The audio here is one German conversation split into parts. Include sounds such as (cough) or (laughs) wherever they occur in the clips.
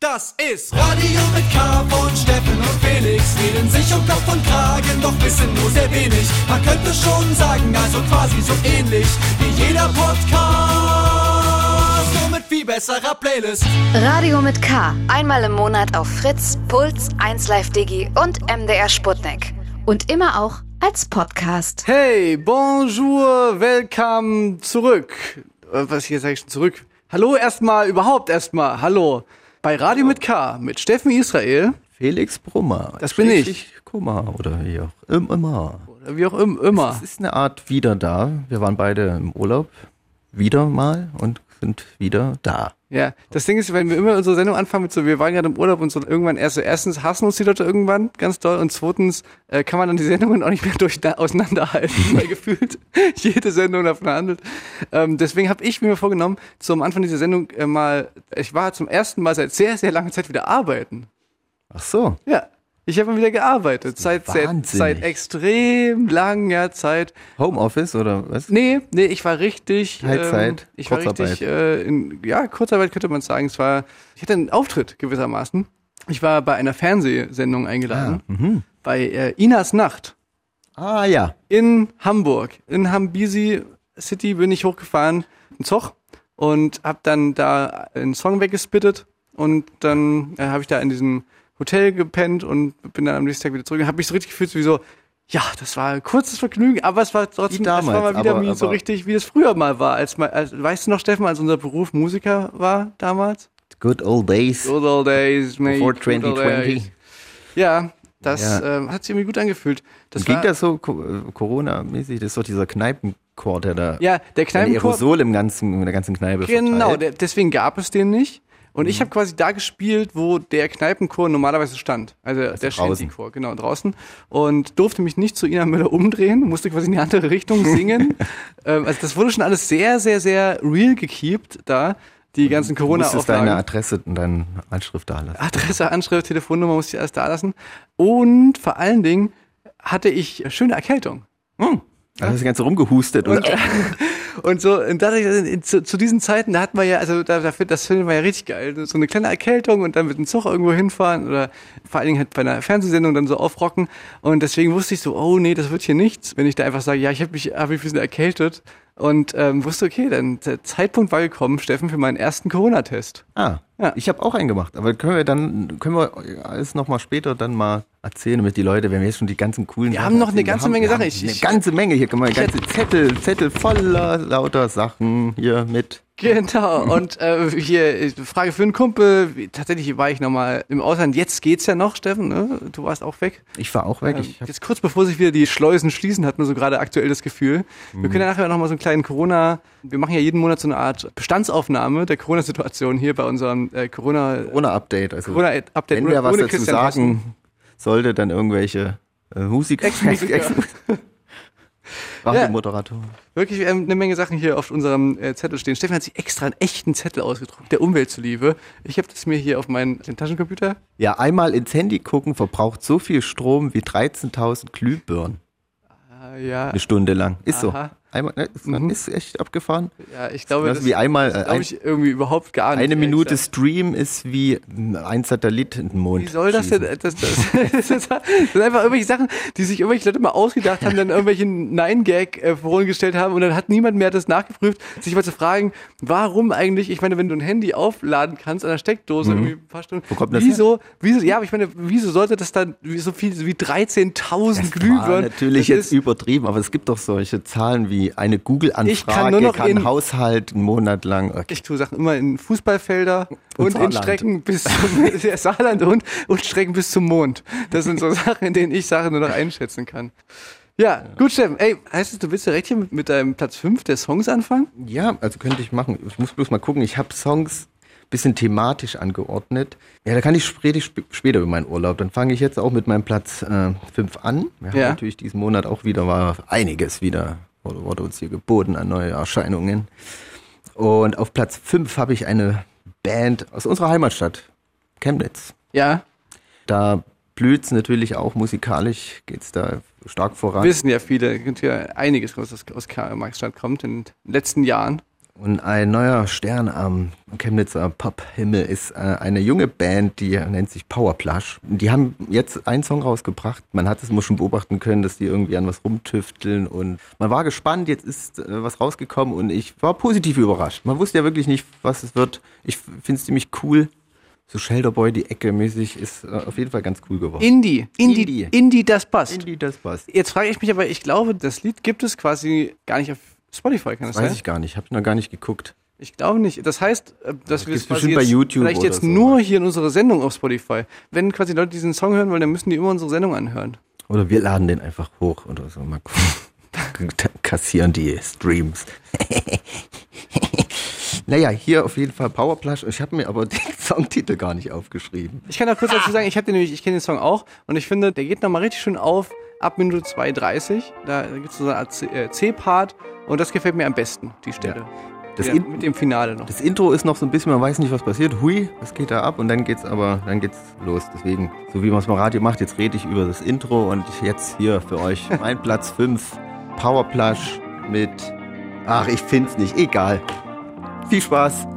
Das ist Radio mit K von Steffen und Felix. Reden sich um Kopf und Kragen, doch wissen nur sehr wenig. Man könnte schon sagen, also quasi so ähnlich wie jeder Podcast. Nur mit viel besserer Playlist. Radio mit K. Einmal im Monat auf Fritz, Puls, 1Live Digi und MDR Sputnik. Und immer auch als Podcast. Hey, bonjour, welcome zurück. Äh, Was hier sage ich schon zurück? Hallo erstmal, überhaupt erstmal, hallo. Bei Radio mit K, mit Steffen Israel, Felix Brummer. Das bin ich. Kummer oder wie auch immer. oder wie auch im- immer. Es ist eine Art wieder da. Wir waren beide im Urlaub. Wieder mal und sind wieder da. Ja, das Ding ist, wenn wir immer unsere Sendung anfangen mit so, wir waren gerade im Urlaub und so irgendwann erst so, erstens hassen uns die Leute irgendwann ganz doll und zweitens äh, kann man dann die Sendungen auch nicht mehr durch, auseinanderhalten, (laughs) weil gefühlt (laughs) jede Sendung davon handelt. Ähm, deswegen habe ich mir vorgenommen, zum Anfang dieser Sendung äh, mal, ich war zum ersten Mal seit sehr, sehr langer Zeit wieder arbeiten. Ach so. Ja, ich habe mal wieder gearbeitet. Seit, seit, seit extrem langer Zeit. Homeoffice oder was? Nee, nee, ich war richtig. Teilzeit, Ähm, ich war Kurzarbeit. richtig, äh, in, ja, Kurzarbeit könnte man sagen. Es war, ich hatte einen Auftritt gewissermaßen. Ich war bei einer Fernsehsendung eingeladen. Bei äh, Inas Nacht Ah ja. in Hamburg. In Hambisi City bin ich hochgefahren, in Zoch, und hab dann da einen Song weggespittet. Und dann äh, habe ich da in diesem Hotel gepennt und bin dann am nächsten Tag wieder zurück. Und habe mich so richtig gefühlt, wie so, ja, das war ein kurzes Vergnügen, aber es war trotzdem, damals, es war mal wieder aber- wie so aber- richtig, wie es früher mal war. Als, mal, als, weißt du noch, Steffen, als unser Beruf Musiker war damals? Good old days. Good old days, mate. Before good old 2020. days. Ja, das Ja. Ähm, hat sich irgendwie gut angefühlt. Das Ging das so äh, Corona-mäßig? Das ist doch dieser Kneipenchor, der da ja, der Kneipenchor Aerosol im ganzen, in der ganzen Kneipe Genau, der, deswegen gab es den nicht. Und Mhm. ich habe quasi da gespielt, wo der Kneipenchor normalerweise stand. Also, der draußen. Shanty-Chor, genau, draußen. Und durfte mich nicht zu Ina Müller umdrehen, musste quasi in die andere Richtung singen. (laughs) ähm, also das wurde schon alles sehr, sehr, sehr real gekeept da. Die ganzen Du musstest deine Corona-Auflagen. Adresse und deine Anschrift da lassen. Adresse, Anschrift, Telefonnummer musste ich alles da lassen. Und vor allen Dingen hatte ich schöne Erkältung. Da hast du ganz rumgehustet. Und, Und so, und dadurch, äh, zu, zu diesen Zeiten, da hat man ja, also da, dafür, das finden wir ja richtig geil. So eine kleine Erkältung und dann mit dem Zug irgendwo hinfahren oder vor allen Dingen halt bei einer Fernsehsendung dann so aufrocken. Und deswegen wusste ich so, oh nee, das wird hier nichts, wenn ich da einfach sage, ja, ich habe mich, hab mich ein bisschen erkältet. Und ähm, wusste, okay, dann der Zeitpunkt war gekommen, Steffen, für meinen ersten Corona-Test. ah, Ja. ich habe auch einen gemacht. Aber können wir dann, können wir alles nochmal später dann mal erzählen, damit die Leute, wenn wir jetzt schon die ganzen coolen Wir Sachen haben noch eine erzählen, ganze wir Menge Sachen. Ich- Eine ganze Menge. Hier kann man ganze Zettel, Zettel voller lauter Sachen hier mit. Genau, und äh, hier, äh, Frage für einen Kumpel. Tatsächlich war ich nochmal im Ausland. Jetzt geht's ja noch, Steffen, ne? Du warst auch weg. Ich war auch weg. Ähm, jetzt kurz bevor sich wieder die Schleusen schließen, hat man so gerade aktuell das Gefühl. Wir können ja nachher noch mal so einen kleinen Corona, wir machen ja jeden Monat so eine Art Bestandsaufnahme der Corona-Situation hier bei unserem äh, Corona, ohne Update. Also, Corona-Update. wenn wer was ohne dazu Christian sagen sollte, dann irgendwelche äh, Musik. Ex-Musiker. (laughs) Radiomoderatoren. Wirklich ähm, eine Menge Sachen hier auf unserem äh, Zettel stehen. Stefan hat sich extra einen echten Zettel ausgedruckt, der Umwelt zuliebe. Ich habe das mir hier auf meinen Taschencomputer. Ja, einmal ins Handy gucken verbraucht so viel Strom wie 13.000 Glühbirnen Äh, ja, eine Stunde lang. Ist so. Einmal, ne, ist, Mhm. ist echt abgefahren. ja, ich glaube, Das ist wie einmal, glaube ein, ich irgendwie überhaupt gar nicht. eine Minute gesagt. Stream ist wie ein Satellit in den Mond. Wie soll das denn? Das, das, (laughs) das, das sind einfach irgendwelche Sachen, die sich irgendwelche Leute mal ausgedacht haben, dann irgendwelche Nein-Gag äh, vorangestellt haben und dann hat niemand mehr das nachgeprüft, sich mal zu fragen, warum eigentlich, ich meine, wenn du ein Handy aufladen kannst an der Steckdose irgendwie ein paar Stunden, Mhm. Wo kommt das wieso, wieso, ja, aber ich meine, wieso sollte das dann so viel wie 13.000 War Glühbirnen? natürlich Das jetzt ist- übertrieben, aber es gibt doch solche Zahlen wie eine Ich kann Google-Anfrage nur noch kann, in- Haushalt einen Monat lang. Okay. Ich tue Sachen immer in Fußballfelder und, in Saarland. Strecken bis zum (laughs) ja, Saarland und, und Strecken bis zum Mond. Das sind so (laughs) Sachen, in denen ich Sachen nur noch einschätzen kann. Ja, gut, Steffen. Ey, heißt es, du willst direkt hier mit, deinem Platz 5 der Songs anfangen? Ja, also könnte ich machen. Ich muss bloß mal gucken. Ich habe Songs bisschen thematisch angeordnet. Ja, da kann ich später, später über meinen Urlaub. Dann fange ich jetzt auch mit meinem Platz 5 an. Wir haben Ja. natürlich diesen Monat auch wieder, war einiges wieder, wurde, wurde uns hier geboten an neue Erscheinungen. Und auf Platz 5 habe ich eine Band aus unserer Heimatstadt, Chemnitz. Ja, Da blüht's natürlich auch musikalisch, geht's da stark voran. wissen ja viele, es gibt ja einiges, was aus, aus Karl-Marx-Stadt kommt in den letzten Jahren. Und ein neuer Stern am Chemnitzer Pop-Himmel ist äh, eine junge Band, die nennt sich Powerplush. Die haben jetzt einen Song rausgebracht. Man hat es immer schon beobachten können, dass die irgendwie an was rumtüfteln und man war gespannt. Jetzt ist äh, was rausgekommen und ich war positiv überrascht. Man wusste ja wirklich nicht, was es wird. Ich finde es ziemlich cool. So Shelterboy, die Ecke mäßig, ist äh, auf jeden Fall ganz cool geworden. Indie. Indie. Indie. Indie, das passt. Indie, das passt. Jetzt frage ich mich aber, ich glaube, das Lied gibt es quasi gar nicht auf Spotify, kann das, Weiß sein? ich gar nicht. Habe ich noch gar nicht geguckt. Ich glaube nicht. Das heißt, äh, dass wir es quasi jetzt vielleicht jetzt so. nur hier in unserer Sendung auf Spotify. Wenn quasi Leute diesen Song hören wollen, dann müssen die immer unsere Sendung anhören. Oder wir laden den einfach hoch oder so. Mal gucken. (laughs) (laughs) Kassieren die Streams. naja, hier auf jeden Fall Powerplush. Ich habe mir aber den (laughs) Songtitel gar nicht aufgeschrieben. Ich kann auch kurz dazu sagen, ich habe den nämlich, ich kenne den Song auch und ich finde, der geht nochmal richtig schön auf ab Minute 2,30. Da gibt es so eine Art äh, C-Part und das gefällt mir am besten, die Stelle. Das Ja, mit dem Finale noch. Das Intro ist noch so ein bisschen, man weiß nicht, was passiert. Hui, was geht da ab? Und dann geht's aber, dann geht's los. Deswegen, so wie man es beim Radio macht, jetzt rede ich über das Intro und jetzt hier für euch (laughs) mein Platz 5, Powerplush mit, ach, ich find's nicht, egal. Viel Spaß.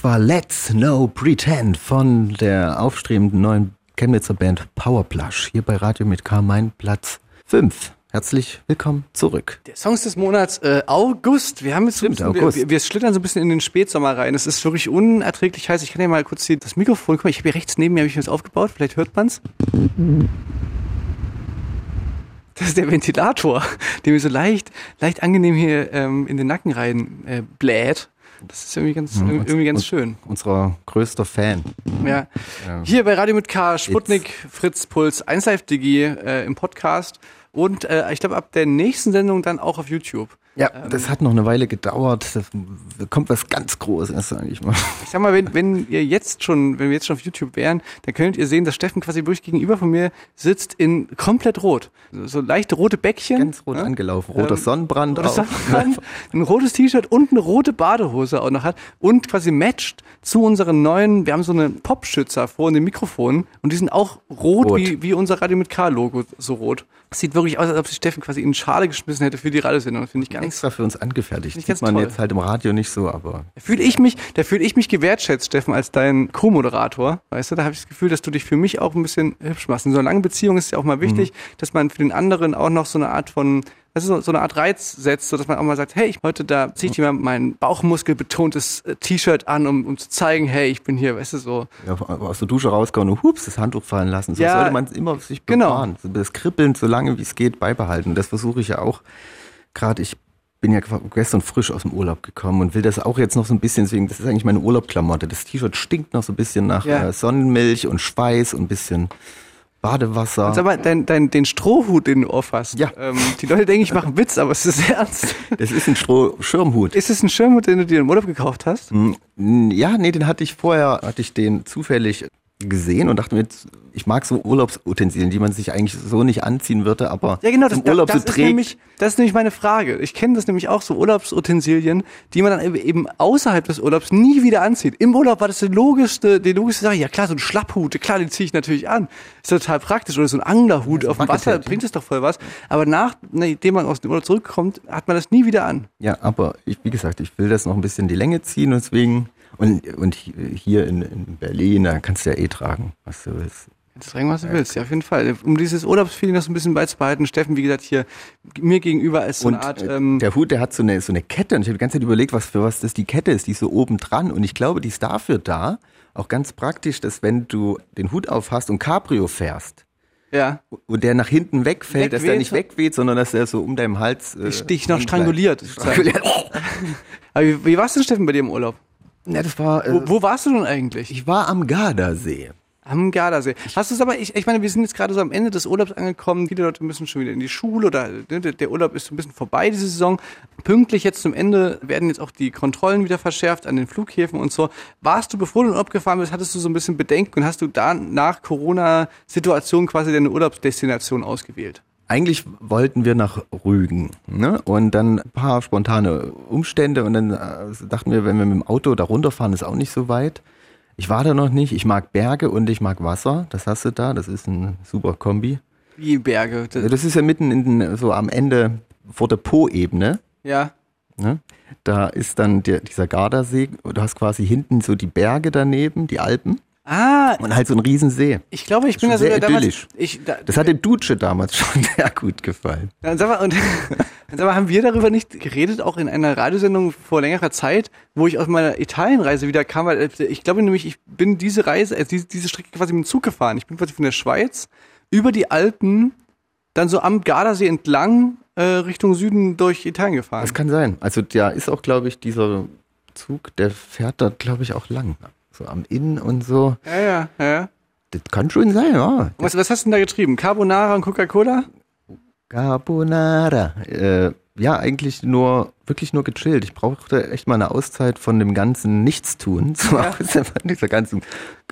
Das war Let's No Pretend von der aufstrebenden neuen Chemnitzer Band Powerplush. Hier bei Radio mit K, mein Platz 5. Herzlich willkommen zurück. Der Songs des Monats äh, August. Wir haben jetzt Stimmt, bisschen, August. Wir, wir schlittern so ein bisschen in den Spätsommer rein. Es ist wirklich unerträglich heiß. Ich kann ja mal kurz hier das Mikrofon. Guck mal, ich habe hier rechts neben mir habe ich mir das aufgebaut. Vielleicht hört man's. Das ist der Ventilator, (laughs) der mir so leicht, leicht angenehm hier ähm, in den Nacken rein äh, bläht. Das ist irgendwie ganz, Mhm, irgendwie ganz schön. Unser größter Fan. Ja. Hier bei Radio mit K, Sputnik, Fritz, Puls, 1Live Digi äh, im Podcast und äh, ich glaube ab der nächsten Sendung dann auch auf YouTube. Ja, das hat noch eine Weile gedauert. Das kommt was ganz Großes, sage ich mal. Ich sag mal, wenn, wenn ihr jetzt schon, wenn wir jetzt schon auf YouTube wären, dann könnt ihr sehen, dass Steffen quasi wirklich gegenüber von mir sitzt in komplett rot. So, leichte rote Bäckchen. Ganz rot ne? angelaufen. Roter Ähm, Sonnenbrand auch. Sonnenbrand, ein rotes T-Shirt und eine rote Badehose auch noch hat und quasi matcht zu unseren neuen, wir haben so eine Popschützer vor in den Mikrofonen und die sind auch rot, Rot. Wie, wie unser Radio mit K-Logo, so rot. Das sieht wirklich aus, als ob sich Steffen quasi in Schale geschmissen hätte für die Radiosendung. Das finde ich ganz Extra für uns angefertigt. Ich Sieht ganz man toll. jetzt halt im Radio nicht so, aber Da fühle ich mich, da fühle ich mich gewertschätzt, Steffen, als dein Co-Moderator. Weißt du, da habe ich das Gefühl, dass du dich für mich auch ein bisschen hübsch machst. In so einer langen Beziehung ist es ja auch mal wichtig, dass man für den anderen auch noch so eine Art von, das ist so, eine Art Reiz setzt, so dass man auch mal sagt, hey, ich heute da ziehe ich dir mal mein Bauchmuskelbetontes äh, T-Shirt an, um, um zu zeigen, hey, ich bin hier, weißt du, so. ja, aus der Dusche rauskommen und hups, das Handtuch fallen lassen. So Ja, sollte man es immer sich genau. bewahren. So Das Kribbeln so lange wie es geht beibehalten. Das versuche ich ja auch. Gerade ich bin ja gestern frisch aus dem Urlaub gekommen und will das auch jetzt noch so ein bisschen, deswegen, das ist eigentlich meine Urlaubklamotte. Das T-Shirt stinkt noch so ein bisschen nach Ja. äh, Sonnenmilch und Schweiß und ein bisschen Badewasser. Sag mal, dein, dein, den Strohhut, den du auf hast. Ja. Ähm, die Leute denken, ich mache einen Witz, aber es ist (laughs) ernst. Das ist ein Stroh Schirmhut. Ist es ein Schirmhut, den du dir im Urlaub gekauft hast? Mm, Ja, nee, den hatte ich vorher, hatte ich den zufällig gesehen und dachte mir, ich mag so Urlaubsutensilien, die man sich eigentlich so nicht anziehen würde, aber Ja, genau, das, Urlaub das, so ist nämlich, das ist nämlich meine Frage. Ich kenne das nämlich auch so Urlaubsutensilien, die man dann eben- außerhalb des Urlaubs nie wieder anzieht. Im Urlaub war das die logischste, die logischste Sache. Ja klar, so ein Schlapphut, klar, den ziehe ich natürlich an. Ist total praktisch. Oder so ein Anglerhut auf dem Wasser, Buckethead. bringt es doch voll was. Aber nachdem man aus dem Urlaub zurückkommt, hat man das nie wieder an. Ja, aber ich, wie gesagt, ich will das noch ein bisschen die Länge ziehen und deswegen, und, und hier in, in Berlin, da kannst du ja eh tragen, was du willst. Das tragen, was du willst, ja, auf jeden Fall. Um dieses Urlaubsfeeling noch so ein bisschen beizubehalten. Steffen, wie gesagt, hier mir gegenüber als so Und eine Art, äh, ähm, der Hut, der hat so eine, so eine Kette und ich habe die ganze Zeit überlegt, was für was das die Kette ist, die ist so oben dran und ich glaube, die ist dafür da, auch ganz praktisch, dass wenn du den Hut auf hast und Cabrio fährst, ja, und der nach hinten wegfällt, dass der Wegweht. nicht wegweht, sondern dass der so um deinem Hals äh, dich noch stranguliert. Stranguliert. (laughs) aber wie, wie warst du, Steffen, bei dir im Urlaub? Ja, das war, äh, Wo, wo warst du denn eigentlich? ich war am Gardasee. Am Gardasee. Hast du es aber, ich, ich meine, wir sind jetzt gerade so am Ende des Urlaubs angekommen. Viele Leute müssen schon wieder in die Schule oder ne, der, Urlaub ist so ein bisschen vorbei diese Saison. Pünktlich jetzt zum Ende werden jetzt auch die Kontrollen wieder verschärft an den Flughäfen und so. Warst du, bevor du in den Urlaub gefahren bist, hattest du so ein bisschen Bedenken und hast du da nach Corona-Situation quasi deine Urlaubsdestination ausgewählt? Eigentlich wollten wir nach Rügen ne? und dann ein paar spontane Umstände und dann äh, dachten wir, wenn wir mit dem Auto da runterfahren, ist auch nicht so weit. Ich war da noch nicht. Ich mag Berge und ich mag Wasser. Das hast du da. Das ist ein super Kombi. Wie Berge? Das, Das ist ja mitten in den, so am Ende vor der Po-Ebene. ja. Ne? Da ist dann der, dieser Gardasee. Du hast quasi hinten so die Berge daneben, die Alpen Ah, und halt so ein Riesensee. ich glaube, ich bin Schon da sogar sehr damals. Ich, da, Das hat dem Duce damals (laughs) schon sehr gut gefallen. Dann sag mal, und, (laughs) dann sag mal, haben wir darüber nicht geredet, auch in einer Radiosendung vor längerer Zeit, wo ich aus meiner Italienreise wieder kam, weil äh, ich glaube nämlich, ich bin diese Reise, also diese, diese Strecke quasi mit dem Zug gefahren. Ich bin quasi von der Schweiz über die Alpen, dann so am Gardasee entlang äh, Richtung Süden durch Italien gefahren. Das kann sein. Also da ist auch, glaube ich, dieser Zug, der fährt da, glaube ich, auch lang. So am Inn und so. ja, ja, ja. Das kann schon sein, ja. Was, was hast du denn da getrieben? Carbonara und Coca-Cola? Carbonara. Äh, ja, eigentlich nur, wirklich nur gechillt. Ich brauchte echt mal eine Auszeit von dem ganzen Nichtstun, (laughs) so Ja. (laughs) aus dieser ganzen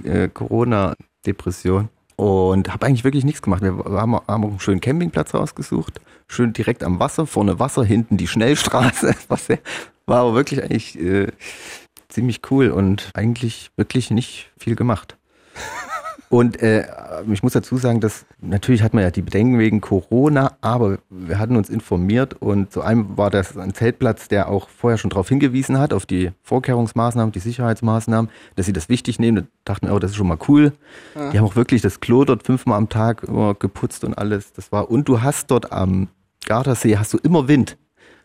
äh, Corona-Depression. Und habe eigentlich wirklich nichts gemacht. Wir haben, haben auch einen schönen Campingplatz rausgesucht. Schön direkt am Wasser, vorne Wasser, hinten die Schnellstraße. (laughs) War aber wirklich eigentlich äh, ziemlich cool und eigentlich wirklich nicht viel gemacht. Und äh, ich muss dazu sagen, dass natürlich hat man ja die Bedenken wegen Corona, aber wir hatten uns informiert und zu einem war das ein Zeltplatz, der auch vorher schon darauf hingewiesen hat, auf die Vorkehrungsmaßnahmen, die Sicherheitsmaßnahmen, dass sie das wichtig nehmen. Da dachten wir, oh, das ist schon mal cool. Die haben auch wirklich das Klo dort fünfmal am Tag immer geputzt und alles. Das war und du hast dort am Gardasee hast du immer Wind.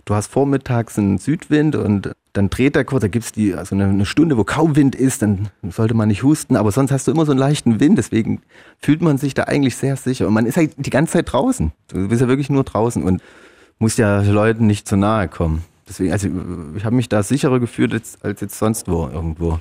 Du hast vormittags einen Südwind und dann dreht er kurz, da gibt's die, also eine, eine Stunde, wo kaum Wind ist, dann sollte man nicht husten, aber sonst hast du immer so einen leichten Wind, deswegen fühlt man sich da eigentlich sehr sicher. Und man ist halt die ganze Zeit draußen. Du bist ja wirklich nur draußen und musst ja Leuten nicht zu nahe kommen. Deswegen, also ich habe mich da sicherer gefühlt als, als jetzt sonst wo irgendwo.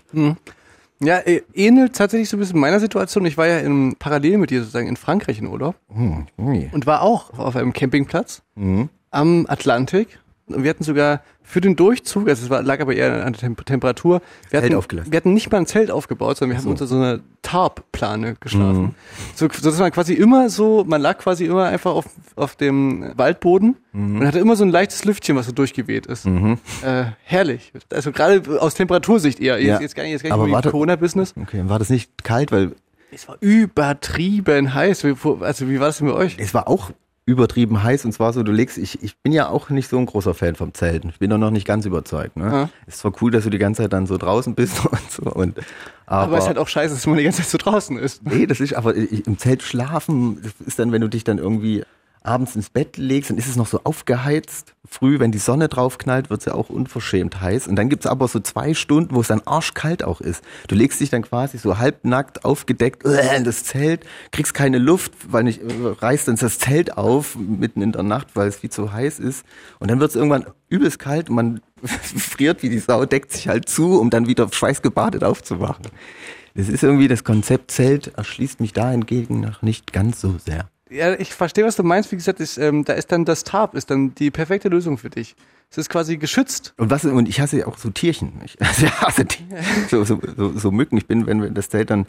Ja, äh, ähnelt tatsächlich so ein bisschen meiner Situation. Ich war ja in, parallel mit dir sozusagen in Frankreich in Urlaub Hm, ui. und war auch auf einem Campingplatz Mhm. am Atlantik. Und wir hatten sogar für den Durchzug, also es war, lag aber eher an der Tem Temperatur, wir Zelt hatten, aufgelassen. wir hatten nicht mal ein Zelt aufgebaut, sondern wir haben unter so einer Tarp-Plane geschlafen. So, so dass man quasi immer so, man lag quasi immer einfach auf, auf dem Waldboden und hatte immer so ein leichtes Lüftchen, was so durchgeweht ist. Äh, herrlich. Also gerade aus Temperatursicht eher. Ja. Jetzt, jetzt gar nicht, jetzt gar nicht Aber Corona-Business. Okay, war das nicht kalt, weil Es war übertrieben heiß. Also wie war das denn bei euch? es war auch übertrieben heiß und zwar so, du legst, ich, ich bin ja auch nicht so ein großer Fan vom Zelten. Ich bin doch noch nicht ganz überzeugt. Ne? Ja. Es ist zwar cool, dass du die ganze Zeit dann so draußen bist (laughs) und so. Und, aber, Aber es ist halt auch scheiße, dass man die ganze Zeit so draußen ist. nee, das ist aber im Zelt schlafen, ist dann, wenn du dich dann irgendwie abends ins Bett legst, dann ist es noch so aufgeheizt. Früh, wenn die Sonne drauf knallt, wird es ja auch unverschämt heiß. Und dann gibt's aber so zwei Stunden, wo es dann arschkalt auch ist. Du legst dich dann quasi so halbnackt, aufgedeckt äh, in das Zelt, kriegst keine Luft, weil nicht, äh, reißt dann das Zelt auf, mitten in der Nacht, weil es viel zu heiß ist. Und dann wird es irgendwann übelst kalt und man (laughs) friert wie die Sau, deckt sich halt zu, um dann wieder schweißgebadet aufzuwachen. Das ist irgendwie, das Konzept Zelt erschließt mich da hingegen noch nicht ganz so sehr. Ja, ich verstehe, was du meinst. Wie gesagt, ist, ähm, da ist dann das Tarp, ist dann die perfekte Lösung für dich. Es ist quasi geschützt. Und was und ich hasse ja auch so Tierchen. (laughs) Ich hasse, hasse die, (laughs) so, so, so, so Mücken. Ich bin, wenn wir das Zelt dann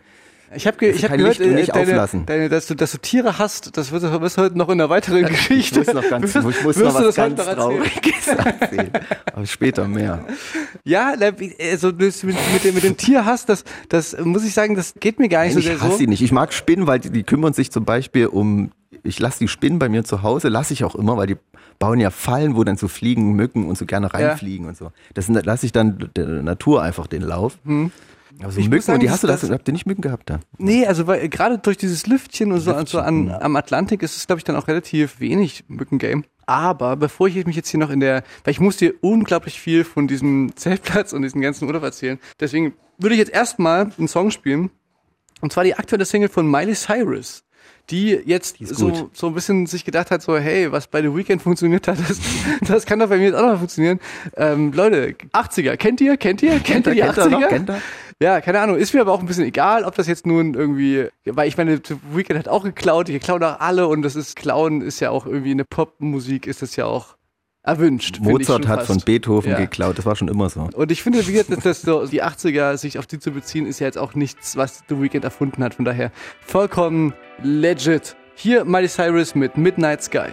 Ich habe ge Also ich hab kein gehört, äh, nicht deine, auflassen. deine, dass, du, dass du Tiere hast, das wirst du heute noch in einer weiteren Geschichte. Ich muss noch ganz, wirst- ich muss noch was ganz? Trauriges (laughs) erzählen. Aber später mehr. Ja, also mit, mit, dem, mit dem Tierhass, das, das muss ich sagen, das geht mir gar nicht Nein, so ich sehr hasse so. sie nicht. Ich mag Spinnen, weil die, die kümmern sich zum Beispiel um, ich lasse die Spinnen bei mir zu Hause, lasse ich auch immer, weil die bauen ja Fallen, wo dann so Fliegen, Mücken und so gerne reinfliegen und so. Das lasse ich dann der Natur einfach den Lauf. Aber so Ich Mücken, sagen, die hast du das, habt ihr nicht Mücken gehabt dann? Nee, also weil, gerade durch dieses Lüftchen und so, und so an, am Atlantik ist es, glaube ich, dann auch relativ wenig Mückengame. Aber bevor ich mich jetzt hier noch in der, weil ich muss dir unglaublich viel von diesem Zeltplatz und diesem ganzen Urlaub erzählen. Deswegen würde ich jetzt erstmal einen Song spielen. Und zwar die aktuelle Single von Miley Cyrus. Die jetzt ist so, so ein bisschen sich gedacht hat, so, hey, was bei The Weekend funktioniert hat, (laughs) das, das kann doch bei mir jetzt auch noch funktionieren. Ähm, Leute, 80er, kennt ihr? Kennt ihr? Kennt ihr die Kennt er 80er? noch? Kennt er? Ja, keine Ahnung. Ist mir aber auch ein bisschen egal, ob das jetzt nun irgendwie, weil ich meine, The Weeknd hat auch geklaut, die klauen auch alle und das ist, klauen ist ja auch irgendwie eine Popmusik, ist das ja auch erwünscht. Mozart hat fast. von Beethoven Ja. geklaut, das war schon immer so. Und ich finde, wie gesagt, dass das so, die 80er sich auf die zu beziehen, ist ja jetzt auch nichts, was The Weeknd erfunden hat. Von daher vollkommen legit. Hier Miley Cyrus mit Midnight Sky.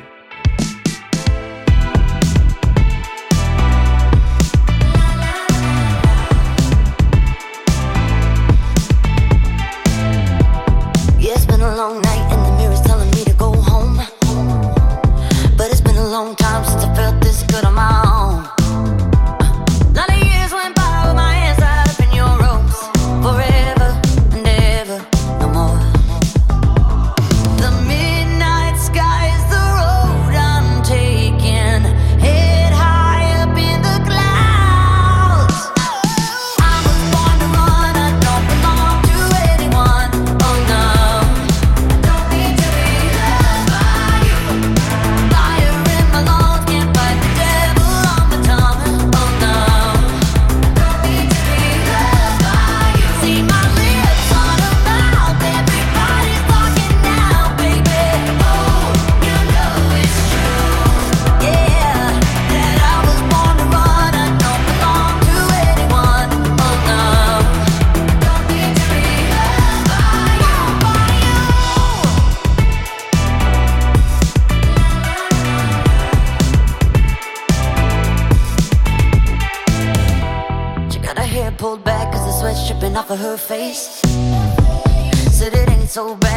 So bad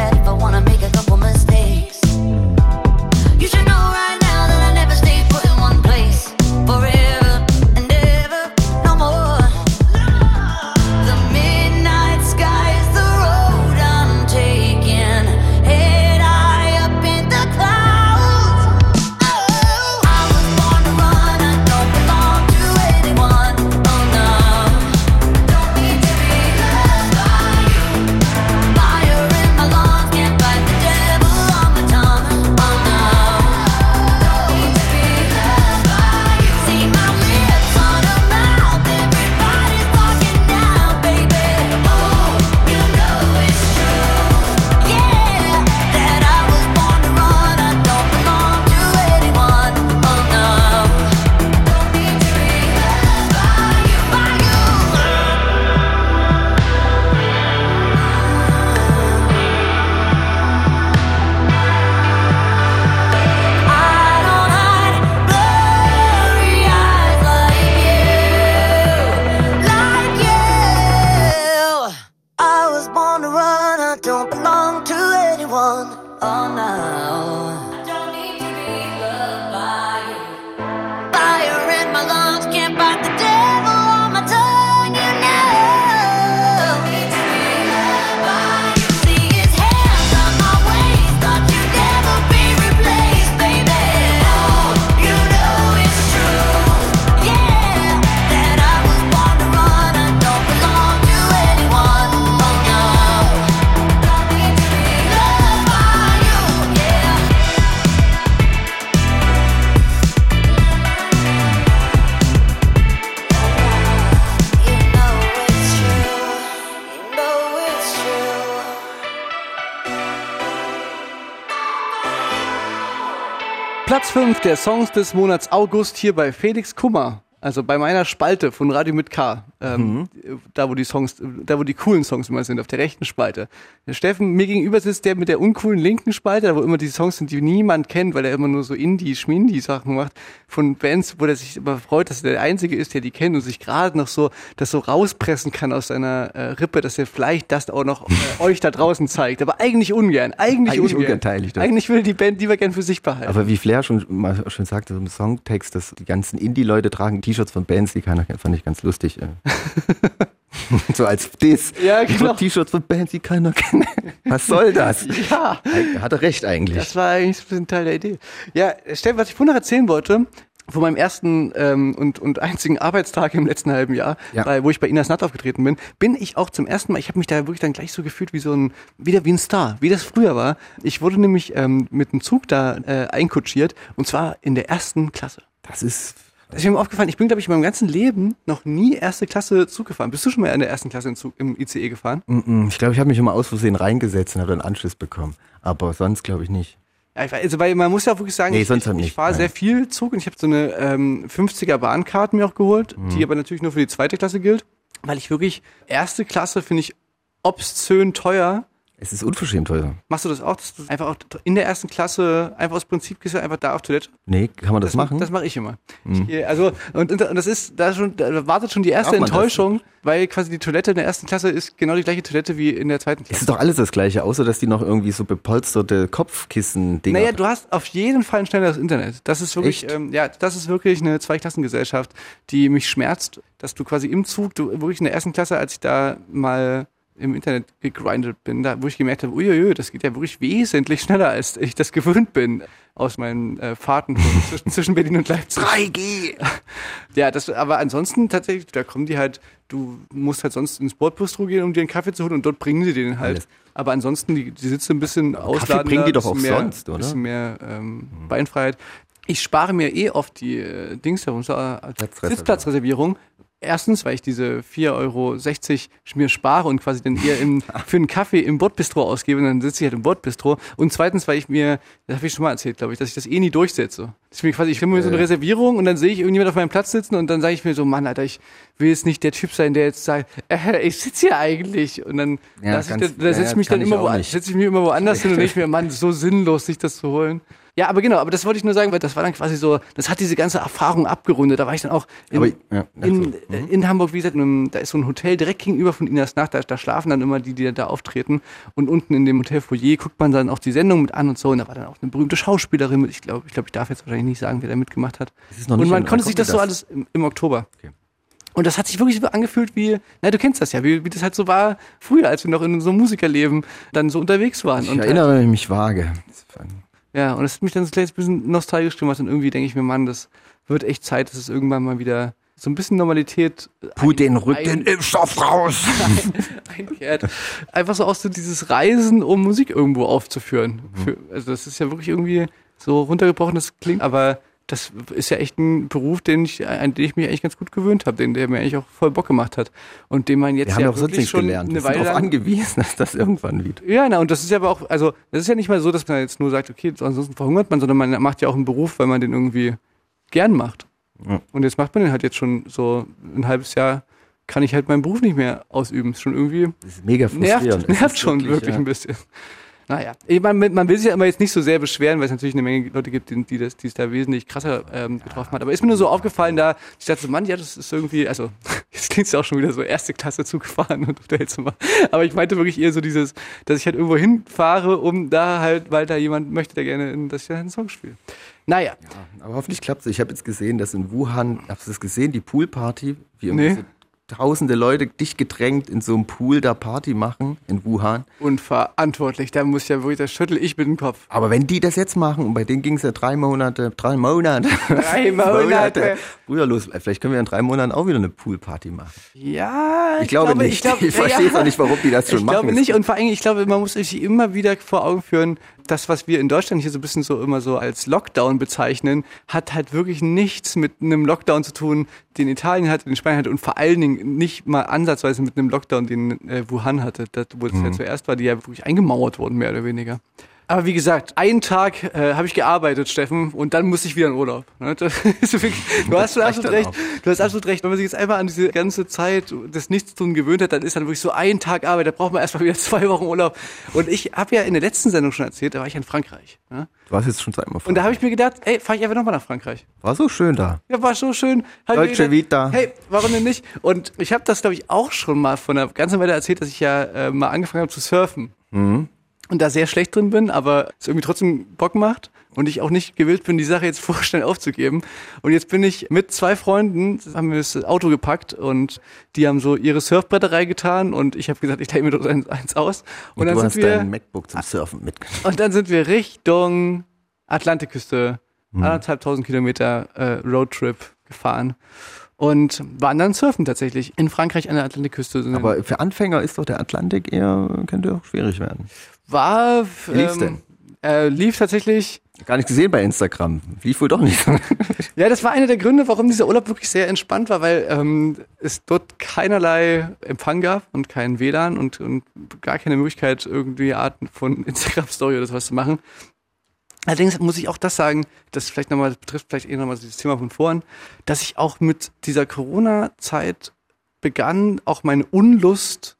der Songs des Monats August hier bei Felix Kummer. Also bei meiner Spalte von Radio mit K. Ähm, Da wo die Songs, da wo die coolen Songs immer sind, auf der rechten Spalte. Der Steffen, mir gegenüber sitzt der mit der uncoolen linken Spalte, da wo immer die Songs sind, die niemand kennt, weil er immer nur so Indie, Schmindie Sachen macht von Bands, wo er sich immer freut, dass er der Einzige ist, der die kennt und sich gerade noch so das so rauspressen kann aus seiner äh, Rippe, dass er vielleicht das auch noch äh, euch da draußen zeigt. Aber eigentlich ungern. Eigentlich, Eigentlich ungern. teile ich das. Eigentlich will die Band lieber gern für sich behalten. Aber wie Flair schon mal schon sagte im Songtext, dass die ganzen Indie-Leute tragen T-Shirts von Bands, die keiner kennt, fand ich ganz lustig. (laughs) (laughs) so als Diss. Ja, genau. T-Shirts von Bands, die keiner kennt. Was soll das? (laughs) ja. Hat er recht eigentlich. Das war eigentlich so ein Teil der Idee. Ja, Steffen, was ich vorhin noch erzählen wollte, von meinem ersten ähm, und, und einzigen Arbeitstag im letzten halben Jahr, Ja. bei, wo ich bei Inas Natt aufgetreten bin, bin ich auch zum ersten Mal, ich habe mich da wirklich dann gleich so gefühlt wie so ein, wieder wie ein Star, wie das früher war. Ich wurde nämlich ähm, mit dem Zug da äh, einkutschiert und zwar in der ersten Klasse. Das ist. Das ist mir aufgefallen, ich bin, glaube ich, in meinem ganzen Leben noch nie erste Klasse Zug gefahren. Bist du schon mal in der ersten Klasse im, Zug, im ICE gefahren? Mm, mm. Ich glaube, ich habe mich immer aus Versehen reingesetzt und habe dann Anschluss bekommen. Aber sonst glaube ich nicht. Ich also weil man muss ja auch wirklich sagen, Nee, ich, ich, halt ich nicht, fahre sehr viel Zug und ich habe so eine ähm, 50er Bahnkarte mir auch geholt, Mhm. die aber natürlich nur für die zweite Klasse gilt, weil ich wirklich erste Klasse finde ich obszön teuer. Es ist unverschämt teuer. Machst du das auch, dass du einfach auch in der ersten Klasse einfach aus Prinzip gehst du einfach da auf Toilette? Nee, kann man das, machen? Mhm. Das mache ich immer. Ich, gehe- also und, und das ist da schon da wartet schon die erste das? Enttäuschung, weil quasi die Toilette in der ersten Klasse ist genau die gleiche Toilette wie in der zweiten es Klasse. ist doch alles das gleiche, außer dass die noch irgendwie so bepolsterte Kopfkissen-Dinger Naja, du hast auf jeden Fall ein schnelleres Internet. Das ist wirklich, ähm, ja, das ist wirklich eine Zweiklassengesellschaft, die mich schmerzt, dass du quasi im Zug, du wirklich in der ersten Klasse, als ich da mal im Internet gegrindet bin, da wo ich gemerkt habe, uiuiui, das geht ja wirklich wesentlich schneller, als ich das gewöhnt bin aus meinen äh, Fahrten (laughs) zwischen, zwischen Berlin und Leipzig. 3G! (laughs) Ja, das, aber ansonsten tatsächlich, da kommen die halt, du musst halt sonst ins Bordbistro gehen, um dir einen Kaffee zu holen und dort bringen sie den halt. Alles. Aber ansonsten, die, die sitzen ein bisschen ausladender. bringen die doch auch mehr, sonst, oder? Mhm. bisschen mehr ähm, Beinfreiheit. Ich spare mir eh oft die äh, Dings herum, so, äh, Platzreservierung. Sitzplatzreservierung. Erstens, weil ich diese 4,60 Euro mir spare und quasi dann eher im, (laughs) für einen Kaffee im Bordbistro ausgebe und dann sitze ich halt im Bordbistro. Und zweitens, weil ich mir, das habe ich schon mal erzählt, glaube ich, dass ich das eh nie durchsetze. Ist mir quasi, ich will mir so eine Reservierung und dann sehe ich irgendjemand auf meinem Platz sitzen und dann sage ich mir so, Mann, Alter, ich will jetzt nicht der Typ sein, der jetzt sagt, äh, ich sitze hier eigentlich. Und dann Ja, lass ich, ganz- da, da ja, setze ich mich dann ich immer wo, setze ich mich immer woanders hin und denke ich mir, (laughs) Mann, so sinnlos, sich das zu holen. Ja, aber genau, aber das wollte ich nur sagen, weil das war dann quasi so, das hat diese ganze Erfahrung abgerundet. Da war ich dann auch in, Aber, ja, in, äh, in Hamburg, wie gesagt, einem, da ist so ein Hotel direkt gegenüber von Inas Nacht, da, da schlafen dann immer die, die da auftreten. Und unten in dem Hotelfoyer guckt man dann auch die Sendung mit an und so. Und da war dann auch eine berühmte Schauspielerin mit. Ich glaube, ich, glaube, ich darf jetzt wahrscheinlich nicht sagen, wer da mitgemacht hat. ist noch Und man konnte sich kommt das so das? alles im, im Oktober. Okay. Und das hat sich wirklich so angefühlt wie, na, du kennst das ja, wie, wie das halt so war früher, als wir noch in einem Musikerleben dann so unterwegs waren. Ich und halt, erinnere mich vage. Ja, und das hat mich dann so ein kleines bisschen nostalgisch gemacht und irgendwie denke ich mir, Mann, das wird echt Zeit, dass es irgendwann mal wieder so ein bisschen Normalität ein- den Impfstoff raus! (laughs) einkehrt. Einfach so auch so dieses Reisen, um Musik irgendwo aufzuführen. Für, also das ist ja wirklich irgendwie so runtergebrochen, das klingt, aber das ist ja echt ein Beruf, den ich, an den ich mich eigentlich ganz gut gewöhnt habe, den der mir eigentlich auch voll Bock gemacht hat und den man jetzt Wir haben ja auch wirklich schon gelernt. Eine Weile darauf angewiesen, (laughs) dass das irgendwann wieder. ja, na, und das ist ja aber auch, also, das ist ja nicht mal so, dass man jetzt nur sagt, okay, ansonsten verhungert man, sondern man macht ja auch einen Beruf, weil man den irgendwie gern macht. Ja. Und jetzt macht man den halt jetzt schon so ein halbes Jahr, kann ich halt meinen Beruf nicht mehr ausüben. Ist schon irgendwie, Das ist mega nervt, frustrierend. Nervt ist schon wirklich, ja, ein bisschen. Naja, ich meine, man will sich ja immer jetzt nicht so sehr beschweren, weil es natürlich eine Menge Leute gibt, die, die, das, die es da wesentlich krasser ähm, getroffen hat. Aber ist mir nur so aufgefallen, da ich dachte so, Mann, ja, das ist irgendwie, also (laughs) jetzt klingt es auch schon wieder so erste Klasse zugefahren und (laughs) Hotelzimmer. Aber ich meinte wirklich eher so dieses, dass ich halt irgendwo hinfahre, um da halt, weil da jemand möchte, der gerne, in- dass ich da einen Song spiele. Naja, Aber hoffentlich klappt es. Ich habe jetzt gesehen, dass in Wuhan, hast du das gesehen, die Poolparty, wie Nee. so tausende Leute dicht gedrängt in so einem Pool da Party machen in Wuhan. unverantwortlich. Da muss ich ja wirklich, da schüttel ich mit dem Kopf. Aber wenn die das jetzt machen, und bei denen ging es ja drei Monate, drei Monate, (laughs) Drei (laughs) Monate. früher los, vielleicht können wir in drei Monaten auch wieder eine Poolparty machen. Ja, Ich glaube nicht. (laughs) Ich verstehe es auch nicht, warum die das schon ich machen. glaube nicht. Und vor allem, ich glaube, man muss sich immer wieder vor Augen führen, das, was wir in Deutschland hier so ein bisschen so immer so als Lockdown bezeichnen, hat halt wirklich nichts mit einem Lockdown zu tun, den Italien hatte, den Spanien hatte und vor allen Dingen nicht mal ansatzweise mit einem Lockdown, den äh, Wuhan hatte, das, wo es ja zuerst war, die ja wirklich eingemauert wurden, mehr oder weniger. Aber wie gesagt, einen Tag äh, habe ich gearbeitet, Steffen, und dann musste ich wieder in Urlaub. Ne? Das ist wirklich, du hast reicht absolut recht. auch. Du hast absolut recht. Wenn man sich jetzt einmal an diese ganze Zeit des Nichtstun gewöhnt hat, dann ist dann wirklich so ein Tag Arbeit. Da braucht man erstmal wieder (laughs) zwei Wochen Urlaub. Und ich habe ja in der letzten Sendung schon erzählt, da war ich in Frankreich. Ne? Du warst jetzt schon zweimal Und da habe ich mir gedacht, ey, fahre ich einfach nochmal nach Frankreich. War so schön da. Ja, war so schön. Hab Dolce gedacht, Vita. Hey, warum denn nicht? Und ich habe das, glaube ich, auch schon mal von einer ganzen Weile erzählt, dass ich ja äh, mal angefangen habe zu surfen. Und da sehr schlecht drin bin, aber es irgendwie trotzdem Bock macht. Und ich auch nicht gewillt bin, die Sache jetzt (laughs) vorschnell aufzugeben. Und jetzt bin ich mit zwei Freunden, haben wir das Auto gepackt und die haben so ihre Surfbretter reingetan und ich habe gesagt, ich leih mir doch eins aus. Und, Und, dann du sind hast wir, dein MacBook zum Surfen mitgenommen. und dann sind wir Richtung Atlantikküste, anderthalbtausend Kilometer äh, Roadtrip gefahren und waren dann surfen tatsächlich in Frankreich an der Atlantikküste. Aber für Anfänger ist doch der Atlantik eher, könnte auch schwierig werden. War Wie lief's ähm, äh, lief tatsächlich. Gar nicht gesehen bei Instagram. Lief wohl doch nicht. (laughs) Ja, das war einer der Gründe, warum dieser Urlaub wirklich sehr entspannt war, weil ähm, es dort keinerlei Empfang gab und kein WLAN und, und gar keine Möglichkeit, irgendwie Arten von (laughs) Instagram-Story oder sowas zu machen. Allerdings muss ich auch das sagen, das vielleicht nochmal, das betrifft vielleicht eher nochmal dieses Thema von vorhin, dass ich auch mit dieser Corona-Zeit begann, auch meine Unlust,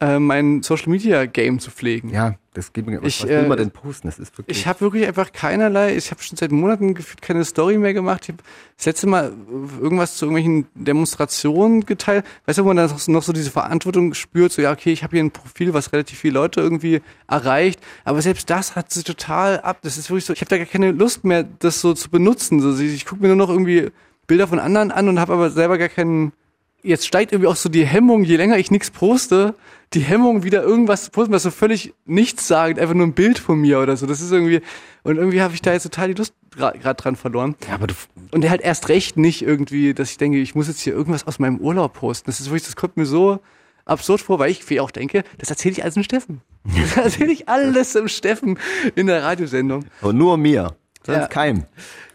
äh, mein Social-Media-Game zu pflegen. ja, das geht mir. Was, Ich, was will man denn posten? Das ist wirklich. Ich habe wirklich einfach keinerlei, ich habe schon seit Monaten gefühlt keine Story mehr gemacht. Ich habe das letzte Mal irgendwas zu irgendwelchen Demonstrationen geteilt. Weißt du, wo man dann noch so diese Verantwortung spürt, so ja, okay, ich habe hier ein Profil, was relativ viele Leute irgendwie erreicht, aber selbst das hat sie total ab. Das ist wirklich so, ich habe da gar keine Lust mehr, das so zu benutzen. So, ich gucke mir nur noch irgendwie Bilder von anderen an und habe aber selber gar keinen jetzt steigt irgendwie auch so die Hemmung, je länger ich nichts poste, die Hemmung wieder irgendwas zu posten, was so völlig nichts sagt, einfach nur ein Bild von mir oder so. Das ist irgendwie, und irgendwie habe ich da jetzt total die Lust gerade dran verloren. ja, aber du, Und halt erst recht nicht irgendwie, dass ich denke, ich muss jetzt hier irgendwas aus meinem Urlaub posten. Das ist wirklich, das kommt mir so absurd vor, weil ich viel auch denke, das erzähle ich alles dem Steffen. (laughs) Das erzähle ich alles dem Steffen in der Radiosendung. aber nur mir. Sonst Ja. keinem.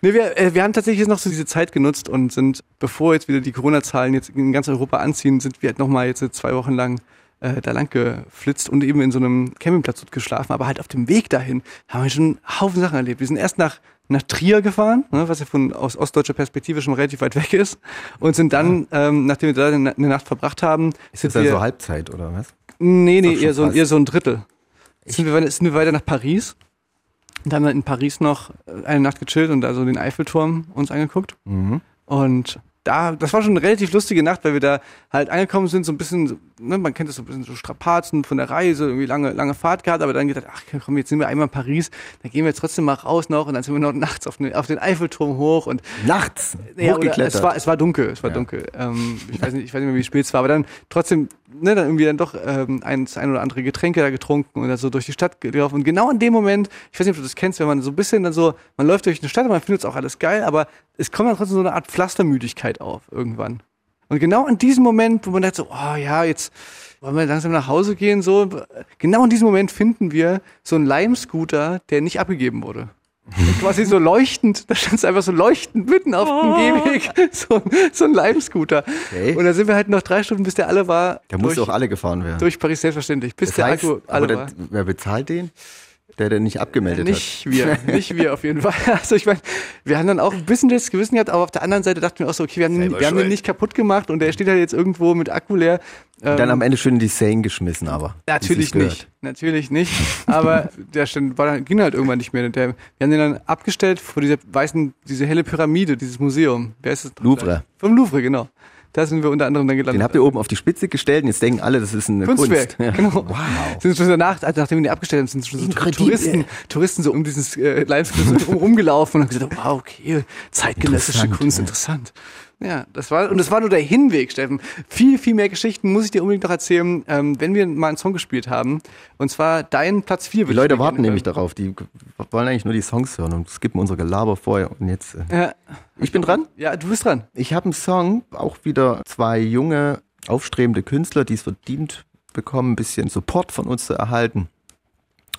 Nee, wir, äh, wir haben tatsächlich jetzt noch so diese Zeit genutzt und sind, bevor jetzt wieder die Corona-Zahlen jetzt in ganz Europa anziehen, sind wir halt nochmal jetzt zwei Wochen lang äh, da lang geflitzt und eben in so einem Campingplatz dort geschlafen. Aber halt auf dem Weg dahin haben wir schon einen Haufen Sachen erlebt. Wir sind erst nach, nach Trier gefahren, ne, was ja von aus ostdeutscher Perspektive schon relativ weit weg ist. Und sind dann, ähm, nachdem wir da eine, eine Nacht verbracht haben, Ist sind das dann wir, so Halbzeit oder was? Nee, nee, eher so, fast. eher so ein Drittel. Sind wir, sind wir weiter nach Paris. Und haben dann in Paris noch äh, eine Nacht gechillt und da so den Eiffelturm uns angeguckt. Mhm. Und da, das war schon eine relativ lustige Nacht, weil wir da halt angekommen sind, so ein bisschen, ne, man kennt das so ein bisschen so Strapazen von der Reise, irgendwie lange, lange Fahrt gehabt, aber dann gedacht, ach komm, jetzt sind wir einmal in Paris, dann gehen wir jetzt trotzdem mal raus noch und dann sind wir noch nachts auf den, auf den Eiffelturm hoch und Nachts. ja, oder es war, es war dunkel, es war Ja. dunkel. Ähm, ich, weiß nicht, ich weiß nicht mehr, wie spät es war, aber dann trotzdem, ne, dann irgendwie dann doch ähm, ein, ein oder andere Getränke da getrunken und dann so durch die Stadt gelaufen. Und genau in dem Moment, ich weiß nicht, ob du das kennst, wenn man so ein bisschen dann so, man läuft durch eine Stadt und man findet es auch alles geil, aber es kommt dann trotzdem so eine Art Pflastermüdigkeit auf irgendwann. Und genau in diesem Moment, wo man denkt so, oh ja, jetzt wollen wir langsam nach Hause gehen, so, genau in diesem Moment finden wir so einen Lime-Scooter, der nicht abgegeben wurde. (laughs) Quasi so leuchtend, da stand es einfach so leuchtend mitten auf dem Gehweg, so, (laughs) so ein Lime-Scooter. Okay. Und da sind wir halt noch drei Stunden, bis der alle war. Da muss durch, auch alle gefahren werden. durch Paris selbstverständlich, bis Das der heißt, Akku aber alle der, war. wer bezahlt den? Der der nicht abgemeldet Nicht wir, (laughs) nicht wir auf jeden Fall. (laughs) Also ich meine, wir haben dann auch ein bisschen das Gewissen gehabt, aber auf der anderen Seite dachten wir auch so, okay, wir haben, den, wir haben den nicht kaputt gemacht und der steht halt jetzt irgendwo mit Akku leer. hat. Dann am Ende schön in die Seine geschmissen, aber. Natürlich nicht, natürlich nicht. Aber (laughs) der stand, war, dann- ging halt irgendwann nicht mehr. Der, wir haben den dann abgestellt vor dieser weißen, diese helle Pyramide, dieses Museum. Wer ist das? Louvre. Vom Louvre, genau. Da sind wir unter anderem dann gelandet. Den habt ihr oben auf die Spitze gestellt und jetzt denken alle, das ist eine Kunstwerk, Kunst. Ja. (laughs) genau. Wow. Sind schon danach, also nachdem wir den abgestellt haben, sind schon so. Touristen, Touristen so um dieses äh, so (laughs) rumgelaufen und haben gesagt, wow, okay, zeitgenössische Kunst, ja. interessant. Ja, das war, und das war nur der Hinweg, Steffen. Viel, viel mehr Geschichten muss ich dir unbedingt noch erzählen, ähm, wenn wir mal einen Song gespielt haben. Und zwar dein Platz 4. Die Leute warten nämlich darauf, die wollen eigentlich nur die Songs hören und skippen unser Gelaber vorher. Und jetzt, äh, Ja, ich bin dran. ja, du bist dran. Ich habe einen Song, auch wieder zwei junge, aufstrebende Künstler, die es verdient bekommen, ein bisschen Support von uns zu erhalten.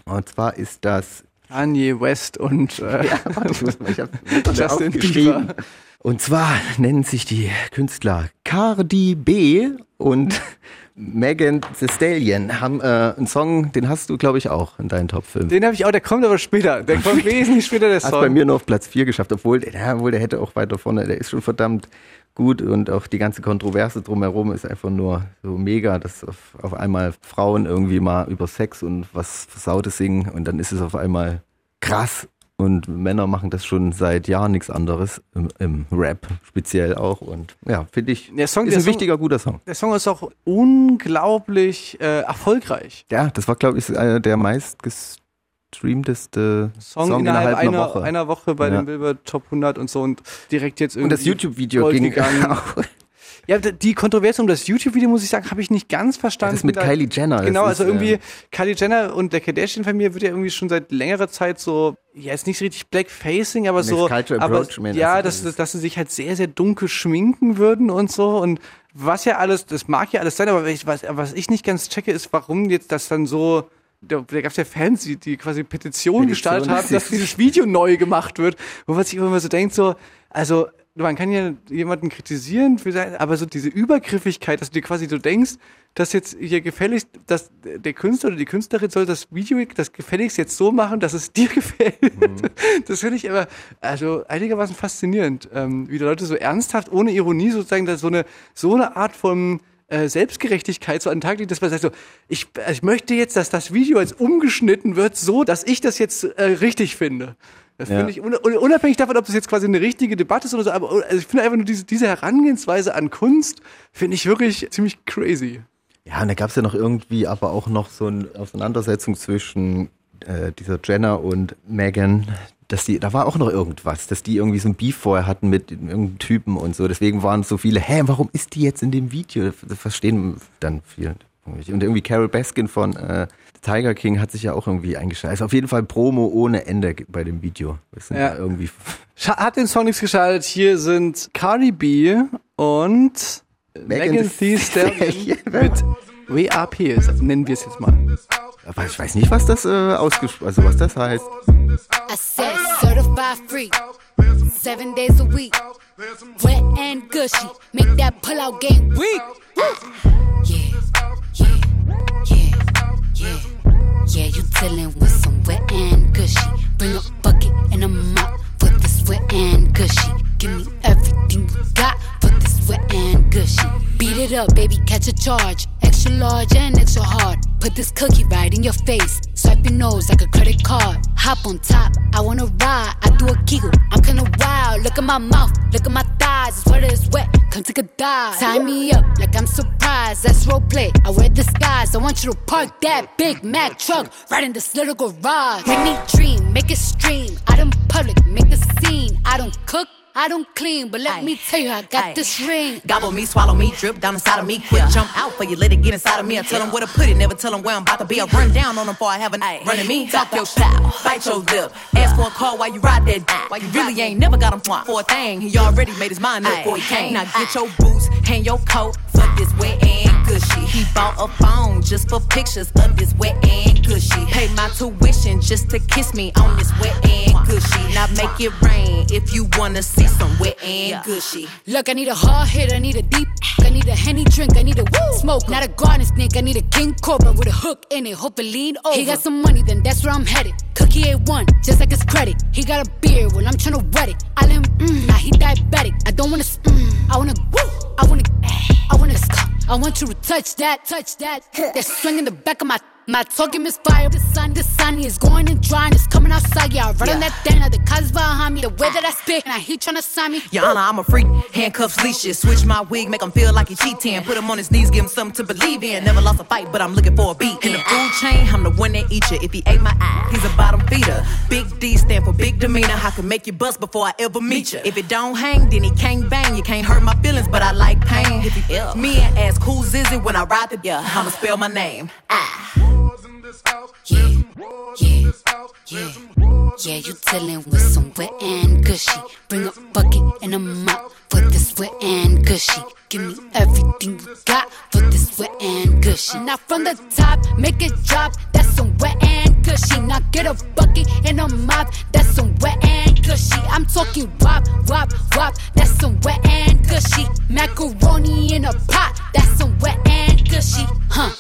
Und zwar ist das Kanye West und äh, (laughs) Ja, (laughs) Justin. Bieber. Und zwar nennen sich die Künstler Cardi B und (laughs) Megan Thee Stallion haben äh, einen Song, den hast du, glaube ich, auch in deinen Top 5. Den habe ich auch, der kommt aber später. Der kommt wesentlich später, der Hat Song. bei mir nur auf Platz 4 geschafft, obwohl, ja, obwohl der hätte auch weiter vorne, der ist schon verdammt gut und auch die ganze Kontroverse drumherum ist einfach nur so mega, dass auf, auf einmal Frauen irgendwie mal über Sex und was Versautes singen und dann ist es auf einmal krass und Männer machen das schon seit Jahren nichts anderes, im, im Rap speziell auch und ja, finde ich, Der Song- ist der ein Song- wichtiger, guter Song. Der Song ist auch unglaublich äh, erfolgreich. Ja, das war, glaube ich, einer der meistgestreamteste Song, Song, innerhalb, einer, einer Woche. einer Woche bei Ja. den Billboard Top 100 und so und direkt jetzt und irgendwie. das YouTube-Video ging (laughs) gegangen. auch. Ja, die Kontroverse um das YouTube-Video, muss ich sagen, habe ich nicht ganz verstanden. Das mit Da- Kylie Jenner. Genau, ist, also irgendwie äh, Kylie Jenner und der Kardashian-Familie wird ja irgendwie schon seit längerer Zeit so, ja, ist nicht so richtig Blackfacing, aber so, Cultural aber, Approachment, ja, also dass, das ist- dass sie sich halt sehr, sehr dunkel schminken würden und so und was ja alles, das mag ja alles sein, aber was, was ich nicht ganz checke, ist, warum jetzt das dann so, da, da gab es ja Fans, die, die quasi Petition Petition, gestartet haben, das dass (laughs) dieses Video neu gemacht wird, wo man sich immer so denkt, so, also man kann ja jemanden kritisieren, für sein, aber so diese Übergriffigkeit, dass du dir quasi so denkst, dass jetzt hier gefälligst, dass der Künstler oder die Künstlerin soll das Video, das gefälligst jetzt so machen, dass es dir (laughs) gefällt. Das finde ich aber also einigermaßen faszinierend, ähm, wie die Leute so ernsthaft, ohne Ironie sozusagen, da so eine so eine Art von äh, Selbstgerechtigkeit so an den Tag legt, dass man sagt so, ich, ich möchte jetzt, dass das Video jetzt umgeschnitten wird, so, dass ich das jetzt äh, richtig finde. Das Ja. finde ich, un- un- unabhängig davon, ob das jetzt quasi eine richtige Debatte ist oder so, aber also ich finde einfach nur diese, diese Herangehensweise an Kunst, finde ich wirklich ziemlich crazy. Ja, und da gab es ja noch irgendwie aber auch noch so eine Auseinandersetzung zwischen äh, dieser Jenner und Megan, dass die, da war auch noch irgendwas, dass die irgendwie so ein Beef vorher hatten mit irgendeinem Typen und so. Deswegen waren so viele, hä, warum ist die jetzt in dem Video? Das verstehen dann viele. Und irgendwie Carol Baskin von äh, Tiger King hat sich ja auch irgendwie eingeschaltet. Also auf jeden Fall Promo ohne Ende bei dem Video. Ja. irgendwie Hat den Song nichts geschaltet. Hier sind Cardi B und Megan Thee Stallion mit WAP, nennen wir es jetzt mal. Aber ich weiß nicht, was das äh, ausgesprochen, also was das heißt. I said certified free, seven days a week. Wet and gushy, make that pull out game weak. Yeah, yeah, yeah, yeah. Yeah, you dealing with some wet and gushy. Bring a bucket and a mop for this wet and gushy. Give me everything you got and gushy. Beat it up, baby, catch a charge. Extra large and extra hard. Put this cookie right in your face. Swipe your nose like a credit card. Hop on top, I wanna ride. I do a giggle, I'm kinda wild. Look at my mouth, look at my thighs. It's wet, it's wet. Come take a dive. Tie me up like I'm surprised. That's role play. I wear disguise. I want you to park that Big Mac truck right in this little garage. Make me dream, make it stream. I don't public, make a scene. I don't cook. I don't clean, but let Aye. me tell you, I got Aye. this ring. Gobble me, swallow me, drip down inside of me. Quick jump out for you, let it get inside of me. I tell them where to put it, never tell them where I'm about to be. I run down on them before I have an a running me. Talk your style, bite your lip. Ask for a call while you ride that dick. Why you really ain't never got him for a thing. He already made his mind up before he came. Now get your boots, hang your coat for this wet and gushy. He bought a phone just for pictures of this wet and gushy. Hey my tuition just to kiss me on this wet and gushy. Now make it rain if you wanna see some wet and gushy. Look, I need a hard hit, I need a deep. (laughs) I need a henny drink, I need a woo smoke. Not a garden snake, I need a king cobra with a hook in it. Hope it lean over. He got some money, then that's where I'm headed. Cookie A1, just like his credit. He got a beard, well, I'm tryna wet it. I let him, mm, now he diabetic. I don't wanna, mm, I wanna, woo, I wanna, I wanna, I want you to touch that, touch that. That swing in the back of my. My talking misfire. The sun, the sun is going and drying. It's coming outside. Yeah, I run on that thing. The cuz behind me. The way that I spit. Now he tryna sign me. Honor, I'm a freak. Handcuffs, leashes. Switch my wig, make him feel like he cheating. Put him on his knees, give him something to believe in. Never lost a fight, but I'm looking for a beat. In the food chain, I'm the one that eat you. If he ate my eye, he's a bottom feeder. Big D stand for big demeanor. I can make you bust before I ever meet you. If it don't hang, then he can't bang. You can't hurt my feelings, but I like pain. If he ill, me and ask who's is it when I ride the yeah, I'ma spell my name. Ah. Yeah, yeah, you dealing with some wet and gushy. Bring a bucket and a mop for this wet and gushy. Give me everything you got for this wet and gushy. Now from the top, make it drop. That's some wet and gushy. Now get a bucket and a mop. That's some wet and gushy. I'm talking wop, wop, wop. That's some wet and gushy. Macaroni in a pot. That's some wet and gushy. Huh.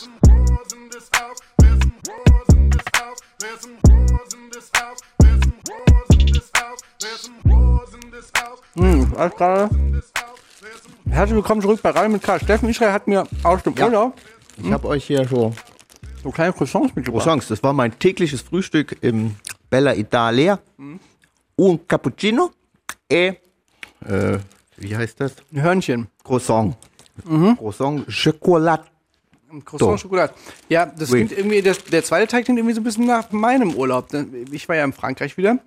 Hm, alles klar. Herzlich willkommen zurück bei Radio mit K. Steffen Israel hat mir aus dem Ja. Urlaub Ich habe euch hier so so kleine Croissants mitgebracht. Croissants. Das war mein tägliches Frühstück im Bella Italia. Un cappuccino e, äh, wie heißt das? Ein Hörnchen. Croissant. Croissant Chocolat. Croissant So. Schokolade. Ja, das Oui. klingt irgendwie, das, der zweite Teig klingt irgendwie so ein bisschen nach meinem Urlaub. Ich war ja in Frankreich wieder.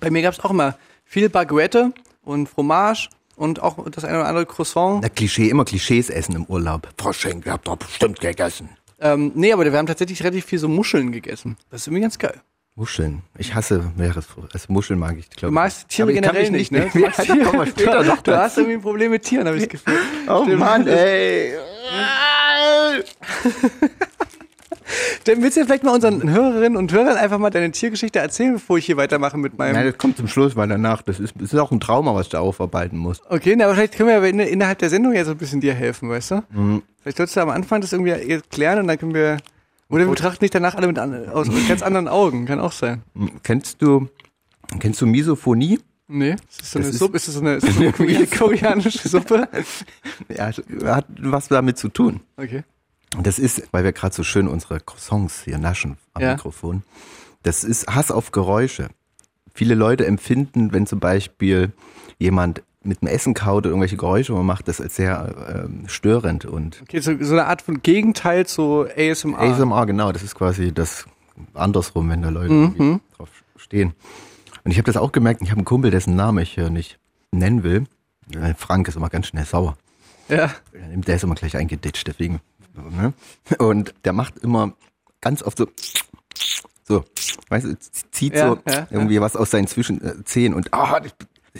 Bei mir gab es auch immer viel Baguette und Fromage und auch das eine oder andere Croissant. Na, Klischee, immer Klischees essen im Urlaub. Frau Schenk, ihr habt doch bestimmt gegessen. Ähm, nee, aber wir haben tatsächlich relativ viel so Muscheln gegessen. Das ist irgendwie ganz geil. Muscheln. Ich hasse Meeresfrüchte. Also Muscheln mag ich, glaube Du magst Tiere ich generell nicht, ne? Du (laughs) Ja, kommen wir später noch Du hast irgendwie ein Problem mit Tieren, habe ich das (laughs) Gefühl. Oh Mann, ey. (laughs) (laughs) Dann willst du vielleicht mal unseren Hörerinnen und Hörern einfach mal deine Tiergeschichte erzählen, bevor ich hier weitermache mit meinem. Nein, das kommt zum Schluss, weil danach, das ist, das ist auch ein Trauma, was du aufarbeiten musst. Okay, na, aber vielleicht können wir aber in, innerhalb der Sendung ja so ein bisschen dir helfen, weißt du? Mhm. Vielleicht solltest du am Anfang das irgendwie erklären und dann können wir. Oder wir betrachten dich danach alle mit an, aus ganz anderen Augen, kann auch sein. Hm, Kennst du, kennst du Misophonie? Nee, ist das so Das eine ist- Suppe? Ist das eine, ist das eine korea- koreanische Suppe? (laughs) Ja, hat was damit zu tun. Okay. Und Das ist, weil wir gerade so schön unsere Croissants hier naschen am Ja. Mikrofon. Das ist Hass auf Geräusche. Viele Leute empfinden, wenn zum Beispiel jemand mit dem Essen kaut oder irgendwelche Geräusche macht, das als sehr ähm, störend und Okay, so, so eine Art von Gegenteil zu ASMR. ASMR, genau, das ist quasi das andersrum, wenn da Leute Mhm. irgendwie drauf stehen. Und ich habe das auch gemerkt, ich habe einen Kumpel, dessen Name ich hier nicht nennen will. Äh, Frank ist immer ganz schnell sauer. Ja. Der ist immer gleich eingeditscht, deswegen. Ne? Und der macht immer ganz oft so, so, weißt du, zieht Ja, so ja, irgendwie was aus seinen Zwischenzähnen und ah, ich,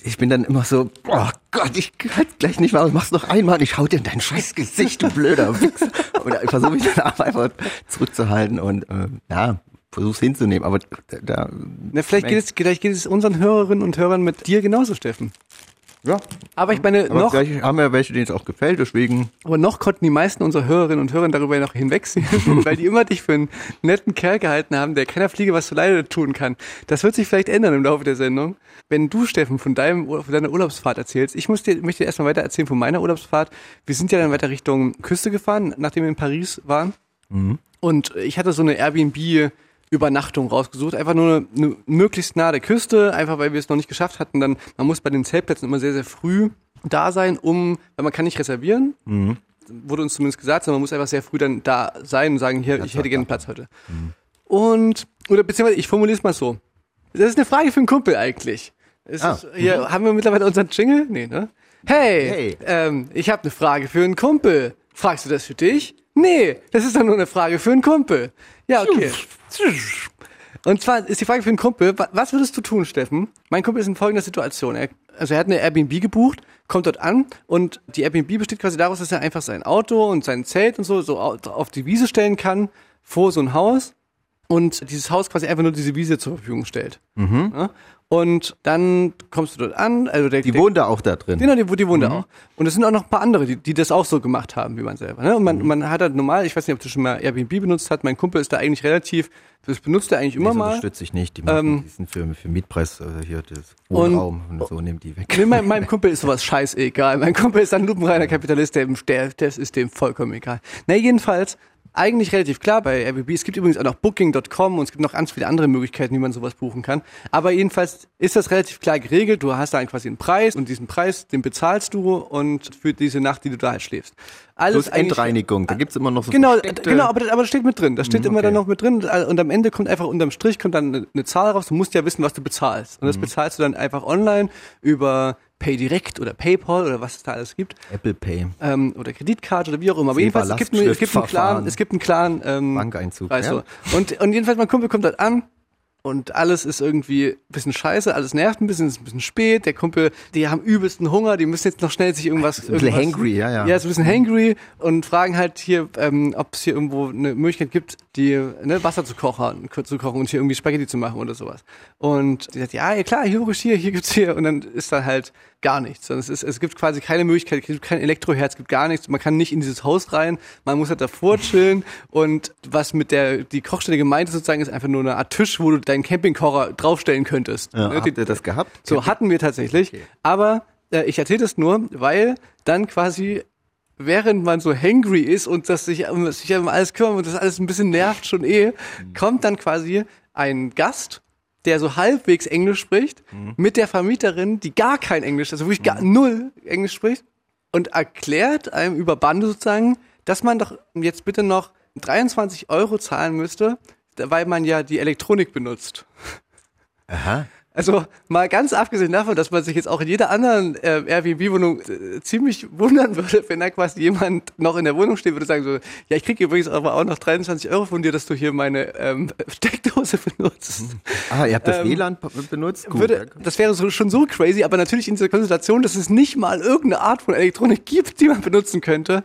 ich bin dann immer so, oh Gott, ich kann gleich nicht mehr, mach's noch einmal und ich hau dir in dein scheiß Gesicht, du blöder Wichser. Und ich versuche mich dann (laughs) einfach zurückzuhalten und ähm, ja, versuch's hinzunehmen, aber da, Na, vielleicht, geht es, vielleicht geht es unseren Hörerinnen und Hörern mit dir genauso, Steffen. ja, Aber ich meine, aber noch, vielleicht haben wir welche, denen es auch gefällt, deswegen aber noch konnten die meisten unserer Hörerinnen und Hörer darüber noch hinwegsehen, (laughs) weil die immer dich für einen netten Kerl gehalten haben, der keiner Fliege was zu Leide tun kann. Das wird sich vielleicht ändern im Laufe der Sendung. Wenn du, Steffen, von, deinem, von deiner Urlaubsfahrt erzählst, ich muss dir, möchte dir erstmal weiter erzählen von meiner Urlaubsfahrt. Wir sind ja dann weiter Richtung Küste gefahren, nachdem wir in Paris waren. Und ich hatte so eine Airbnb-Übernachtung rausgesucht, einfach nur eine, eine, möglichst nah der Küste, einfach weil wir es noch nicht geschafft hatten. Dann, man muss bei den Zeltplätzen immer sehr, sehr früh da sein, um, weil man kann nicht reservieren. Wurde uns zumindest gesagt, sondern man muss einfach sehr früh dann da sein und sagen, hier, ich hätte gerne einen Platz heute. Und, oder beziehungsweise, ich formuliere es mal so. Das ist eine Frage für einen Kumpel eigentlich. Ah, ist, hier, haben wir mittlerweile unseren Jingle? Nee, ne? Hey, Hey. Ähm, ich habe eine Frage für einen Kumpel. Fragst du das für dich? Nee, das ist doch nur eine Frage für einen Kumpel. Ja, okay. Und zwar ist die Frage für einen Kumpel, wa- was würdest du tun, Steffen? Mein Kumpel ist in folgender Situation. Er, also er hat eine Airbnb gebucht, kommt dort an und die Airbnb besteht quasi daraus, dass er einfach sein Auto und sein Zelt und so, so au- auf die Wiese stellen kann, vor so ein Haus. und dieses Haus quasi einfach nur diese Wiese zur Verfügung stellt. Ja? Und dann kommst du dort an, also der, Die wohnt da auch da drin. Genau, die, die wohnen da auch. Und es sind auch noch ein paar andere, die, die das auch so gemacht haben, wie man selber. Ne? Und man, man hat halt normal, ich weiß nicht, ob du schon mal Airbnb benutzt hast, mein Kumpel ist da eigentlich relativ, das benutzt er eigentlich immer das mal. unterstütze ich nicht. Die machen Ähm, die sind für, für Mietpreis also hier das und- Wohnraum und, so nehmen die weg. Nee, mein, meinem (laughs) Kumpel ist sowas scheißegal. Mein Kumpel ist ein lupenreiner Kapitalist, der, der, das ist dem vollkommen egal. Na, jedenfalls, eigentlich relativ klar bei Airbnb. Es gibt übrigens auch noch Booking.com und es gibt noch ganz viele andere Möglichkeiten, wie man sowas buchen kann. Aber jedenfalls ist das relativ klar geregelt. Du hast da quasi einen Preis und diesen Preis, den bezahlst du und für diese Nacht, die du da halt schläfst. Alles Plus Endreinigung, da gibt's immer noch so Genau, genau, aber das, aber das steht mit drin. Das steht Mhm, immer dann okay. noch mit drin und am Ende kommt einfach unterm Strich kommt dann eine, eine Zahl raus. Du musst ja wissen, was du bezahlst und Mhm. das bezahlst du dann einfach online über PayDirect oder PayPal oder was es da alles gibt Apple Pay. ähm, oder Kreditkarte oder wie auch immer. Aber jedenfalls es gibt, eine, es gibt einen klaren, es gibt einen klaren ähm, Bankeinzug, Weißt ja. du. Und und jedenfalls mein Kumpel kommt dort an. Und alles ist irgendwie ein bisschen scheiße, alles nervt ein bisschen, es ist ein bisschen spät. Der Kumpel, die haben übelsten Hunger, die müssen jetzt noch schnell sich irgendwas. ein bisschen irgendwas- hangry, ja, ja. Ja, so ein bisschen hangry und fragen halt hier, ähm, ob es hier irgendwo eine Möglichkeit gibt, die ne, Wasser zu kochen, zu kochen und hier irgendwie Spaghetti zu machen oder sowas. Und die sagt, ja, ja klar, hier logisch hier, hier gibt's hier. Und dann ist da halt gar nichts. Es, ist, es gibt quasi keine Möglichkeit, es gibt kein Elektroherz, es gibt gar nichts. Man kann nicht in dieses Haus rein, man muss halt davor chillen. Und was mit der die Kochstelle gemeint ist sozusagen, ist einfach nur eine Art Tisch, wo du deinen Campingkocher draufstellen könntest. Ja, Ne, habt ihr das gehabt? so hatten wir tatsächlich. Aber äh, ich erzähle das nur, weil dann quasi während man so hangry ist und das sich, um, sich um alles kümmern und das alles ein bisschen nervt schon eh, kommt dann quasi ein Gast, der so halbwegs Englisch spricht, mit der Vermieterin, die gar kein Englisch, also wirklich gar null Englisch spricht und erklärt einem über Bande sozusagen, dass man doch jetzt bitte noch 23 Euro zahlen müsste, weil man ja die Elektronik benutzt. Aha. Also mal ganz abgesehen davon, dass man sich jetzt auch in jeder anderen äh, Airbnb-Wohnung äh, ziemlich wundern würde, wenn da quasi jemand noch in der Wohnung steht, würde sagen so, ja, ich kriege übrigens aber auch noch 23 Euro von dir, dass du hier meine ähm, (laughs) Steckdose benutzt. Ah, ihr habt das Ähm, WLAN benutzt? Gut. Würde, das wäre so, schon so crazy, aber natürlich in dieser Konstellation, dass es nicht mal irgendeine Art von Elektronik gibt, die man benutzen könnte.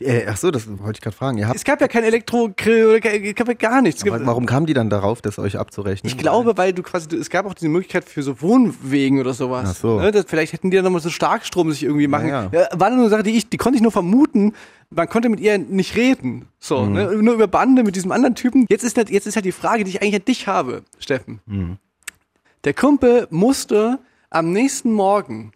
Äh, ach so, das wollte ich gerade fragen. Ihr habt, Es gab ja kein Elektrogrill oder gab gar nichts. Aber warum kamen die dann darauf, das euch abzurechnen? Ich glaube, weil du quasi, es gab auch diese Möglichkeit für so Wohnwegen oder sowas. Ach so. Ne, das, vielleicht hätten die ja nochmal so Starkstrom sich irgendwie machen. Ja, Ja, war nur eine Sache, die ich, die konnte ich nur vermuten. Man konnte mit ihr nicht reden. So, Mhm. ne, nur über Bande mit diesem anderen Typen. Jetzt ist, jetzt ist halt die Frage, die ich eigentlich an dich habe, Steffen. Mhm. Der Kumpel musste am nächsten Morgen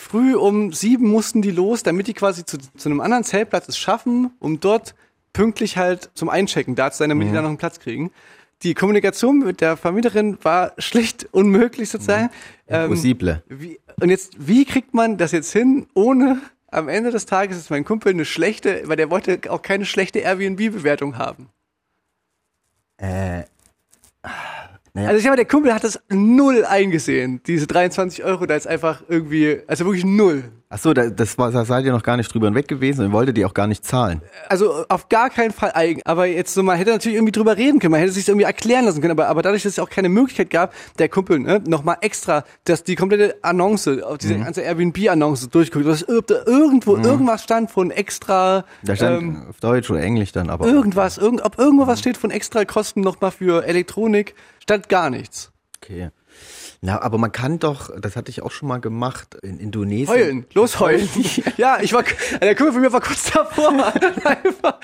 früh um sieben mussten die los, damit die quasi zu, zu einem anderen Zeltplatz es schaffen, um dort pünktlich halt zum Einchecken da zu sein, damit die da noch einen Platz kriegen. Die Kommunikation mit der Vermieterin war schlicht unmöglich sozusagen. Ähm, Impossible. wie, und jetzt, wie kriegt man das jetzt hin, ohne am Ende des Tages ist mein Kumpel eine schlechte, weil der wollte auch keine schlechte Airbnb-Bewertung haben. Äh, naja. Also ich glaube, der Kumpel hat das null eingesehen, diese 23 Euro, da ist einfach irgendwie, also wirklich null. Ach so, da, das war, da seid ihr noch gar nicht drüber hinweg gewesen und wolltet ihr auch gar nicht zahlen. Also auf gar keinen Fall eigen. Aber jetzt so, man hätte natürlich irgendwie drüber reden können, man hätte sich irgendwie erklären lassen können. Aber, aber dadurch, dass es auch keine Möglichkeit gab, der Kumpel ne, nochmal extra, dass die komplette Annonce, auf diese ganze Airbnb-Annonce durchguckt, dass ob da irgendwo irgendwas stand von extra, Da stand ähm, auf Deutsch oder Englisch dann, aber. irgendwas, irgend, ob irgendwo was steht von extra Kosten nochmal für Elektronik, stand gar nichts. Okay. Na, aber man kann doch, das hatte ich auch schon mal gemacht, in Indonesien. Heulen, los heulen. (laughs) ja, ich war, der Kumpel von mir war kurz davor, (laughs) einfach,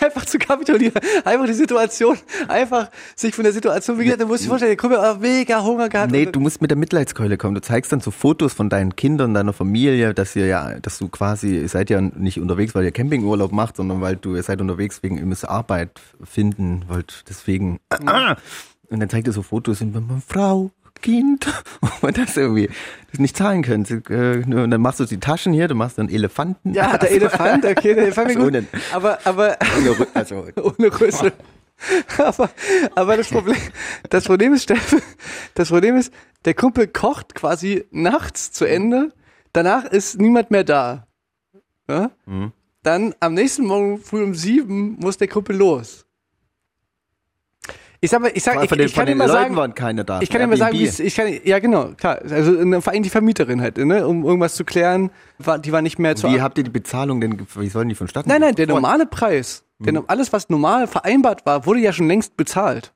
einfach zu kapitulieren, einfach die Situation, einfach sich von der Situation, wie gesagt, da musst du dir vorstellen, der Kumpel hat mega Hunger gehabt. Nee, du musst mit der Mitleidskeule kommen. Du zeigst dann so Fotos von deinen Kindern, deiner Familie, dass ihr ja, dass du quasi, ihr seid ja nicht unterwegs, weil ihr Campingurlaub macht, sondern weil du, ihr seid unterwegs wegen, ihr müsst Arbeit finden, wollt deswegen, ah, (clears throat) und dann zeigt ihr so Fotos und man Frau, Kind, (laughs) und das irgendwie, das nicht zahlen könnt. Äh, Und dann machst du die Taschen hier, du machst dann Elefanten. ja, der (laughs) Elefant, okay, der Elefant, Also gut. ohne- aber, aber, Ohne also, (laughs) ohne Rüssel. Aber, aber das Problem, das Problem ist, Steffen, das Problem ist, der Kumpel kocht quasi nachts zu Ende, danach ist niemand mehr da. Ja? Dann am nächsten Morgen früh um sieben muss der Kumpel los. Ich sag mal, ich sag, Von ich, den, ich kann mal Leuten sagen, waren keine da. ich kann mal sagen, wie ich kann, ja genau, klar, also eine, vor allem die Vermieterin halt, ne, um irgendwas zu klären, war, die war nicht mehr zu Wie habt ihr die Bezahlung denn, wie sollen die vonstatten Nein, nein, der normale Preis, der, no- alles was normal vereinbart war, wurde ja schon längst bezahlt.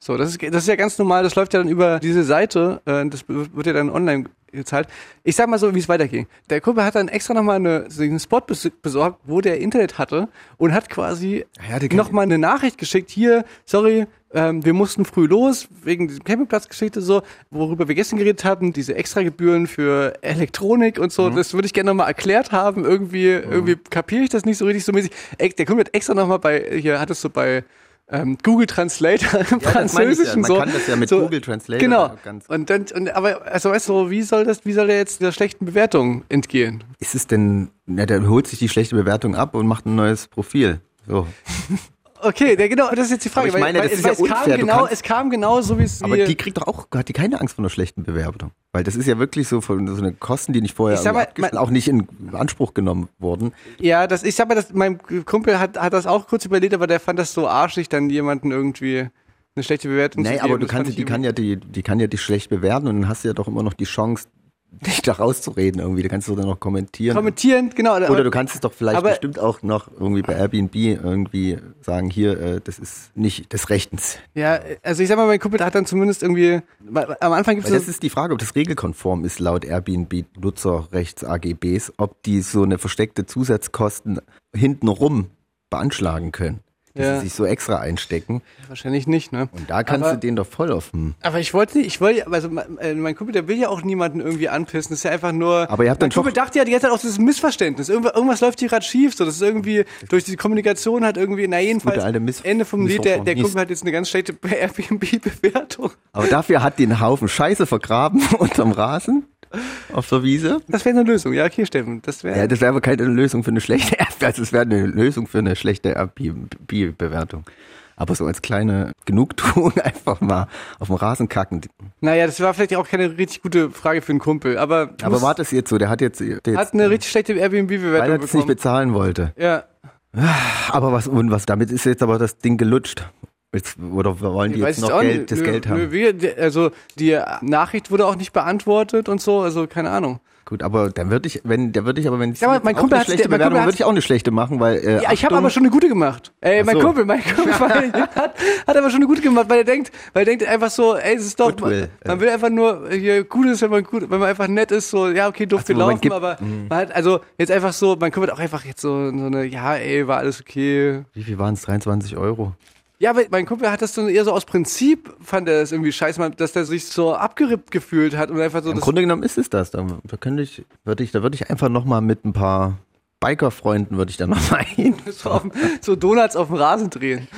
So, das ist, das ist ja ganz normal, das läuft ja dann über diese Seite, äh, das wird ja dann online gezahlt. Ich sag mal so, wie es weiterging. Der Kumpel hat dann extra nochmal eine, so einen Spot bes besorgt, wo der Internet hatte und hat quasi Ja, der kann- nochmal eine Nachricht geschickt, hier, sorry, ähm, wir mussten früh los, wegen diesem Campingplatzgeschichte so, worüber wir gestern geredet haben, diese Extragebühren für Elektronik und so, das würde ich gerne nochmal erklärt haben, irgendwie, irgendwie kapiere ich das nicht so richtig so mäßig. Der Kumpel hat extra nochmal bei, hier hattest du bei ähm, Google Translator im Ja, ich ja. Französischen Man so. kann das ja mit so, Google Translator Genau. ganz- Und dann, und, aber, also weißt du, wie soll das, wie soll der jetzt der schlechten Bewertung entgehen? Ist es denn, na, der holt sich die schlechte Bewertung ab und macht ein neues Profil. So. (laughs) Okay, der, genau, das ist jetzt die Frage. Aber ich meine, weil, das weil, ist weil ja es kam unfair, du genau, kannst- es kam genau so, wie es Aber die kriegt doch auch, hat die keine Angst vor einer schlechten Bewertung. Weil das ist ja wirklich so von so eine Kosten, die nicht vorher mal, man- auch nicht in Anspruch genommen wurden. Ja, das, ich sag mal, das, mein Kumpel hat, hat das auch kurz überlegt, aber der fand das so arschig, dann jemanden irgendwie eine schlechte Bewertung Nee, zu geben. aber du kannst, die kann ja die, die kann ja dich schlecht bewerten und dann hast du ja doch immer noch die Chance, dich da rauszureden irgendwie. Da kannst du dann noch kommentieren. kommentieren, genau. Oder du kannst es doch vielleicht aber- bestimmt auch noch irgendwie bei Airbnb irgendwie sagen, hier, äh, das ist nicht des Rechtens. Ja, also ich sag mal, mein Kumpel hat dann zumindest irgendwie, am Anfang gibt es das ist die Frage, ob das regelkonform ist laut Airbnb Nutzerrechts AGBs, ob die so eine versteckte Zusatzkosten hintenrum beanschlagen können, dass Ja. sie sich so extra einstecken. wahrscheinlich nicht, ne? Und da kannst Aber- du den doch voll dem. Aber ich wollte nicht, ich wollte, also mein, äh, mein Kumpel, der will ja auch niemanden irgendwie anpissen. Das ist ja einfach nur. Aber ihr habt mein dann Kumpel doch- dachte ja die ganze Zeit auch, ein Missverständnis. Irgendwas, irgendwas läuft hier gerade schief. So, das ist irgendwie durch diese Kommunikation hat irgendwie, na jedenfalls alte Miss- Ende vom Lied, der, der. Kumpel hat jetzt eine ganz schlechte (laughs) Airbnb-Bewertung. Aber dafür hat den Haufen Scheiße vergraben (laughs) unterm Rasen auf der Wiese. Das wäre eine Lösung. Ja, okay, Steffen. Das wäre. Ja, das wäre aber keine Lösung für eine schlechte App. Also es wäre eine Lösung für eine schlechte Airbnb-Bewertung. Aber so als kleine Genugtuung (laughs) einfach mal auf dem Rasen kacken. naja, das war vielleicht auch keine richtig gute Frage für einen Kumpel. Aber, Aber war das jetzt so? Der hat jetzt, der hat jetzt eine richtig schlechte weil er Airbnb-Bewertung das nicht bezahlen wollte. Ja. Aber was und was damit ist jetzt aber das Ding gelutscht. Jetzt, oder wollen die jetzt noch Geld, das Nö, Geld haben? nö, wir, also die Nachricht wurde auch nicht beantwortet und so, also keine Ahnung. Gut, aber dann würde ich, wenn, der würde ich aber, wenn ich jetzt mein Kumpel eine schlechte der- Bewertung, würde ich auch eine schlechte machen, weil äh, Ja, ich habe aber schon eine gute gemacht. Ey, mein so. Kumpel, mein Kumpel (laughs) hat, hat aber schon eine gute gemacht, weil er denkt, weil er denkt einfach so, ey, es ist doch, man, man will einfach nur hier gut ist, wenn man gut, wenn man einfach nett ist, so, ja, okay, doof man gelaufen, gibt- aber man hat, also jetzt einfach so, mein Kumpel hat auch einfach jetzt so, so eine, ja, ey, war alles okay. Wie viel waren es? 23 Euro. Ja, aber mein Kumpel hat das so eher so aus Prinzip, fand er das irgendwie scheiße, dass der sich so abgerippt gefühlt hat und einfach so Im Grunde genommen ist es das. Da, da könnte ich, würde ich, da würde ich einfach noch mal mit ein paar Biker-Freunden würde ich da noch mal (laughs) hin. (laughs) so, auf, so Donuts auf dem Rasen drehen.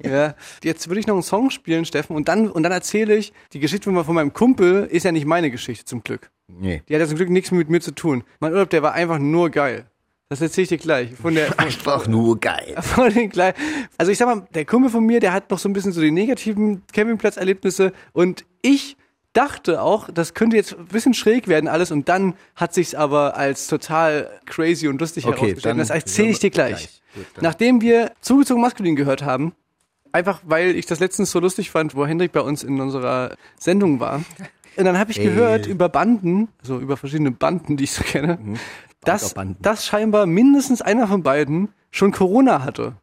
Ja. Jetzt würde ich noch einen Song spielen, Steffen, und dann, und dann erzähle ich, die Geschichte von meinem Kumpel ist ja nicht meine Geschichte zum Glück. Nee. Die hat ja zum Glück nichts mit mir zu tun. Mein Urlaub, der war einfach nur geil. Das erzähle ich dir gleich. Von der, (laughs) Einfach nur geil. (laughs) von den kleinen. Also ich sag mal, der Kumpel von mir, der hat noch so ein bisschen so die negativen Campingplatzerlebnisse und ich dachte auch, das könnte jetzt ein bisschen schräg werden alles und dann hat sich's aber als total crazy und lustig Okay, herausgestellt. das erzähle ich dir gleich. gleich. Gut. Nachdem wir zugezogen maskulin gehört haben, einfach weil ich das letztens so lustig fand, wo Hendrik bei uns in unserer Sendung war. Und dann habe ich Ey. gehört über Banden, also über verschiedene Banden, die ich so kenne, dass, dass scheinbar mindestens einer von beiden schon Corona hatte.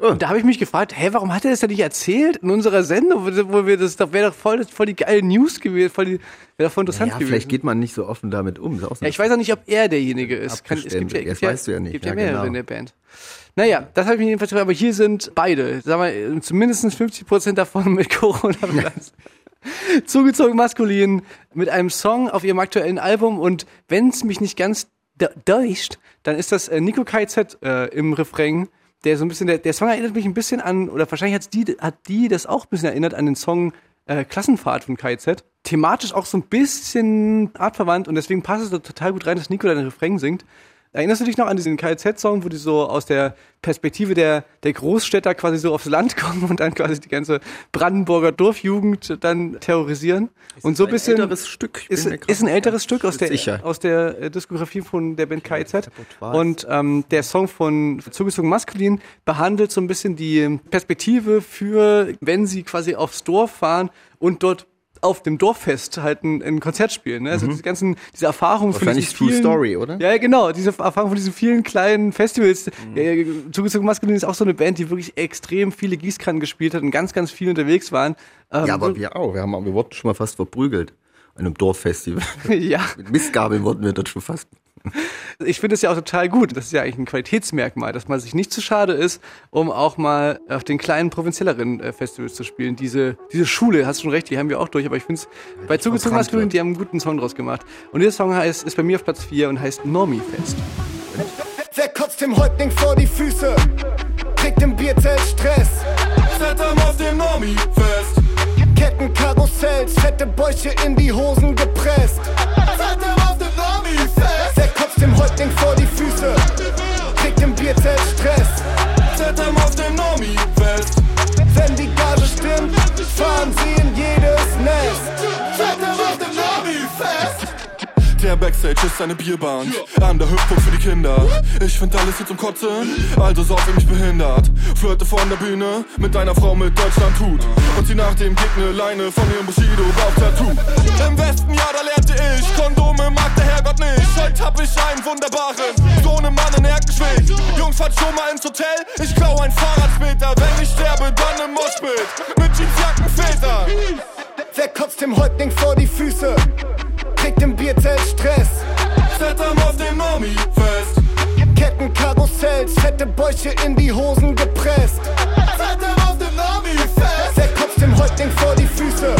Oh. Und da habe ich mich gefragt, hä, warum hat er das denn nicht erzählt in unserer Sendung, wo wir das, das wäre doch voll, voll die geile News gewesen, voll die, wäre doch voll interessant Ja, gewesen. vielleicht geht man nicht so offen damit um. So Ja, ich weiß auch nicht, ob er derjenige ist. Kann, es gibt ja, Das weißt du ja nicht. gibt Ja, ja mehrere genau. in der Band. Naja, das habe ich mir jedenfalls gefragt, aber hier sind beide, sagen wir, zumindest 50 Prozent davon mit (laughs) Corona belastet. Zugezogen maskulin mit einem Song auf ihrem aktuellen Album und wenn es mich nicht ganz deucht, dann ist das äh, Nico KZ äh, im Refrain, der so ein bisschen, der, der Song erinnert mich ein bisschen an, oder wahrscheinlich hat's die, hat die das auch ein bisschen erinnert an den Song äh, Klassenfahrt von KZ. Thematisch auch so ein bisschen artverwandt und deswegen passt es da total gut rein, dass Nico da den Refrain singt. Erinnerst du dich noch an diesen KZ-Song, wo die so aus der Perspektive der, der Großstädter quasi so aufs Land (laughs) kommen und dann quasi die ganze Brandenburger Dorfjugend dann terrorisieren? und so ein bisschen. älteres Stück. Ich bin Ist, ist ein älteres Stück aus der, sicher. aus der äh, Diskografie von der Band KIZ. Repertoire. Und ähm, der Song von Zugezogen Maskulin behandelt so ein bisschen die Perspektive für, wenn sie quasi aufs Dorf fahren und dort auf dem Dorffest halt ein, ein Konzert spielen. Ne? Also diese ganzen, diese Erfahrung von Mhm. Diesen True vielen, Story, oder? Ja, genau. Diese Erfahrung von diesen vielen kleinen Festivals. Mhm. Ja, Zugezogen Maskulin ist auch so eine Band, die wirklich extrem viele Gießkannen gespielt hat und ganz, ganz viel unterwegs waren. Ähm, Ja, aber wir auch. Wir, haben, wir wurden schon mal fast verprügelt. An einem Dorffestival. (laughs) ja. Mit Mistgabeln wurden wir dort schon fast. (laughs) Ich finde es ja auch total gut. Das ist ja eigentlich ein Qualitätsmerkmal, dass man sich nicht zu schade ist, um auch mal auf den kleinen provinzielleren äh, Festivals zu spielen. Diese, diese Schule, hast schon recht, die haben wir auch durch, aber ich finde es bei Zugezogen Maskulin, die haben einen guten Song draus gemacht. Und dieser Song heißt, ist bei mir auf Platz 4 und heißt Normie Fest. Wer kotzt dem Häuptling vor die Füße? Kriegt im Bierzelt Stress. Setem auf dem Nomi fest. Kettenkarussells, fette Bäuche in die Hosen gepresst. Setem auf dem Wer kotzt dem Häuptling vor die Füße? Kriegt im Bierzelt Stress. Setem auf dem Nomi fest. Wenn die Gage stimmt, fahren sie in jedes Nest. Der Backstage ist eine Bierbahn, an der Hüpfburg für die Kinder. Ich find alles hier zum Kotzen, also sauf ich mich behindert. Flirte von der Bühne mit deiner Frau mit Deutschland tut. Und sie nach dem Gig ne Leine von ihrem Bushido Bauchtattoo. Im Westen, ja, da lernte ich, Kondome mag der Herrgott nicht. Heute hab ich einen wunderbaren Sohnemann in Erkenschwick. Jungs, fahrt schon mal ins Hotel, ich klau ein Fahrrad später. Wenn ich sterbe, dann im Moschpit, mit Jeansjacken Väter. Wer kotzt dem Häuptling vor die Füße? Kriegt im Bierzelt Stress. Setem auf dem Nomi fest. Kettenkarussells, fette Bäuche in die Hosen gepresst. Setem auf dem Nomi fest. Wer kotzt dem Häuptling vor die Füße?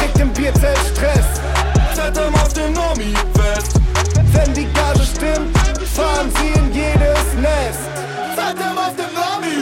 Kriegt im Bierzelt Stress. Setem auf dem Nomi fest. Wenn die Gage stimmt, fahren sie in jedes Nest. Setem auf dem Nomi fest. Fress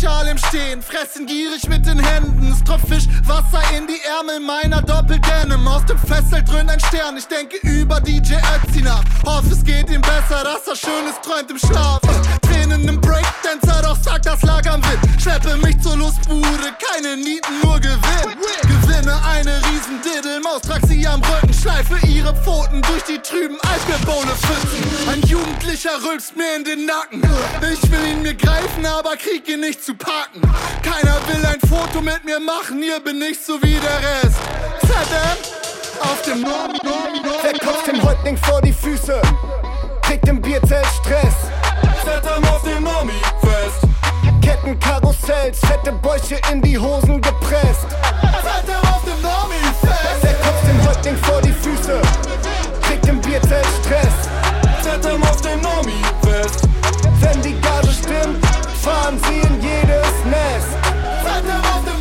Räuchal im Stehen, fressen gierig mit den Händen. Es tropft Fischwasser in die Ärmel meiner Doppeldenim. Aus dem Fessel dröhnt ein Stern, ich denke über DJ Ötzi nach. Hoff, es geht ihm besser, dass er Schönes träumt im Schlaf. Tränen im Breakdancer, doch sagt das Lager am Wind. Schleppe mich zur Lustbude, keine Nieten, nur Gewinn. Gewinne eine riesen Diddelmaus, trag sie am Rücken, schleife ihre Pfoten durch die trüben Eisbärbohle pfützen. Ein Jugendlicher rülpst mir in den Nacken. Ich will ihn mir greifen, aber krieg ihn nicht zu packen. Keiner will ein Foto mit mir machen, hier bin ich so wie der Rest. ZM auf dem Normi, Normi, Normi. Wer kotzt dem Häuptling vor die Füße? Kriegt im Bierzelt Stress. Setem auf dem Nomi fest. Kettenkarussells, fette Bäuche in die Hosen gepresst. Setem auf dem Nomi fest. Wer kotzt dem Häuptling vor die Füße? Kriegt im Bierzelt Stress. Setem auf dem Nomi fest. Wenn die Gage stimmt, fahren sie in jedes Nest. Setem auf dem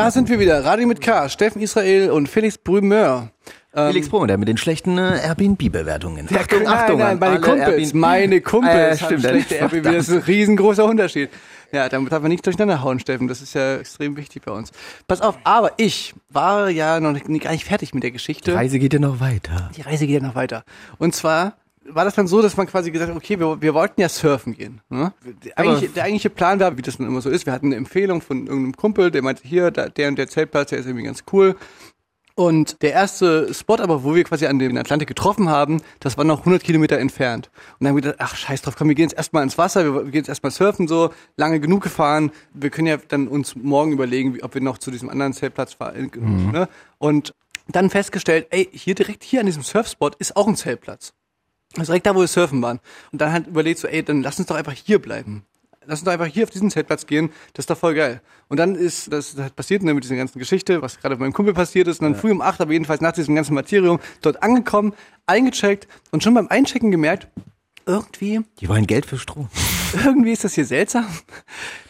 Da sind wir wieder. Radio mit K, Steffen Israel und Felix Brümeur. Felix Brummer, der mit den schlechten äh, Airbnb-Bewertungen. Achtung, nein, nein, an meine Kumpels, Airbnb meine Kumpels Ah, ja, stimmt, schlechte Airbnb. Das ist ein riesengroßer Unterschied. Ja, damit darf man nicht durcheinander hauen, Steffen. Das ist ja extrem wichtig bei uns. Pass auf, aber ich war ja noch nicht, gar nicht fertig mit der Geschichte. Die Reise geht ja noch weiter. Die Reise geht ja noch weiter. Und zwar war das dann so, dass man quasi gesagt hat, okay, wir, wir wollten ja surfen gehen. Ne? Der, eigentlich, der eigentliche Plan war, wie das dann immer so ist, wir hatten eine Empfehlung von irgendeinem Kumpel, der meinte, hier, da, der und der Zeltplatz, der ist irgendwie ganz cool. Und der erste Spot aber, wo wir quasi an den Atlantik getroffen haben, das war noch 100 Kilometer entfernt. Und dann haben wir gedacht, ach scheiß drauf, komm, wir gehen jetzt erstmal ins Wasser, wir, wir gehen jetzt erstmal surfen, so lange genug gefahren. Wir können ja dann uns morgen überlegen, wie, ob wir noch zu diesem anderen Zeltplatz fahren. Ne? Und dann festgestellt, ey, hier direkt hier an diesem Surfspot ist auch ein Zeltplatz. Also direkt da, wo wir surfen waren. Und dann halt überlegt so, ey, dann lass uns doch einfach hier bleiben. Lass uns doch einfach hier auf diesen Zeltplatz gehen. Das ist doch voll geil. Und dann ist das halt passiert ne, mit dieser ganzen Geschichte, was gerade bei meinem Kumpel passiert ist. Und dann früh um acht, aber jedenfalls nach diesem ganzen Materium, dort angekommen, eingecheckt und schon beim Einchecken gemerkt, irgendwie, Die wollen Geld für Strom. (laughs) irgendwie ist das hier seltsam,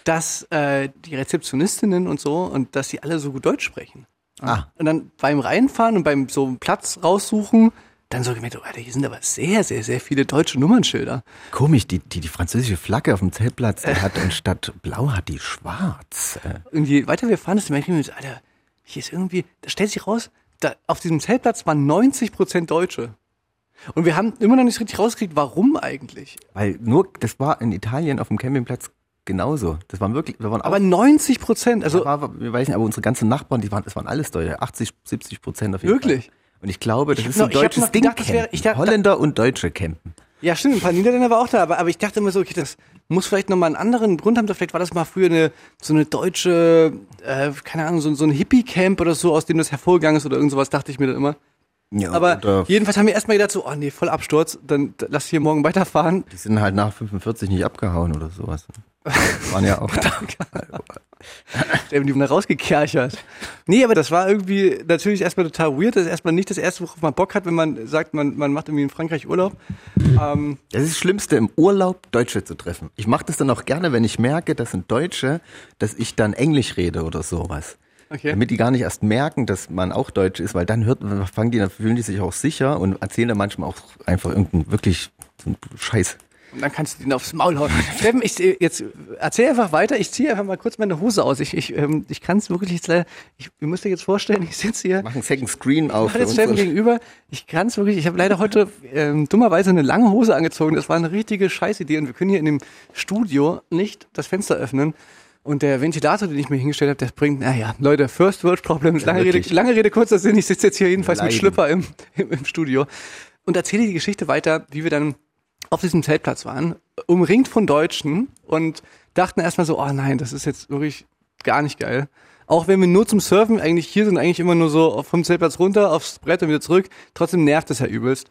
dass äh, die Rezeptionistinnen und so und dass sie alle so gut Deutsch sprechen. Ah. Und dann beim Reinfahren und beim so einen Platz raussuchen, dann so gemerkt, oh, Alter, hier sind aber sehr, sehr, sehr viele deutsche Nummernschilder. Komisch, die, die, die französische Flagge auf dem Zeltplatz, die (laughs) hat anstatt blau hat die schwarz. Äh, Und je weiter wir fahren, desto mehr kriegen wir so, Alter, hier ist irgendwie, da stellt sich raus, da, auf diesem Zeltplatz waren 90 Prozent Deutsche. Und wir haben immer noch nicht richtig rausgekriegt, warum eigentlich. Weil nur, das war in Italien auf dem Campingplatz genauso. Das waren wirklich, wir waren Aber auch, 90 Prozent, also war, wir weiß nicht, aber unsere ganzen Nachbarn, die waren, das waren alles Deutsche, 80, 70 Prozent auf jeden Wirklich? Fall. Und ich glaube, das Ich ist ein noch- hab deutsches Ding. gedacht, wäre- dachte- Holländer und Deutsche campen. Ja, stimmt, ein paar Niederländer war auch da, aber, aber ich dachte immer so, okay, das muss vielleicht nochmal einen anderen Grund haben. Vielleicht war das mal früher eine, so eine deutsche, äh, keine Ahnung, so, so ein Hippie-Camp oder so, aus dem das hervorgegangen ist oder irgend sowas, dachte ich mir dann immer. Ja, Aber oder jedenfalls haben wir erstmal gedacht so, oh nee, voll Absturz, dann lass hier morgen weiterfahren. die sind halt nach 45 nicht abgehauen oder sowas. Waren ja auch (laughs) da. Der haben die da rausgekerchert. Nee, aber das war irgendwie natürlich erstmal total weird. Das ist erstmal nicht das erste, worauf man Bock hat, wenn man sagt, man, man macht irgendwie in Frankreich Urlaub. Ähm, Das ist das Schlimmste, im Urlaub Deutsche zu treffen. Ich mache das dann auch gerne, wenn ich merke, das sind Deutsche, dass ich dann Englisch rede oder sowas. Okay. Damit die gar nicht erst merken, dass man auch Deutsch ist, weil dann hört, fangen die, dann fühlen die sich auch sicher und erzählen dann manchmal auch einfach irgendeinen wirklich so einen Scheiß. Und dann kannst du den aufs Maul hauen. (laughs) Steffen, ich jetzt erzähl einfach weiter. Ich ziehe einfach mal kurz meine Hose aus. Ich, ich, ähm, ich kann es wirklich jetzt leider. Ich, ihr müsst euch jetzt vorstellen, ich sitze hier. Machen Second Screen auf. Ich jetzt Steffen gegenüber. Ich kann es wirklich. Ich habe leider heute ähm, dummerweise eine lange Hose angezogen. Das war eine richtige Scheißidee und wir können hier in dem Studio nicht das Fenster öffnen. Und der Ventilator, den ich mir hingestellt habe, der bringt, naja, Leute, First World Problems. Lange, Rede, lange Rede, kurzer Sinn. Ich sitze jetzt hier jedenfalls mit Leiden. Schlüpper im, im, im Studio und erzähle die Geschichte weiter, wie wir dann auf diesem Zeltplatz waren, umringt von Deutschen und dachten erstmal so, oh nein, das ist jetzt wirklich gar nicht geil. Auch wenn wir nur zum Surfen eigentlich hier sind, eigentlich immer nur so vom Zeltplatz runter, aufs Brett und wieder zurück, trotzdem nervt es ja übelst.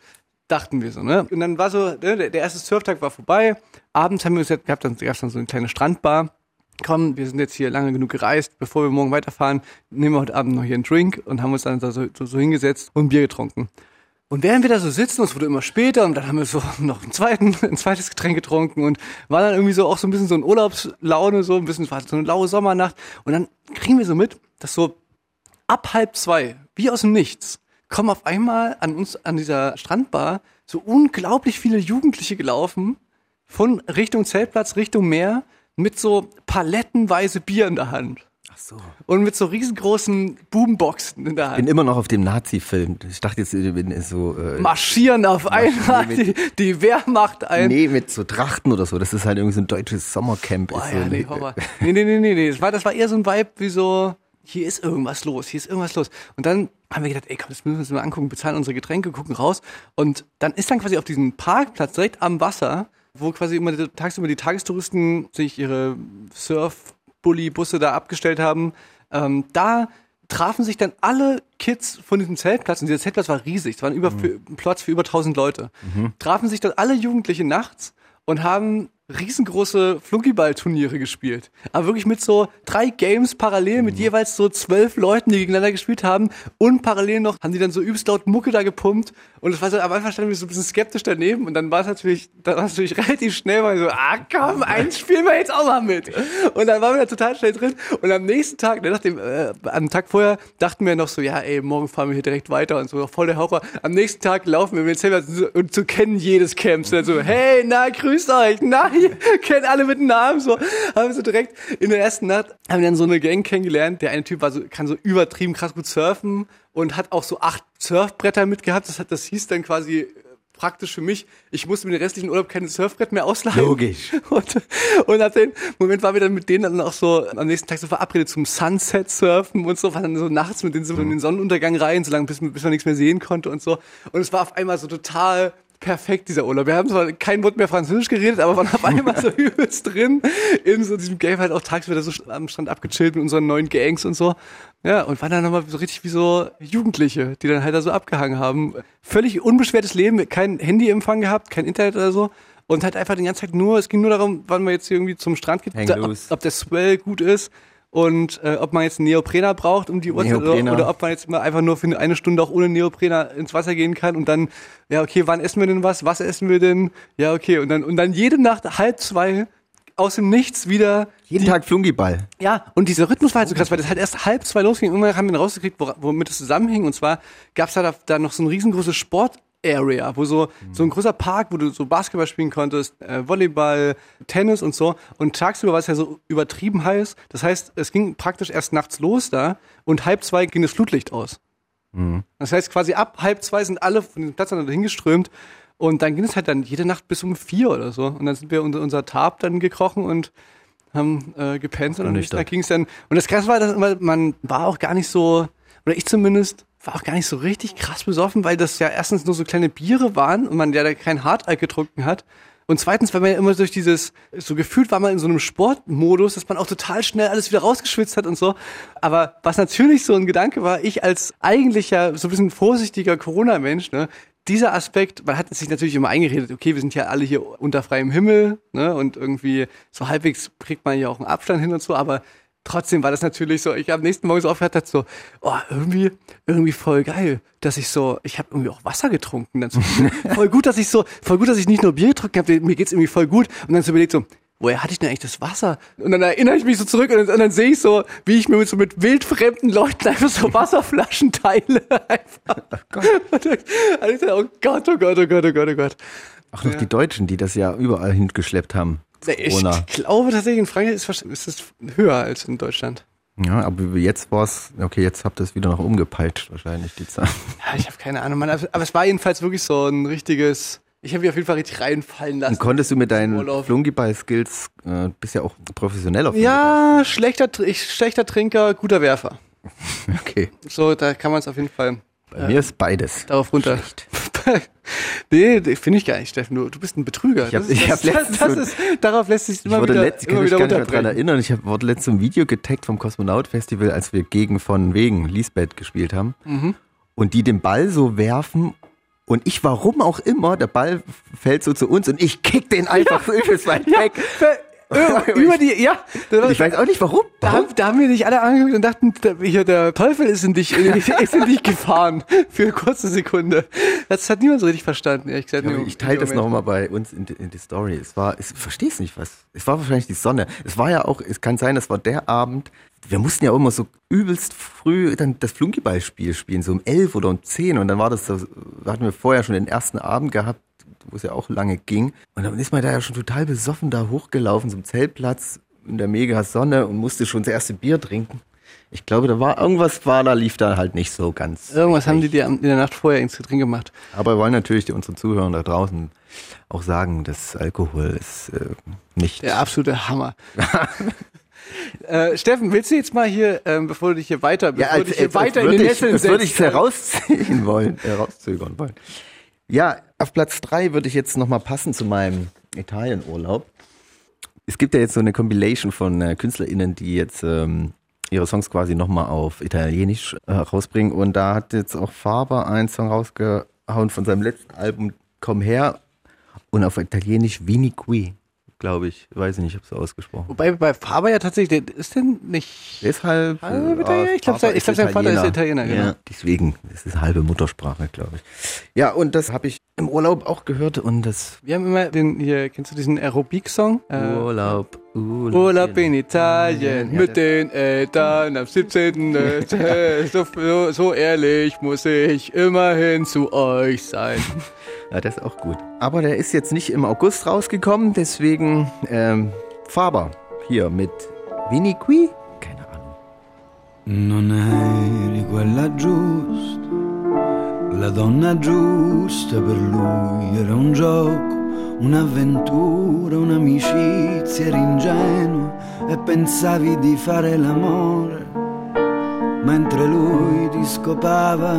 Dachten wir so, ne? Und dann war so, ne, der, erste Surftag war vorbei. Abends haben wir uns jetzt gehabt, dann gab es dann so eine kleine Strandbar. Komm, wir sind jetzt hier lange genug gereist, bevor wir morgen weiterfahren, nehmen wir heute Abend noch hier einen Drink und haben uns dann da so, so, so hingesetzt und ein Bier getrunken. Und während wir da so sitzen, es wurde immer später und dann haben wir so (laughs) noch einen zweiten, ein zweites Getränk getrunken und war dann irgendwie so auch so ein bisschen so ein Urlaubslaune, so ein bisschen, war so eine laue Sommernacht. Und dann kriegen wir so mit, dass so ab halb zwei, wie aus dem Nichts, kommen auf einmal an uns, an dieser Strandbar, so unglaublich viele Jugendliche gelaufen, von Richtung Zeltplatz, Richtung Meer, mit so palettenweise Bier in der Hand. Ach so. Und mit so riesengroßen Boomboxen in der Ich Hand. bin immer noch auf dem Nazi-Film. Ich dachte jetzt, ich bin so. Äh, marschieren auf einmal die, die Wehrmacht ein. Nee, mit so Trachten oder so. Das ist halt irgendwie so ein deutsches Sommercamp. Boah, ist ja, nee, Horror. nee, nee, nee, nee, nee. Das war, das war eher so ein Vibe wie so, hier ist irgendwas los, hier ist irgendwas los. Und dann haben wir gedacht, ey, komm, das müssen wir uns mal angucken, bezahlen unsere Getränke, gucken raus. Und dann ist dann quasi auf diesem Parkplatz direkt am Wasser, wo quasi immer die, tagsüber die Tagestouristen sich ihre Surf-Bully-Busse da abgestellt haben, ähm, da trafen sich dann alle Kids von diesem Zeltplatz, und dieser Zeltplatz war riesig, es war ein, für, ein Platz für über 1000 Leute, trafen sich dann alle Jugendliche nachts und haben riesengroße Flunkyball-Turniere gespielt. Aber wirklich mit so drei Games parallel, mit jeweils so zwölf Leuten, die gegeneinander gespielt haben. Und parallel noch haben die dann so übelst laut Mucke da gepumpt. Und es war so, am Anfang standen wir so ein bisschen skeptisch daneben. Und dann war es natürlich, dann war es natürlich (laughs) relativ schnell mal so, ah komm, eins spielen wir jetzt auch mal mit. Und dann waren wir da total schnell drin. Und am nächsten Tag, ne, nach dem, äh, am Tag vorher, dachten wir noch so, ja ey, morgen fahren wir hier direkt weiter und so, voll der Horror. Am nächsten Tag laufen wir mit dem und zu kennen jedes Camp. So, so, hey, na, grüßt euch, na, (laughs) kennt alle mit Namen, so. Haben wir so direkt in der ersten Nacht, haben wir dann so eine Gang kennengelernt. Der eine Typ war so, kann so übertrieben krass gut surfen und hat auch so acht Surfbretter mitgehabt. Das hat, das hieß dann quasi, äh, praktisch für mich, ich musste mir den restlichen Urlaub keine Surfbrett mehr ausleihen. Logisch. (laughs) Und, und ab dem Moment waren wir dann mit denen dann auch so am nächsten Tag so verabredet zum Sunset surfen und so, waren dann so nachts mit denen so in den Sonnenuntergang rein, so lange bis, bis man nichts mehr sehen konnte und so. Und es war auf einmal so total perfekt, dieser Urlaub. Wir haben zwar kein Wort mehr Französisch geredet, aber waren auf (laughs) einmal so übelst drin in so diesem Game halt auch tagsüber so am Strand abgechillt mit unseren neuen Gangs und so. Ja, und waren dann nochmal so richtig wie so Jugendliche, die dann halt da so abgehangen haben. Völlig unbeschwertes Leben, kein Handyempfang gehabt, kein Internet oder so. Und halt einfach den ganzen Tag nur, es ging nur darum, wann man jetzt irgendwie zum Strand geht, ob, ob der Swell gut ist. Und äh, ob man jetzt einen Neoprener braucht um die Uhrzeit oder, Neoprener. oder ob man jetzt mal einfach nur für eine Stunde auch ohne Neoprener ins Wasser gehen kann und dann, ja okay, wann essen wir denn was? Was essen wir denn? Ja okay und dann und dann jede Nacht halb zwei aus dem Nichts wieder Jeden Tag Flungiball. ja, und dieser Rhythmus war halt so krass, weil das halt erst halb zwei losging. Irgendwann haben wir dann rausgekriegt, womit es zusammenhing. Und zwar gab's da, da noch so ein riesengroßes Sport-Area, wo so, so ein großer Park, wo du so Basketball spielen konntest, äh, Volleyball, Tennis und so. Und tagsüber war es ja so übertrieben heiß. Das heißt, es ging praktisch erst nachts los da und halb zwei ging das Flutlicht aus. Das heißt, quasi ab halb zwei sind alle von dem Platz dann hingeströmt. Und dann ging es halt dann jede Nacht bis um vier oder so. Und dann sind wir unter unser Tarp dann gekrochen und haben äh, gepennt und nüchtern. da ging es dann. Und das krass war, dass man war auch gar nicht so, oder ich zumindest, war auch gar nicht so richtig krass besoffen, weil das ja erstens nur so kleine Biere waren und man ja da kein Hartalk getrunken hat. Und zweitens, weil man ja immer durch dieses, so gefühlt war man in so einem Sportmodus, dass man auch total schnell alles wieder rausgeschwitzt hat und so. Aber was natürlich so ein Gedanke war, ich als eigentlich ja so ein bisschen vorsichtiger Corona-Mensch, ne, dieser Aspekt, man hat sich natürlich immer eingeredet, okay, wir sind ja alle hier unter freiem Himmel, ne, und irgendwie so halbwegs kriegt man ja auch einen Abstand hin und so, aber trotzdem war das natürlich so, ich am nächsten Morgen so aufgehört, so, oh, irgendwie, irgendwie voll geil, dass ich so, ich habe irgendwie auch Wasser getrunken, dann so, (laughs) voll gut, dass ich so, voll gut, dass ich nicht nur Bier getrunken habe, mir geht's irgendwie voll gut und dann so überlegt so, woher hatte ich denn eigentlich das Wasser? Und dann erinnere ich mich so zurück und dann, und dann sehe ich so, wie ich mir mit, so mit wildfremden Leuten einfach so (laughs) Wasserflaschen teile. (laughs) Einfach. Und dann, und ich dachte, oh Gott, oh Gott, oh Gott, oh Gott, oh Gott. Auch noch die Deutschen, die das ja überall hingeschleppt haben. Ich Corona. glaube tatsächlich, in Frankreich ist, ist es höher als in Deutschland. Ja, aber jetzt war's, okay, jetzt habt ihr es wieder noch umgepeitscht, wahrscheinlich, die Zahl. (laughs) Ja, ich habe keine Ahnung, Mann. Aber es war jedenfalls wirklich so ein richtiges. Ich habe mich auf jeden Fall richtig reinfallen lassen. Und konntest du mit deinen. Flungiball-Skills, äh, bist ja auch professionell auf Ja, schlechter, ich, schlechter Trinker, guter Werfer. (laughs) Okay. So, da kann man es auf jeden Fall Bei mir ist beides. darauf runter. (laughs) nee, nee, finde ich gar nicht, Steffen. Du, du bist ein Betrüger. Ich hab- Das ist- ich das, das, so- ist, darauf lässt sich Ich immer wieder, letzt, ich kann mich gar nicht mehr dran runterbrechen. erinnern. Ich hab, wurde letztens ein Video getaggt vom Kosmonaut Festival, als wir gegen von wegen Lisbeth gespielt haben. Mhm. Und die den Ball so werfen. Und ich, warum auch immer, der Ball fällt so zu uns und ich kick den einfach so übelst weit weg. (laughs) Über, die, ja. Ich weiß auch nicht warum. Da, warum? haben- da haben wir dich alle angeguckt und dachten, der, der Teufel ist in dich, ist in dich gefahren. (laughs) Für eine kurze Sekunde. Das hat niemand so richtig verstanden, ehrlich gesagt. Ja, ich teile das nochmal bei uns in, die- in die Story. Es war, ich verstehe es nicht, was. Es war wahrscheinlich die Sonne. Es war ja auch, es kann sein, das war der Abend. Wir mussten ja auch immer so übelst früh dann das Flunkyballspiel spielen, so um elf oder um zehn. Und dann war das so, hatten wir vorher schon den ersten Abend gehabt, wo es ja auch lange ging. Und dann ist man da ja schon total besoffen da hochgelaufen zum Zeltplatz in der mega Sonne und musste schon das erste Bier trinken. Ich glaube, da war irgendwas war, da lief da halt nicht so ganz. Irgendwas haben die dir in der Nacht vorher ins Getränk gemacht. Aber wir wollen natürlich die, unseren Zuhörern da draußen auch sagen, dass Alkohol ist äh, nicht. Der absolute Hammer. (laughs) äh, Steffen, willst du jetzt mal hier, ähm, bevor du dich hier weiter, bevor du dich hier weiter in würde den Nesseln als würde ich setzt, es herausziehen wollen, herauszögern wollen. Ja, auf Platz drei würde ich jetzt nochmal passen zu meinem Italienurlaub. Es gibt ja jetzt so eine Compilation von äh, KünstlerInnen, die jetzt ähm, ihre Songs quasi nochmal auf Italienisch äh, rausbringen. Und da hat jetzt auch Faber einen Song rausgehauen von seinem letzten Album Komm her und auf Italienisch Vini Qui, glaube ich. Weiß ich nicht, ich habe es so ausgesprochen. Wobei bei Faber ja tatsächlich, der ist denn nicht. Der ist halb. Halb äh, Italiener? Ich glaub, Vater sein- ich glaub, sein Vater ist Italiener, genau. Ja, deswegen, das ist halbe Muttersprache, glaube ich. Ja, und das habe ich im Urlaub auch gehört und das Wir haben immer den, hier, kennst du diesen Aerobic-Song? Äh, Urlaub, Urlaub. Urlaub in Italien Ja, mit den Eltern am 17. Dezember. (laughs) so, so, so ehrlich muss ich immerhin zu euch sein. (laughs) Ja, das ist auch gut. Aber der ist jetzt nicht im August rausgekommen, deswegen ähm, Faber hier mit Vini Qui. Keine Ahnung. Non eri quella giusta, la donna giusta per lui era un gioco, un'avventura, un'amicizia, eri ingenuo e pensavi di fare l'amore, mentre lui ti scopava.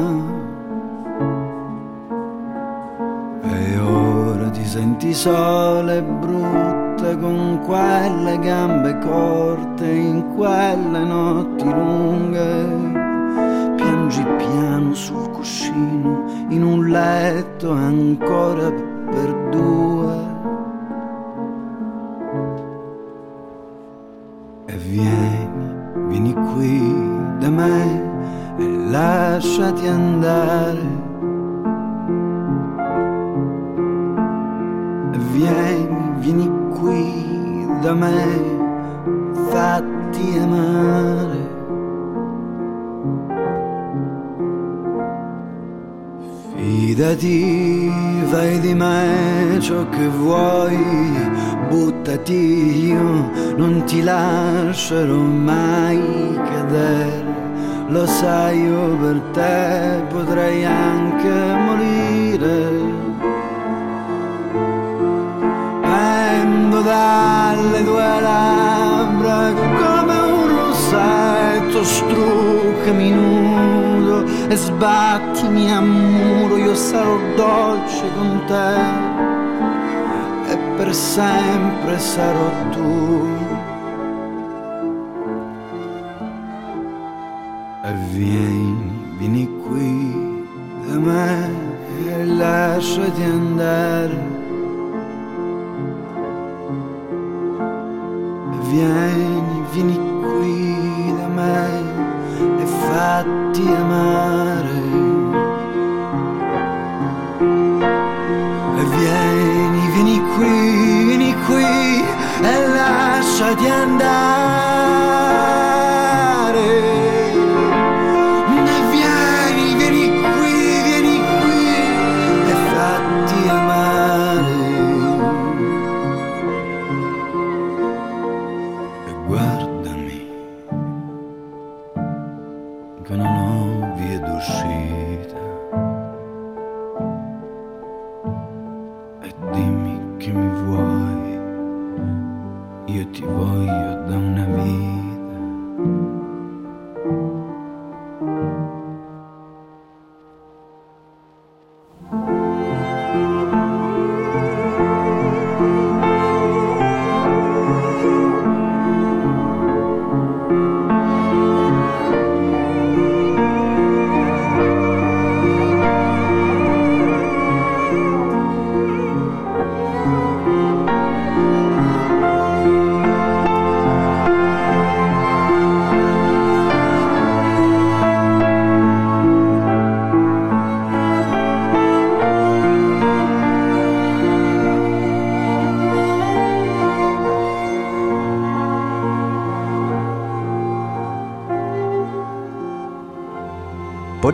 E ora ti senti sola e brutta con quelle gambe corte in quelle notti lunghe. Piangi piano sul cuscino in un letto ancora per ciò che vuoi, buttati io, non ti lascerò mai cadere. Lo sai, io per te potrei anche morire. Pendo dalle tue labbra come un rossetto, struccami nudo e sbattimi a muro, io sarò dolce con te per sempre sarò tu.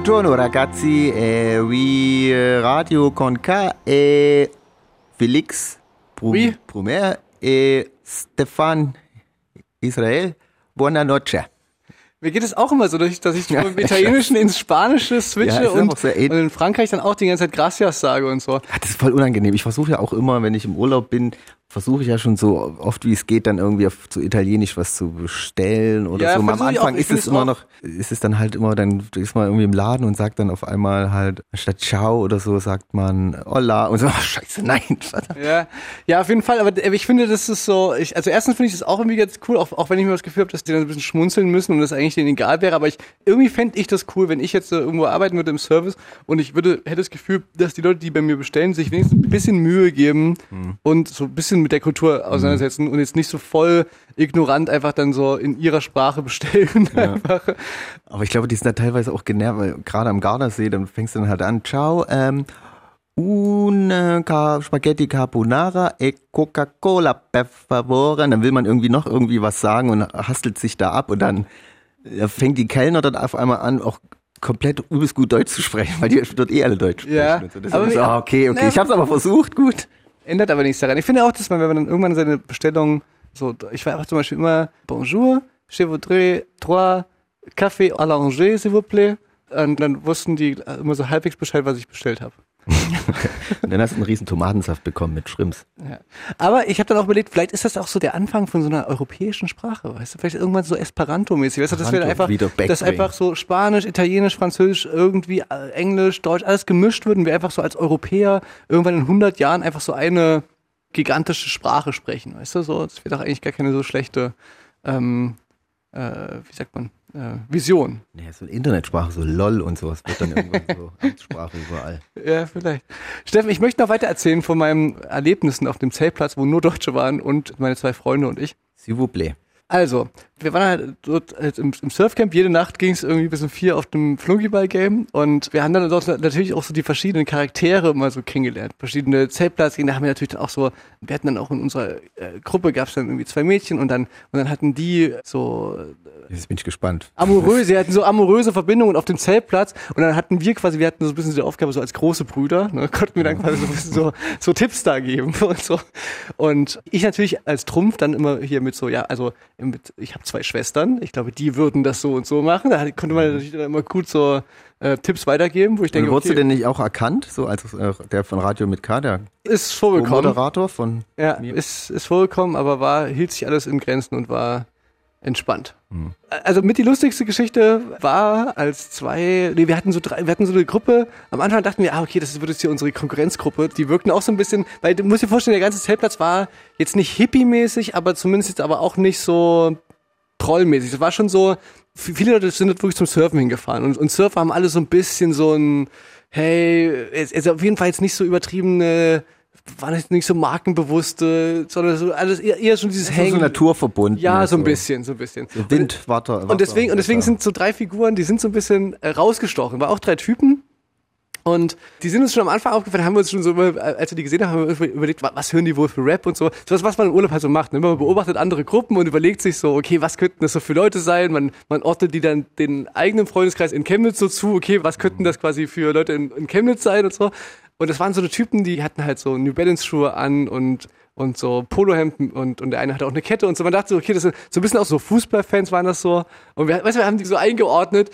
Buongiorno ragazzi, eh, vi eh, Radio con K e Felix Prum Oui. Brumer e Stefan Israel. Buonanotte. Mir geht es auch immer so, dass ich, dass ich vom (laughs) Italienischen ins Spanische switche Ja, und, und in Frankreich dann auch die ganze Zeit Gracias sage und so. Ja, das ist voll unangenehm. Ich versuche ja auch immer, wenn ich im Urlaub bin, versuche ich ja schon so oft wie es geht, dann irgendwie auf zu Italienisch was zu bestellen oder Ja, so. Am auch. Anfang Ich ist es immer auch- noch, ist es dann halt immer, dann ist man irgendwie im Laden und sagt dann auf einmal halt, statt Ciao oder so, sagt man Hola und so, (laughs) ach, scheiße, nein. (laughs) Ja, ja, auf jeden Fall. Aber ich finde, das ist so. Ich, also erstens finde ich das auch irgendwie ganz cool, auch, auch wenn ich mir das Gefühl habe, dass die dann ein bisschen schmunzeln müssen und das eigentlich denen egal wäre. Aber ich irgendwie fände ich das cool, wenn ich jetzt so irgendwo arbeiten würde im Service und ich würde hätte das Gefühl, dass die Leute, die bei mir bestellen, sich wenigstens ein bisschen Mühe geben und so ein bisschen mit der Kultur auseinandersetzen und jetzt nicht so voll ignorant einfach dann so in ihrer Sprache bestellen. Einfach. Aber ich glaube, die sind da teilweise auch genervt, weil gerade am Gardasee, dann fängst du dann halt an, ciao, ähm, una ca Spaghetti Carbonara e Coca-Cola per favore. Und dann will man irgendwie noch irgendwie was sagen und hastelt sich da ab und dann äh, fängt die Kellner dann auf einmal an, auch komplett übelst gut Deutsch zu sprechen, weil die dort eh alle Deutsch sprechen. Ja, so. Aber so, ah, okay, okay, Na, ich hab's aber versucht, gut. Ändert aber nichts daran. Ich finde auch, dass man, wenn man dann irgendwann seine Bestellung so, ich war einfach zum Beispiel immer Bonjour, je voudrais trois café à l'Angers, s'il vous plaît. Und dann wussten die immer so halbwegs Bescheid, was ich bestellt habe. Und (laughs) dann hast du einen riesen Tomatensaft bekommen mit Shrimps. Ja. Aber ich habe dann auch überlegt, vielleicht ist das auch so der Anfang von so einer europäischen Sprache, weißt du? Vielleicht irgendwann so Esperanto-mäßig, weißt du? Das wäre einfach, dass einfach so Spanisch, Italienisch, Französisch, irgendwie äh, Englisch, Deutsch, alles gemischt wird und wir einfach so als Europäer irgendwann in 100 Jahren einfach so eine gigantische Sprache sprechen, weißt du? So, das wäre doch eigentlich gar keine so schlechte, ähm, äh, wie sagt man, äh, Vision. Nee, so Internetsprache, so LOL und sowas wird dann irgendwann so (laughs) Amtssprache überall. Ja, vielleicht. Steffen, ich möchte noch weiter erzählen von meinen Erlebnissen auf dem Zeltplatz, wo nur Deutsche waren und meine zwei Freunde und ich. S'il vous plaît. Also, wir waren halt dort halt im, im Surfcamp. Jede Nacht ging es irgendwie bis um vier auf dem Flunkyball-Game. Und wir haben dann dort natürlich auch so die verschiedenen Charaktere mal so kennengelernt. Verschiedene Zeltplatzgegner haben wir natürlich dann auch so, wir hatten dann auch in unserer äh, Gruppe gab es dann irgendwie zwei Mädchen und dann, und dann hatten die so Jetzt bin ich gespannt. amoröse, (laughs) sie hatten so amoröse Verbindungen auf dem Zeltplatz und dann hatten wir quasi, wir hatten so ein bisschen die Aufgabe so als große Brüder, ne, konnten wir dann quasi so ein bisschen so, so Tipps da geben (laughs) und so. Und ich natürlich als Trumpf dann immer hier mit so, ja, also mit, ich habe zwei Schwestern, ich glaube, die würden das so und so machen. Da konnte man natürlich dann immer gut so äh, Tipps weitergeben, wo ich denke, Wurdest okay, du denn nicht auch erkannt, so als äh, der von Radio mit K, der ist vorgekommen. Moderator von Ja, ist, ist vorgekommen, aber war, hielt sich alles in Grenzen und war entspannt. Also mit die lustigste Geschichte war, als zwei, nee, wir hatten so drei, wir hatten so eine Gruppe, am Anfang dachten wir, ah, okay, das wird jetzt hier unsere Konkurrenzgruppe. Die wirkten auch so ein bisschen, weil du musst dir vorstellen, der ganze Zeltplatz war jetzt nicht hippie-mäßig, aber zumindest jetzt aber auch nicht so trollmäßig. Das war schon so, viele Leute sind dort wirklich zum Surfen hingefahren und, und Surfer haben alle so ein bisschen so ein, hey, es ist auf jeden Fall jetzt nicht so übertriebene, waren jetzt nicht so markenbewusste, sondern so alles eher, eher schon dieses Hängen. so naturverbunden. Ja, so ein bisschen, so ein bisschen. Wind, Wasser. Und deswegen, und deswegen sind so drei Figuren, die sind so ein bisschen äh, rausgestochen. War auch drei Typen. Und die sind uns schon am Anfang aufgefallen, haben wir uns schon so, über- als wir die gesehen haben, haben wir überlegt, wa- was hören die wohl für Rap und so. So das, was man im Urlaub halt so macht. Ne? Man beobachtet andere Gruppen und überlegt sich so, okay, was könnten das so für Leute sein? Man, man ordnet die dann den eigenen Freundeskreis in Chemnitz so zu, okay, was könnten das quasi für Leute in, in Chemnitz sein und so. Und das waren so eine Typen, die hatten halt so New Balance Schuhe an und und so Polohemden und, und der eine hatte auch eine Kette und so. Man dachte so, okay, das sind so ein bisschen auch so Fußballfans waren das so. Und wir, weißt du, wir haben die so eingeordnet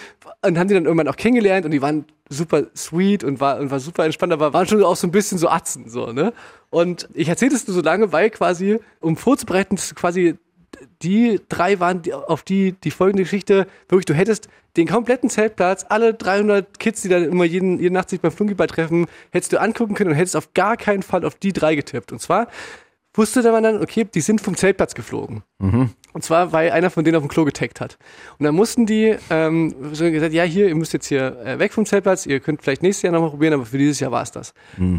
und haben die dann irgendwann auch kennengelernt und die waren super sweet und war, und war super entspannt, aber waren schon auch so ein bisschen so Atzen, so, ne? Und ich erzähle das nur so lange, weil quasi, um vorzubereiten, dass quasi die drei waren, die, auf die die folgende Geschichte, wirklich, du hättest den kompletten Zeltplatz, alle 300 Kids, die dann immer jeden, jede Nacht sich beim Flunkyball treffen, hättest du angucken können und hättest auf gar keinen Fall auf die drei getippt. Und zwar wusste man dann, okay, die sind vom Zeltplatz geflogen. Und zwar, weil einer von denen auf dem Klo getaggt hat. Und dann mussten die ähm, so gesagt, ja, hier, ihr müsst jetzt hier äh, weg vom Zeltplatz, ihr könnt vielleicht nächstes Jahr nochmal probieren, aber für dieses Jahr war es das.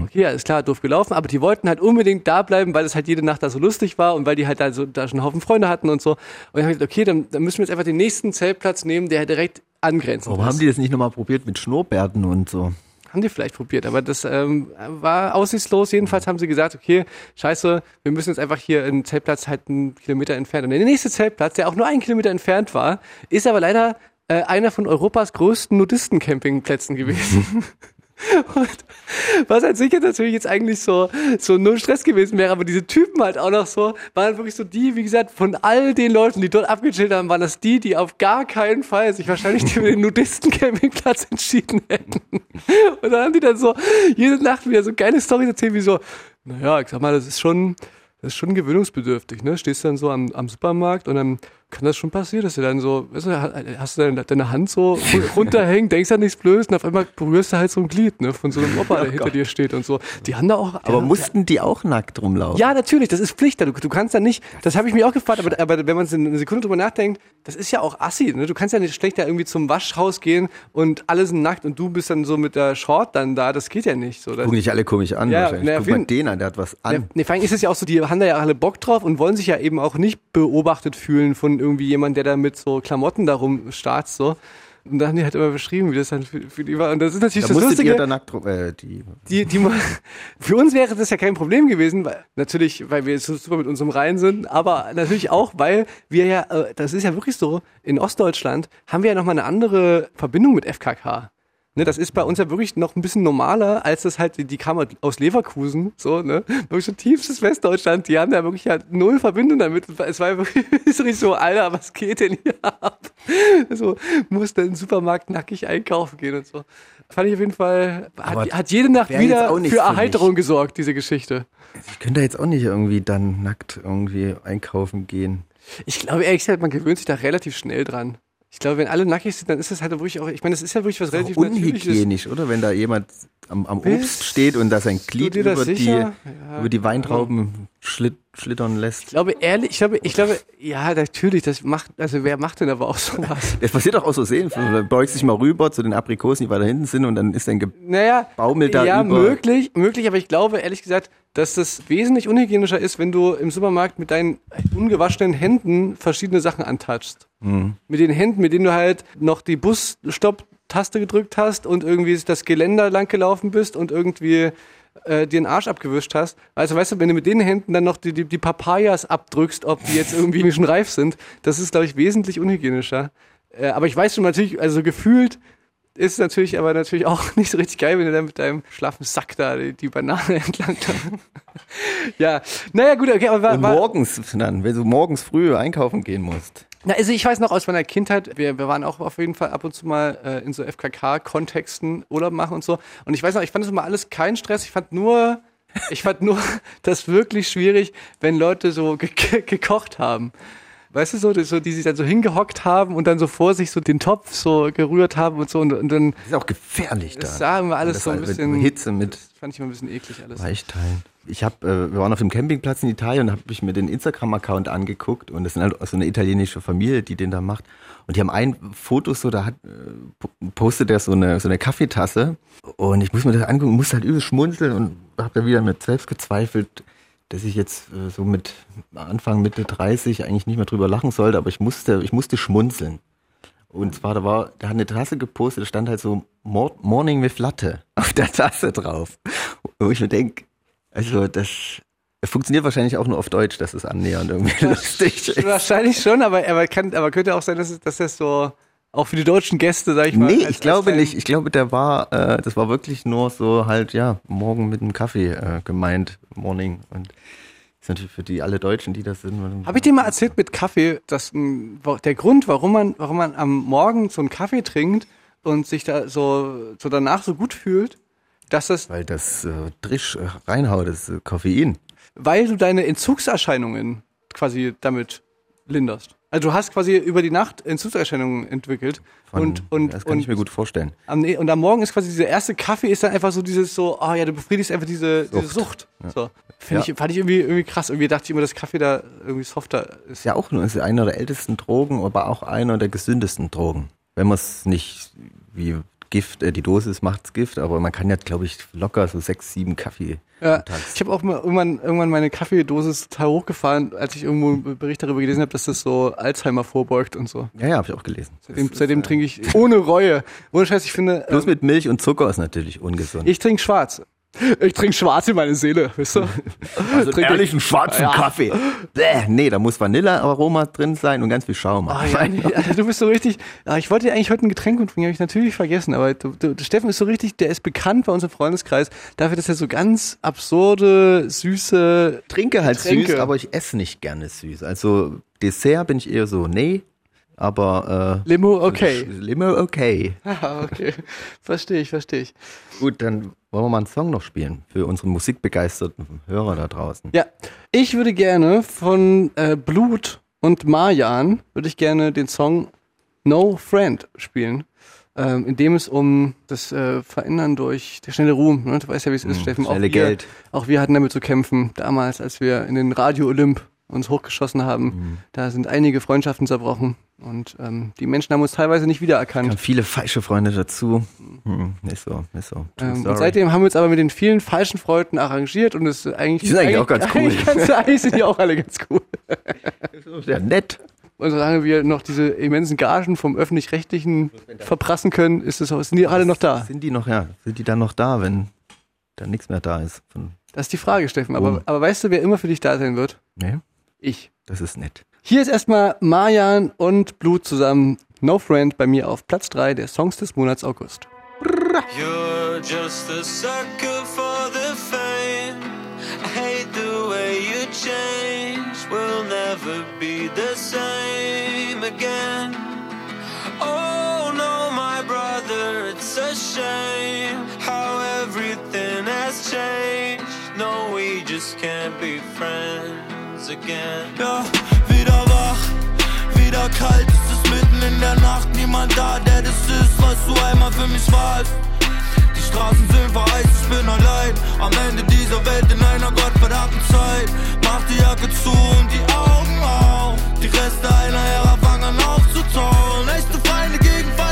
Okay, alles klar, doof gelaufen, aber die wollten halt unbedingt da bleiben, weil es halt jede Nacht da so lustig war und weil die halt da, so, da schon einen Haufen Freunde hatten und so. Und dann habe ich gesagt, okay, dann, dann müssen wir jetzt einfach den nächsten Zeltplatz nehmen, der direkt angrenzend Warum ist. haben die das nicht nochmal probiert mit Schnurrbärten und so? Haben die vielleicht probiert, aber das ähm, war aussichtslos. Jedenfalls haben sie gesagt, okay, scheiße, wir müssen jetzt einfach hier einen Zeltplatz halt einen Kilometer entfernt. Und der nächste Zeltplatz, der auch nur einen Kilometer entfernt war, ist aber leider äh, einer von Europas größten Nudistencampingplätzen gewesen. (laughs) Und was an sich jetzt natürlich jetzt eigentlich so, so null Stress gewesen wäre, aber diese Typen halt auch noch so, waren wirklich so die, wie gesagt, von all den Leuten, die dort abgechillt haben, waren das die, die auf gar keinen Fall sich wahrscheinlich für den Nudistencampingplatz entschieden hätten. Und dann haben die dann so jede Nacht wieder so geile Storys erzählt, wie so, naja, ich sag mal, das ist schon, das ist schon gewöhnungsbedürftig, ne? Stehst dann so am, am Supermarkt und dann kann das schon passieren, dass du dann so, weißt du, hast du deine, deine Hand so runterhängen, denkst an nichts Blödes und auf einmal berührst du halt so ein Glied, ne? Von so einem Opa, der hinter dir steht und so. Die haben da auch. Aber ja, mussten die auch nackt rumlaufen? ja, natürlich, das ist Pflicht. Du, du kannst da nicht, das habe ich mich auch gefragt, aber, aber wenn man eine Sekunde drüber nachdenkt, das ist ja auch assi. Ne? Du kannst ja nicht schlecht da irgendwie zum Waschhaus gehen und alle sind nackt und du bist dann so mit der Short dann da. Das geht ja nicht. So, Gucken dich alle komisch an. Ja, wahrscheinlich. na, Guck mal den an, der hat was an. ja, nee, vor allem ist es ja auch so, die haben da ja alle Bock drauf und wollen sich ja eben auch nicht beobachtet fühlen von irgendwie jemand, der da mit so Klamotten darum starrt, so. Und dann haben die halt immer beschrieben, wie das dann für, für die war. Und das ist natürlich Da das ihr Lustige. da nackt rum, äh, die, Die, die, (laughs) für uns wäre das ja kein Problem gewesen, weil, natürlich, weil wir so super mit unserem Reihen sind, aber natürlich auch, weil wir ja, äh, das ist ja wirklich so, in Ostdeutschland haben wir ja nochmal eine andere Verbindung mit FKK. Ne, das ist bei uns ja wirklich noch ein bisschen normaler, als das halt, die, die kam halt aus Leverkusen, so, ne, wirklich so tiefstes Westdeutschland, die haben da wirklich halt null Verbindung damit. Es war wirklich (laughs) so Alter, was geht denn hier ab? So, musste in den Supermarkt nackig einkaufen gehen und so. Fand ich auf jeden Fall, hat, hat jede Nacht wieder für für Erheiterung mich. gesorgt, diese Geschichte. ich könnte jetzt auch nicht irgendwie dann nackt irgendwie einkaufen gehen. Ich glaube ehrlich gesagt, man gewöhnt sich da relativ schnell dran. Ich glaube, wenn alle nackig sind, dann ist das halt wirklich auch, ich meine, das ist ja wirklich was relativ Natürliches. Unhygienisch, oder? Wenn da jemand am, am Obst steht und da sein Glied über die? Ja, über die Weintrauben schlit, schlittern lässt. Ich glaube ehrlich, ich glaube, ich glaube, ja, natürlich, das macht, also wer macht denn aber auch (laughs) sowas? Das passiert auch aus Versehen. Du beugst dich mal rüber zu den Aprikosen, die weiter hinten sind und dann ist ein Ge Naja, Baumel da ja, über. möglich, möglich, aber ich glaube ehrlich gesagt, dass das wesentlich unhygienischer ist, wenn du im Supermarkt mit deinen ungewaschenen Händen verschiedene Sachen antatschst. Mhm. Mit den Händen, mit denen du halt noch die Busstopp-Taste gedrückt hast und irgendwie das Geländer lang gelaufen bist und irgendwie äh, dir den Arsch abgewischt hast. Also weißt du, wenn du mit den Händen dann noch die, die, die Papayas abdrückst, ob die jetzt irgendwie schon reif sind, das ist, glaube ich, wesentlich unhygienischer. Äh, aber ich weiß schon natürlich, also gefühlt ist natürlich aber natürlich auch (laughs) nicht so richtig geil, wenn du dann mit deinem schlaffen Sack da die, die Banane (laughs) entlang. ja, naja, gut, okay, aber war, Und war, morgens dann, wenn du morgens früh einkaufen gehen musst. Na, also ich weiß noch aus meiner Kindheit, wir, wir waren auch auf jeden Fall ab und zu mal äh, in so FKK-Kontexten Urlaub machen und so. Und ich weiß noch, ich fand das immer alles keinen Stress. Ich fand nur, ich fand nur (laughs) das wirklich schwierig, wenn Leute so ge ge gekocht haben. Weißt du, so, die- so, die sich dann so hingehockt haben und dann so vor sich so den Topf so gerührt haben und so und, und dann. Das ist auch gefährlich da. Das sah immer alles Das so ein mit bisschen. Hitze, mit Das fand ich immer ein bisschen eklig alles. Weichteilen. Ich habe, äh, wir waren auf dem Campingplatz in Italien und habe ich mir den Instagram-Account angeguckt und das sind halt so eine italienische Familie, die den da macht. Und die haben ein Foto so, da hat, äh, po- postet der so eine, so eine Kaffeetasse und ich muss mir das angucken, muss halt übel schmunzeln und habe da wieder mit selbst gezweifelt, dass ich jetzt äh, so mit Anfang, Mitte 30 eigentlich nicht mehr drüber lachen sollte, aber ich musste, ich musste schmunzeln. Und zwar, da war, da hat eine Tasse gepostet, da stand halt so Mor Morning with Latte (laughs) auf der Tasse drauf. Wo ich mir denke, also das funktioniert wahrscheinlich auch nur auf Deutsch, dass es annähernd irgendwie lustig ist. Wahrscheinlich schon, aber, aber, kann, aber könnte auch sein, dass, es- dass das so auch für die deutschen Gäste, sag ich mal. Nee, als- ich glaube als nicht. Ich glaube, der war, äh, das war wirklich nur so halt, ja, morgen mit einem Kaffee äh, gemeint, Morning. Und ist natürlich für die alle Deutschen, die das sind. Habe ich dir mal erzählt mit Kaffee, dass wo- der Grund, warum man, warum man am Morgen so einen Kaffee trinkt und sich da so, so danach so gut fühlt, dass das, Weil das äh, Drisch äh, reinhaut, das äh, Koffein. weil du deine Entzugserscheinungen quasi damit linderst. Also du hast quasi über die Nacht Entzugserscheinungen entwickelt Von- und und das kann und, ich mir gut vorstellen. am, nee, und am Morgen ist quasi dieser erste Kaffee ist dann einfach so dieses so, oh ja, du befriedigst einfach diese Sucht. Diese Sucht. So. Find Ja. ich, fand ich irgendwie, irgendwie krass. Irgendwie dachte ich immer, dass Kaffee da irgendwie softer ist. Ja auch nur ist ja einer der ältesten Drogen, aber auch einer der gesündesten Drogen. Wenn man es nicht wie Gift, äh, die Dosis macht's Gift, aber man kann ja, glaube ich, locker so sechs, sieben Kaffee Ja, ich habe auch mal irgendwann, irgendwann meine Kaffeedosis total hochgefahren, als ich irgendwo einen Bericht darüber gelesen habe, dass das so Alzheimer vorbeugt und so. Ja, ja, habe ich auch gelesen. Seitdem, seitdem trinke ich ohne Reue. Ohne Scheiß, ich finde. Bloß ähm, mit Milch und Zucker ist natürlich ungesund. ich trinke schwarz. Ich trinke schwarz in meine Seele, wisst ihr? (laughs) also Trink- ehrlichen schwarzen Ja. Kaffee. Bäh, nee, da muss Vanillearoma drin sein und ganz viel Schaum. Ah, ja, nee, Alter, du bist so richtig. Ah, ich wollte dir eigentlich heute ein Getränk mitbringen, habe ich natürlich vergessen. Aber du, du, Steffen ist so richtig, der ist bekannt bei uns im Freundeskreis dafür, dass er so ganz absurde, süße. trinke halt Getränke. süß, aber ich esse nicht gerne süß. Also Dessert bin ich eher so, nee. Aber äh, Limo, okay. Limo okay. (laughs) Ah, okay. Verstehe ich, verstehe ich. Gut, dann wollen wir mal einen Song noch spielen für unsere musikbegeisterten Hörer da draußen. Ja, ich würde gerne von äh, Blut und Marjan würde ich gerne den Song No Friend spielen, ähm, in dem es um das äh, Verändern durch der schnelle Ruhm, ne? du weißt ja, wie es ist, Mm, Steffen. schnelle wir, Geld. Auch wir hatten damit zu kämpfen, damals, als wir in den Radio Olymp uns hochgeschossen haben. Mm. Da sind einige Freundschaften zerbrochen und ähm, die Menschen haben uns teilweise nicht wiedererkannt. Kamen viele falsche Freunde dazu. Hm, ist so, ist so. Ähm, und seitdem haben wir uns aber mit den vielen falschen Freunden arrangiert und es ist eigentlich. Die sind eigentlich auch ganz cool. Eigentlich, ganz, (laughs) eigentlich sind die auch alle ganz cool. ja, nett. Und solange wir noch diese immensen Gagen vom Öffentlich-Rechtlichen verprassen können, ist es, sind die alle noch da. Sind die noch, ja, sind die dann noch da, wenn dann nichts mehr da ist? Das ist die Frage, Steffen. Aber, aber weißt du, wer immer für dich da sein wird? nee, Ich. das ist nett. Hier ist erstmal Marjan und Blut zusammen. No Friend bei mir auf Platz 3 der Songs des Monats August. You're just a sucker for the fame. I hate the way you change. We'll never be the same again. Oh no, my brother, it's a shame how everything has changed. No, we just can't be friends again. Ja, wieder wach, wieder kalt, es ist mitten in der Nacht, niemand da, der das ist, was du einmal für mich warst. Die Straßen sind vereist, ich bin allein. Am Ende dieser Welt in einer gottverdammten Zeit. Mach die Jacke zu und die Augen auf. Die Reste einer Ära fangen an aufzutauen. Echte Feinde gegen falsche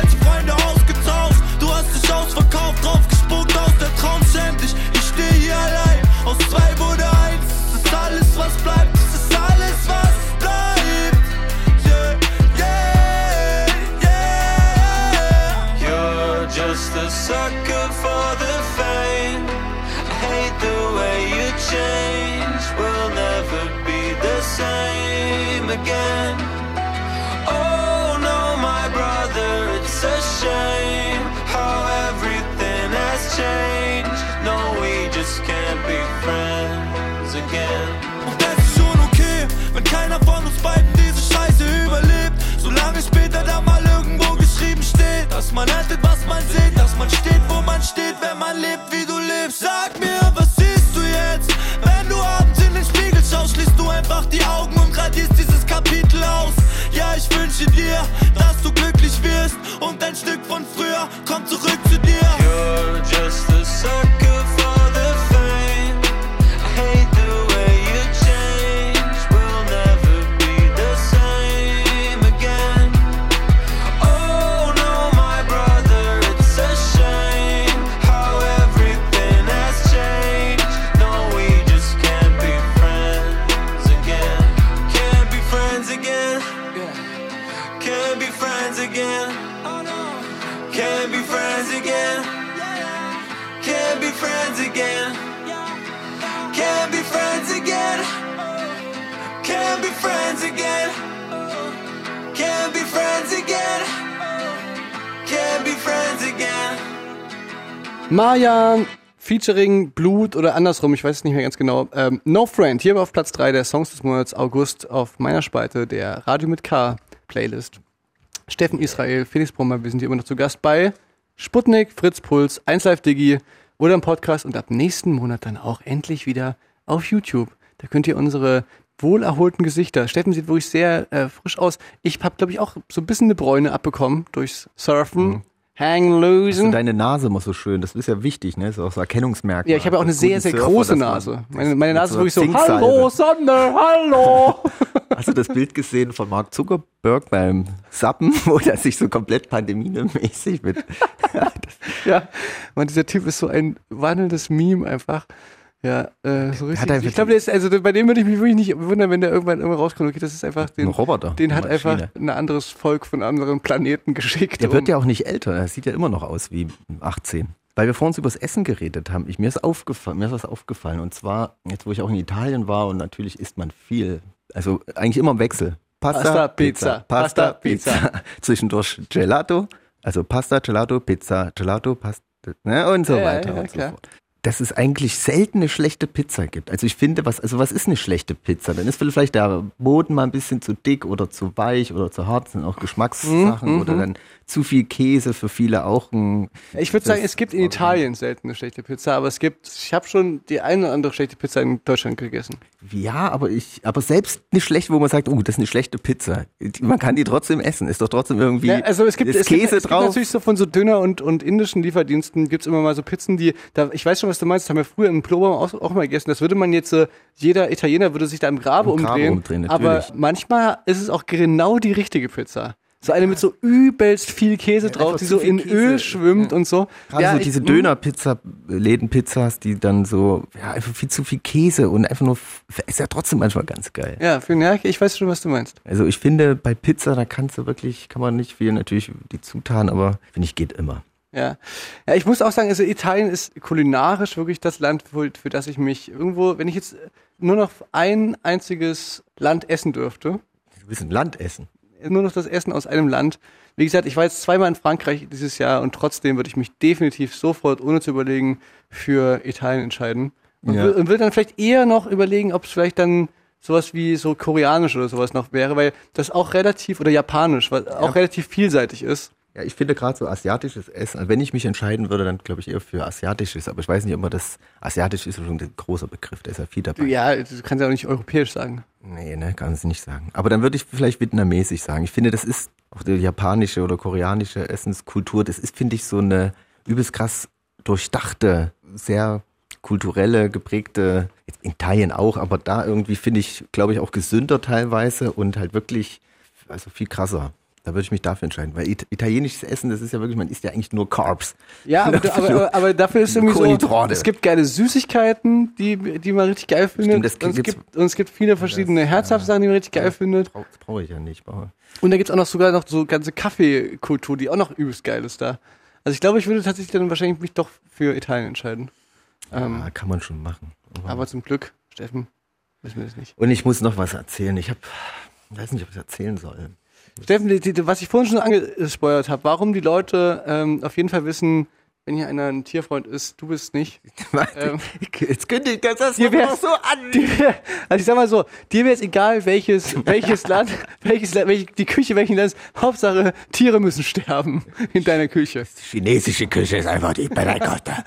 man steht, wo man steht, wenn man lebt, wie du lebst. Sag mir, was siehst du jetzt? Wenn du abends in den Spiegel schaust, schließt du einfach die Augen und radierst dieses Kapitel aus. Ja, ich wünsche dir, dass du glücklich wirst und ein Stück von früher kommt zurück Marjan featuring Blut oder andersrum, ich weiß es nicht mehr ganz genau. Ähm, no Friend, hier auf Platz 3 der Songs des Monats August auf meiner Spalte der Radio mit K Playlist. Steffen Israel, Felix Brummer, wir sind hier immer noch zu Gast bei Sputnik, Fritz Puls, 1Live Digi oder im Podcast und ab nächsten Monat dann auch endlich wieder auf YouTube. Da könnt ihr unsere wohlerholten Gesichter. Steffen sieht wirklich sehr äh, frisch aus. Ich habe, glaube ich, auch so ein bisschen eine Bräune abbekommen durchs Surfen. Hang Also losen. deine Nase muss so schön, das ist ja wichtig, ne? Das ist auch so Erkennungsmerkmal. Ja, ich habe ja auch eine sehr, sehr Surfer, große Nase. Meine, meine Nase ist wirklich so, hallo Sonne, hallo. (laughs) Hast du das Bild gesehen von Mark Zuckerberg beim Sappen, (laughs) wo er sich so komplett pandemiemäßig mit. (laughs) ja, man, dieser Typ ist so ein wandelndes Meme einfach. Ja, äh, so richtig. Ich glaube, der ist, also bei dem würde ich mich wirklich nicht wundern, wenn der irgendwann irgendwann rauskommt. Okay, das ist einfach den, Ein Roboter, Den hat einfach ein anderes Volk von anderen Planeten geschickt. Der wird um- ja auch nicht älter, er sieht ja immer noch aus wie 18. Weil wir vorhin über das Essen geredet haben, ich, mir, ist aufgefallen, mir ist was aufgefallen. Und zwar, jetzt wo ich auch in Italien war und natürlich isst man viel, also eigentlich immer im Wechsel. Pasta, Pasta, Pizza, Pasta, Pizza. Pizza. (laughs) Zwischendurch Gelato, also Pasta, Gelato, Pizza, Gelato, Pasta ne, und so Ja, weiter ja, und so klar. fort. Dass es eigentlich selten eine schlechte Pizza gibt. Also ich finde, was, also was ist eine schlechte Pizza? Dann ist vielleicht der Boden mal ein bisschen zu dick oder zu weich oder zu hart, das sind auch Geschmackssachen Mhm, oder mhm. dann zu viel Käse für viele auch ein. Ich würde sagen, es gibt in Italien selten eine schlechte Pizza, aber es gibt, ich habe schon die eine oder andere schlechte Pizza in Deutschland gegessen. Ja, aber ich, aber selbst eine schlechte, wo man sagt, oh, das ist eine schlechte Pizza. Man kann die trotzdem essen. Ist doch trotzdem irgendwie Ja, also es gibt, es Käse gibt, es gibt natürlich so von so Döner und, und indischen Lieferdiensten gibt's immer mal so Pizzen, die, da, ich weiß schon, was du meinst, das haben wir früher im Plobaum auch, auch mal gegessen. Das würde man jetzt, jeder Italiener würde sich da im Grabe Im Grabe umdrehen. umdrehen, aber manchmal ist es auch genau die richtige Pizza. So eine mit so übelst viel Käse drauf, einfach die so in Käse. Öl schwimmt und so. Gerade Ja, so diese mh. Döner-Pizza, Läden-Pizzas, die dann so, ja, einfach viel zu viel Käse und einfach nur, ist ja trotzdem manchmal ganz geil. Ja, für, ja, ich weiß schon, was du meinst. Also ich finde, bei Pizza, da kannst du wirklich, kann man nicht viel, natürlich die Zutaten, aber finde ich, geht immer. Ja. ja, ich muss auch sagen, also Italien ist kulinarisch wirklich das Land, für, für das ich mich irgendwo, wenn ich jetzt nur noch ein einziges Land essen dürfte, Du willst ein Land essen. Nur noch das Essen aus einem Land. Wie gesagt, ich war jetzt zweimal in Frankreich dieses Jahr und trotzdem würde ich mich definitiv sofort, ohne zu überlegen, für Italien entscheiden. Und, Ja. will dann vielleicht eher noch überlegen, ob es vielleicht dann sowas wie so koreanisch oder sowas noch wäre, weil das auch relativ, oder japanisch, was auch relativ vielseitig ist. Ja, ich finde gerade so asiatisches Essen, also wenn ich mich entscheiden würde, dann glaube ich eher für asiatisches, aber ich weiß nicht, ob man das, asiatisch ist schon ein großer Begriff, da ist ja viel dabei. Ja, du kannst ja auch nicht europäisch sagen. Nee, ne, kann es nicht sagen. Aber dann würde ich vielleicht vietnamesisch sagen. Ich finde, das ist auch die japanische oder koreanische Essenskultur, das ist, finde ich, so eine übelst krass durchdachte, sehr kulturelle, geprägte, in Italien auch, aber da irgendwie finde ich, glaube ich, auch gesünder teilweise und halt wirklich, also viel krasser. Da würde ich mich dafür entscheiden, weil it italienisches Essen, das ist ja wirklich, man isst ja eigentlich nur Carbs. Ja, (laughs) aber, aber, aber, aber dafür ist irgendwie so, es gibt geile Süßigkeiten, die, die man richtig geil findet. Stimmt, das und, es gibt, und es gibt viele verschiedene herzhafte Sachen, die man richtig geil findet. Das brauche ich ja nicht. aber- Und da gibt's auch noch sogar noch so ganze Kaffeekultur, die auch noch übelst geil ist da. Also ich glaube, ich würde tatsächlich dann wahrscheinlich mich doch für Italien entscheiden. Ähm, Ja, kann man schon machen. aber zum Glück, Steffen, wissen wir das nicht. Und ich muss noch was erzählen. Ich habe, weiß nicht, ob ich es erzählen soll. Steffen, die, die, was ich vorhin schon angespoilert habe, warum die Leute ähm, auf jeden Fall wissen, wenn hier einer ein Tierfreund ist, du bist nicht. (laughs) Ähm, Jetzt kündigt das das Dir wär's- so an. (laughs) dir, also ich sag mal so, dir wäre es egal, welches, (laughs) welches Land, welches Land, welche, die Küche welchen Landes, Hauptsache Tiere müssen sterben in deiner Küche. chinesische Küche ist einfach die Bereikotte.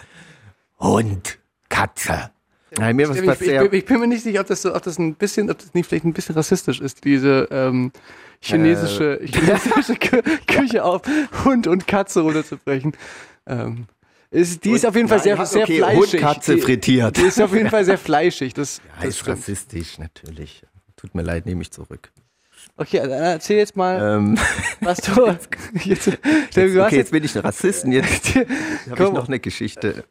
Hund, Katze. Nein, mir was Ich, ich, ich bin mir nicht sicher, ob das so, ob das ein bisschen, ob das nicht vielleicht ein bisschen rassistisch ist, diese ähm, chinesische, Äh. chinesische (laughs) Kü Küche auf Hund und Katze runterzubrechen. Ähm, ist, die ist auf jeden Fall Nein, sehr, sehr okay, fleischig. Hund, Katze die, frittiert. Die ist auf jeden Fall sehr (laughs) fleischig. Das, ja, das ist stimmt. rassistisch, natürlich. Tut mir leid, nehme ich zurück. Okay, dann erzähl jetzt mal, Ähm, was (laughs) du jetzt, hast okay, jetzt bin ich ein Rassist und jetzt habe ich noch eine Geschichte.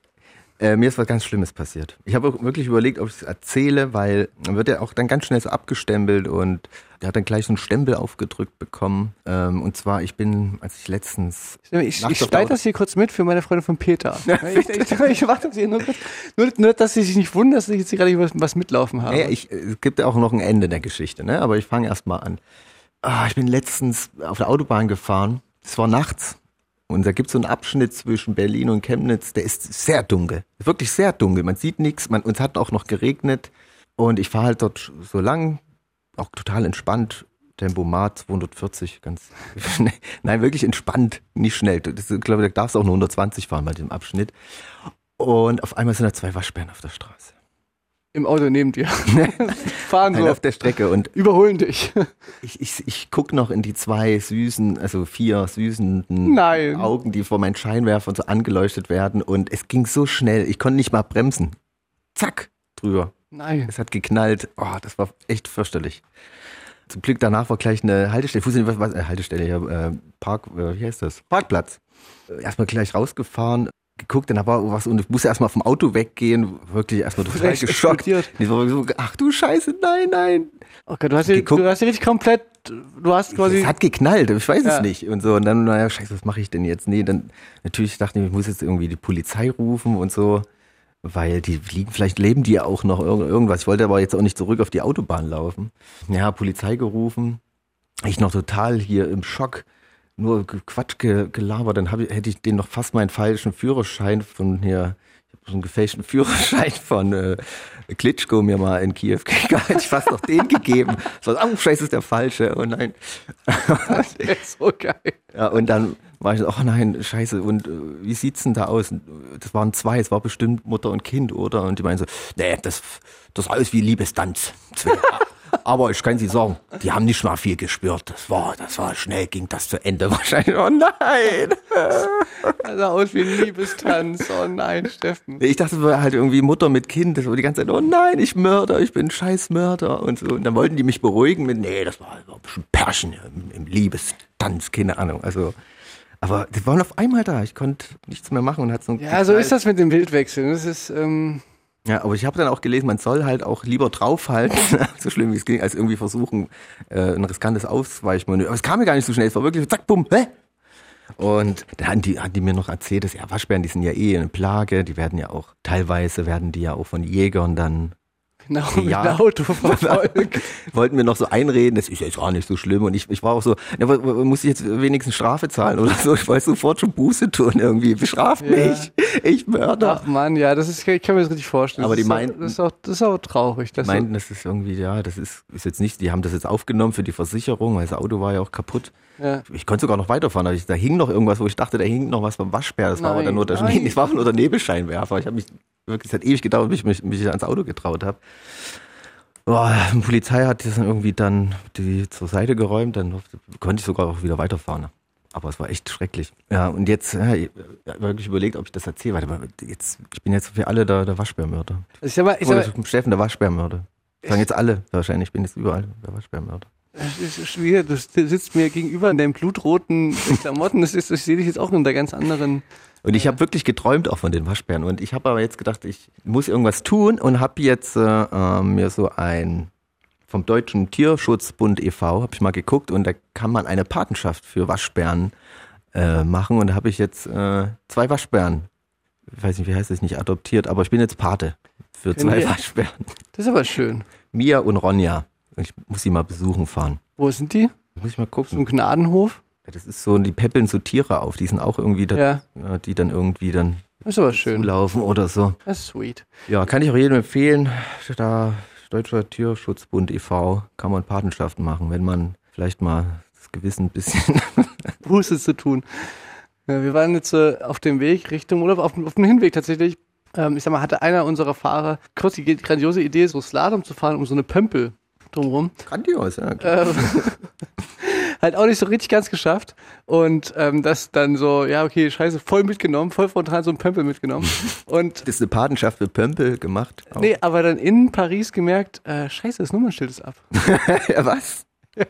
Äh, mir ist was ganz Schlimmes passiert. Ich habe auch wirklich überlegt, ob ich es erzähle, weil man wird ja auch dann ganz schnell so abgestempelt und der hat dann gleich so einen Stempel aufgedrückt bekommen. Ähm, und zwar, ich bin, als ich letztens Ich, ich der schneide das hier kurz mit für meine Freundin von Peter. (laughs) ich, (laughs) ich, ich mach das hier nur kurz. Nur, nur, dass sie sich nicht wundern, dass ich jetzt hier gerade was, was mitlaufen habe. Ja, ja, ich, es gibt ja auch noch ein Ende der Geschichte, ne? aber ich fange erst mal an. Ah, ich bin letztens auf der Autobahn gefahren. Es war nachts. Und da gibt es so einen Abschnitt zwischen Berlin und Chemnitz, der ist sehr dunkel. Wirklich sehr dunkel. Man sieht nichts. Uns hat auch noch geregnet. Und ich fahre halt dort so lang, auch total entspannt. Tempomat 240, ganz. (laughs) Nein, wirklich entspannt, nicht schnell. Das, ich glaube, da darfst du auch nur 120 fahren bei dem Abschnitt. Und auf einmal sind da zwei Waschbären auf der Straße. Im Auto neben dir. (laughs) Fahren so. auf der Strecke und Überholen dich. ich, ich, ich guck noch in die zwei süßen, also vier süßen Nein. Augen, die vor meinen Scheinwerfern so angeleuchtet werden und es ging so schnell, ich konnte nicht mal bremsen. Zack, drüber. Nein. Es hat geknallt. Oh, das war echt fürchterlich. Zum Glück danach war gleich eine Haltestelle, nicht, was, was äh, Haltestelle hier, äh, Park, äh, wie heißt das? Parkplatz. Äh, Erstmal gleich rausgefahren, geguckt, dann war was und ich musste erstmal vom Auto weggehen, wirklich erstmal total Recht geschockt. Ich war so, ach du Scheiße, nein, nein. Okay, du hast Geguckt. du hast richtig komplett, du hast quasi, Es hat geknallt, ich weiß Ja. es nicht. Und so, und dann, naja, scheiße, was mache ich denn jetzt? Nee, dann natürlich dachte ich, ich muss jetzt irgendwie die Polizei rufen und so, weil die liegen, vielleicht leben die ja auch noch irg- irgendwas. Ich wollte aber jetzt auch nicht zurück auf die Autobahn laufen. Ja, Polizei gerufen. Ich noch total hier im Schock. Nur Quatsch ge gelabert, dann ich, hätte ich denen noch fast meinen falschen Führerschein von hier, ich habe so einen gefälschten (laughs) Führerschein von äh, Klitschko mir mal in Kiew (laughs) gegeben, hätte ich fast noch den gegeben. So, oh, scheiße, ist der falsche, oh nein. der ist so geil. Ja, und dann war ich so, oh nein, scheiße, und äh, wie sieht's denn da aus? Äh, Das waren zwei, es war bestimmt Mutter und Kind, oder? Und die meinen so, nee, das, das ist alles wie Liebestanz. (laughs) Aber ich kann Sie sagen, die haben nicht mal viel gespürt. Das war, das war schnell, ging das zu Ende (laughs) wahrscheinlich. Oh nein! (laughs) Also aus wie ein Liebestanz. Oh nein, Steffen. Ich dachte, es war halt irgendwie Mutter mit Kind. Das war die ganze Zeit, oh nein, ich Mörder, ich bin scheiß Mörder und so. Und dann wollten die mich beruhigen mit, nee, das war, war bestimmt Pärchen im, im Liebestanz, keine Ahnung. Also, aber die waren auf einmal da. Ich konnte nichts mehr machen und hat so ein Ja, so ist das mit dem Bildwechseln. Das ist, ähm, Ja, aber ich habe dann auch gelesen, man soll halt auch lieber draufhalten, (laughs) (laughs) so schlimm wie es ging, als irgendwie versuchen, äh, ein riskantes Ausweichmanöver. Aber es kam mir gar nicht so schnell, es war wirklich zack, bumm, hä? Und dann hatten die, hatten die mir noch erzählt, dass ja, Waschbären, die sind ja eh eine Plage, die werden ja auch, teilweise werden die ja auch von Jägern dann genau, mit Ja. einem Auto verfolgt. (laughs) wollten mir noch so einreden, das ist jetzt auch nicht so schlimm. Und ich, ich war auch so, ja, aber muss ich jetzt wenigstens Strafe zahlen oder so? Ich wollte sofort schon Buße tun irgendwie. Bestraft Ja. mich. Ich Mörder. Ach man, ja, das ist, ich kann mir das richtig vorstellen. Aber das die meinten- das ist auch, das ist auch traurig. Die Das meinten, das ist irgendwie, ja, das ist, ist jetzt nicht, die haben das jetzt aufgenommen für die Versicherung, weil das Auto war ja auch kaputt. ja. Ich konnte sogar noch weiterfahren, aber ich, da hing noch irgendwas, wo ich dachte, da hing noch was beim Waschbär. Das war aber Nein, dann nur der, nein. das war nur der Nebelscheinwerfer. Ich habe mich wirklich, es hat ewig gedauert, bis ich mich, mich ans Auto getraut habe. Boah, die Polizei hat das dann irgendwie dann die zur Seite geräumt, dann konnte ich sogar auch wieder weiterfahren. Aber es war echt schrecklich. Ja, und jetzt ja, ich wirklich überlegt, ob ich das erzähle. Mal, jetzt, ich bin jetzt für alle der, der Waschbärmörder. Ich sag mal, ich Oder sag Steffen, der Waschbärmörder. Sagen jetzt alle wahrscheinlich, ich bin jetzt überall der Waschbärmörder. es ist schwierig, du sitzt mir gegenüber in deinen blutroten Klamotten, das ist, ich sehe dich jetzt auch in einer ganz anderen. Und ich habe wirklich geträumt auch von den Waschbären. Und ich habe aber jetzt gedacht, ich muss irgendwas tun und habe jetzt äh, äh, mir so ein vom Deutschen Tierschutzbund e.V. habe ich mal geguckt und da kann man eine Patenschaft für Waschbären äh, machen. Und da habe ich jetzt äh, zwei Waschbären, ich weiß nicht, wie heißt das, nicht adoptiert, aber ich bin jetzt Pate für Können zwei wir- Waschbären. Das ist aber schön. Mia und Ronja. Ich muss sie mal besuchen fahren. Wo sind die? Muss ich mal gucken. Im Gnadenhof? Das ist so, die peppeln so Tiere auf, die sind auch irgendwie, da, Ja. ja, die dann irgendwie dann ist aber schön. laufen oder so. Das ist sweet. Ja, kann ich auch jedem empfehlen. Da Deutscher Tierschutzbund e.V. kann man Patenschaften machen, wenn man vielleicht mal das Gewissen ein bisschen. (laughs) Buße zu tun. Ja, wir waren jetzt äh, auf dem Weg Richtung Urlaub, auf, auf dem Hinweg tatsächlich. Ähm, ich sag mal, hatte einer unserer Fahrer kurz die grandiose Idee, so Slalom zu fahren, um so eine Pömpel drumherum. Grandios, ja. Ähm, (laughs) halt auch nicht so richtig ganz geschafft. Und ähm, das dann so, ja, okay, scheiße, voll mitgenommen, voll frontal so ein Pömpel mitgenommen. (laughs) Und Das ist eine Patenschaft für Pömpel gemacht. Auch. nee, aber dann in Paris gemerkt, äh, scheiße, das Nummernschild ist ab. (laughs) ja, was? (laughs)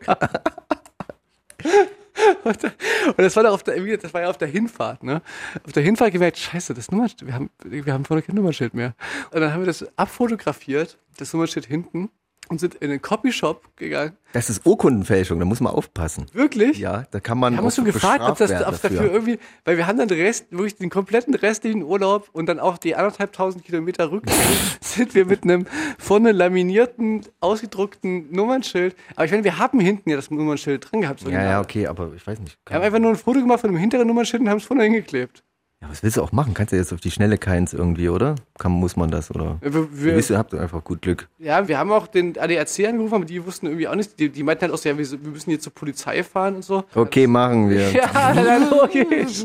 Und das war, auf der, das war ja auf der Hinfahrt, ne? Auf der Hinfahrt gemerkt, scheiße, das Nummernschild, wir haben, wir haben vorne kein Nummernschild mehr. Und dann haben wir das abfotografiert, das Nummernschild hinten, und sind in den Copyshop gegangen. Das ist Urkundenfälschung, da muss man aufpassen. Wirklich? Ja, da kann man. Wir haben uns schon gefragt, ob das ob dafür. irgendwie, weil wir haben dann den Rest, wirklich den kompletten restlichen Urlaub und dann auch die anderthalbtausend Kilometer Rückweg (laughs) sind wir mit einem vorne laminierten, ausgedruckten Nummernschild. Aber ich meine, wir haben hinten ja das Nummernschild dran gehabt. so Ja, genau. ja, okay, aber ich weiß nicht. Wir haben einfach nur ein Foto gemacht von dem hinteren Nummernschild und haben es vorne hingeklebt. Ja, was willst du auch machen? Kannst du jetzt auf die Schnelle keins irgendwie, oder? Kann, muss man das, oder? Wir, wir, Ihr wisst, ihr habt einfach gut Glück. ja, wir haben auch den ADAC angerufen, aber die wussten irgendwie auch nicht. Die, die meinten halt auch so, ja, wir, wir müssen jetzt zur Polizei fahren und so. Okay, machen wir. (laughs) Ja, na, (laughs) logisch.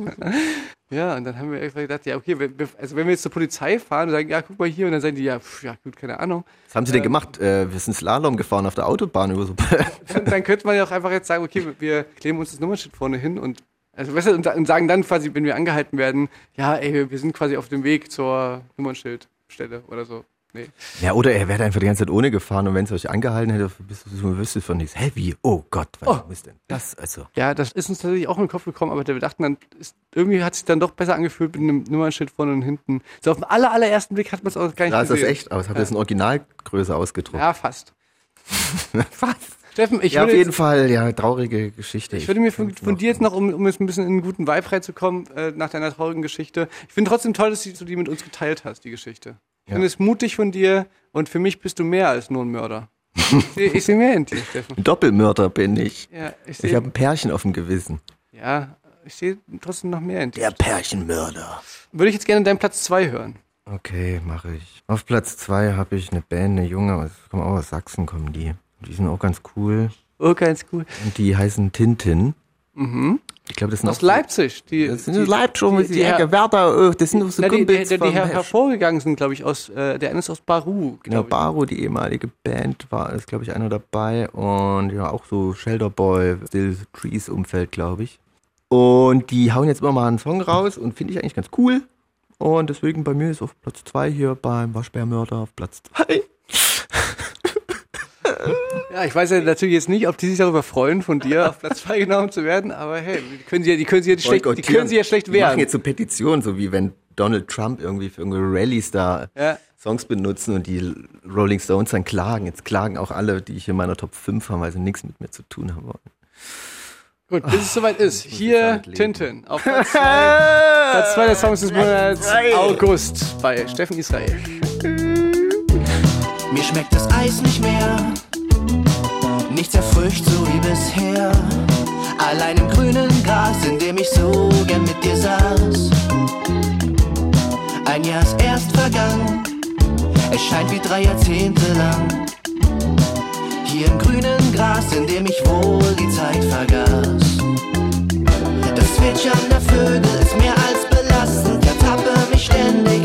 Ja, und dann haben wir einfach gedacht, ja, okay, also wenn wir jetzt zur Polizei fahren und sagen, ja, guck mal hier, und dann sagen die, ja, pf, ja, gut, keine Ahnung. Was haben sie denn gemacht? Äh, wir sind Slalom gefahren auf der Autobahn über so. (laughs) Dann, dann könnte man ja auch einfach jetzt sagen, okay, wir kleben uns das Nummernschild vorne hin und, also, weißt du, und, sa- und sagen dann quasi, wenn wir angehalten werden, ja, ey, wir- sind quasi auf dem Weg zur Nummernschildstelle oder so. Nee. Ja, oder er wäre einfach die ganze Zeit ohne gefahren und wenn es euch angehalten hätte, wüsstest von nichts. Hä, wie? Oh Gott, was ist denn das? Also. Ja, das ist uns tatsächlich auch in den Kopf gekommen, aber wir dachten dann, ist, irgendwie hat sich dann doch besser angefühlt mit einem Nummernschild vorne und hinten. So auf den aller, allerersten Blick hat man es auch gar nicht Da ist das gesehen. echt aus. Habt ihr das in Originalgröße ausgedruckt? Ja, fast. (laughs) fast. Steffen, ich ja, auf würde, jeden jetzt, Fall, ja, traurige Geschichte. ich würde mir von, von dir jetzt noch, um, um jetzt ein bisschen in einen guten Vibe reinzukommen, äh, nach deiner traurigen Geschichte. Ich finde trotzdem toll, dass du die mit uns geteilt hast, die Geschichte. Ich Ja. finde es mutig von dir und für mich bist du mehr als nur ein Mörder. Ich sehe ich seh mehr in dir, Steffen. Ein (laughs) Doppelmörder bin ich. Ja, ich Ich sehe habe ein Pärchen auf dem Gewissen. ja, ich sehe trotzdem noch mehr in dir. Der Pärchenmörder. Würde ich jetzt gerne deinen Platz 2 hören. Okay, mache ich. Auf Platz zwei habe ich eine Band, eine junge, aus- kommen auch aus Sachsen, kommen die. Die sind auch ganz cool. Oh, ganz cool. Und die heißen Tintin. Mhm. Ich glaube, das sind Aus auch Leipzig. Die, Das sind Leipzig, schon, die, die, Ecke, Werder, äh, das sind so na, die, die, Kumpels die, die her hervorgegangen sind, glaube ich, aus, äh, der eine ist aus Baru, ich. Baro, die ehemalige Band, war, ist, glaube ich, einer dabei. Und ja, auch so Shelterboy, Still Trees Umfeld, glaube ich. Und die hauen jetzt immer mal einen Song raus und finde ich eigentlich ganz cool. Und deswegen bei mir ist auf Platz 2 hier beim Waschbärmörder auf Platz 2. Ja, ich weiß ja natürlich jetzt nicht, ob die sich darüber freuen, von dir auf Platz 2 genommen zu werden, aber hey, die können sie ja, die können sie ja schlecht, die können sie ja schlecht Die machen wehren. jetzt so Petitionen, so wie wenn Donald Trump irgendwie für irgendwelche Rallyes da Ja. Songs benutzen und die Rolling Stones dann klagen. Jetzt klagen auch alle, die ich in meiner Top 5 haben, weil sie nichts mit mir zu tun haben wollen. Gut, bis es soweit ist. Hier. Tintin auf Platz 2. (laughs) Platz 2 der Songs des Monats August bei Steffen Israel. (laughs) Mir schmeckt das Eis nicht mehr, nichts erfrischt so wie bisher. Allein im grünen Gras, in dem ich so gern mit dir saß. Ein Jahr ist erst vergangen, es scheint wie drei Jahrzehnte lang. Hier im grünen Gras, in dem ich wohl die Zeit vergaß. Das Zwitschern der Vögel ist mehr als belastend. Ertappe mich ständig,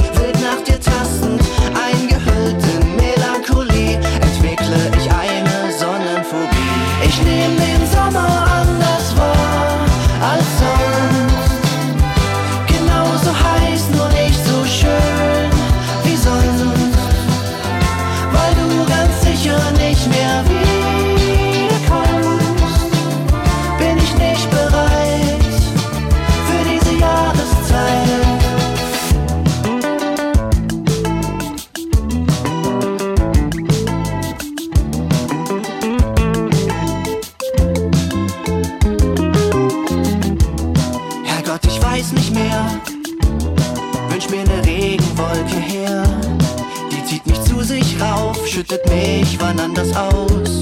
mich rauf, schüttet mich wann anders aus.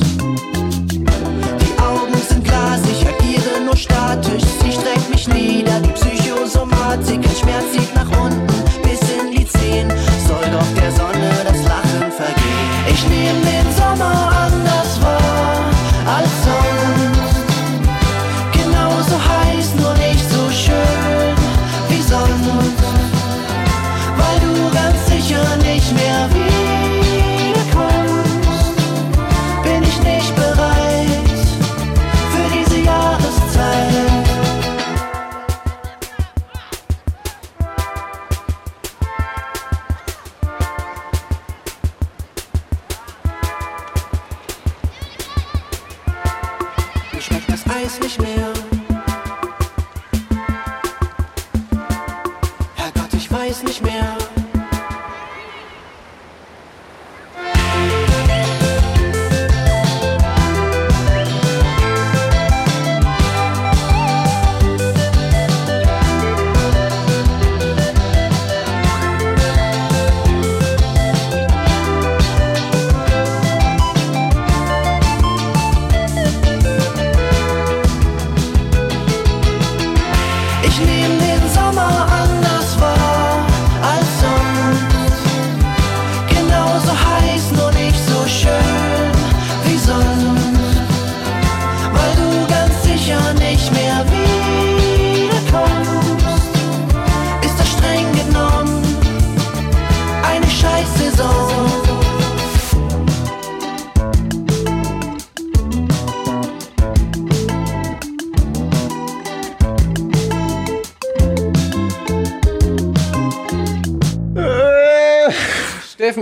Die Augen sind glasig, agiere nur statisch. Sie streckt mich nieder, die Psychosomatik. Ein Schmerz zieht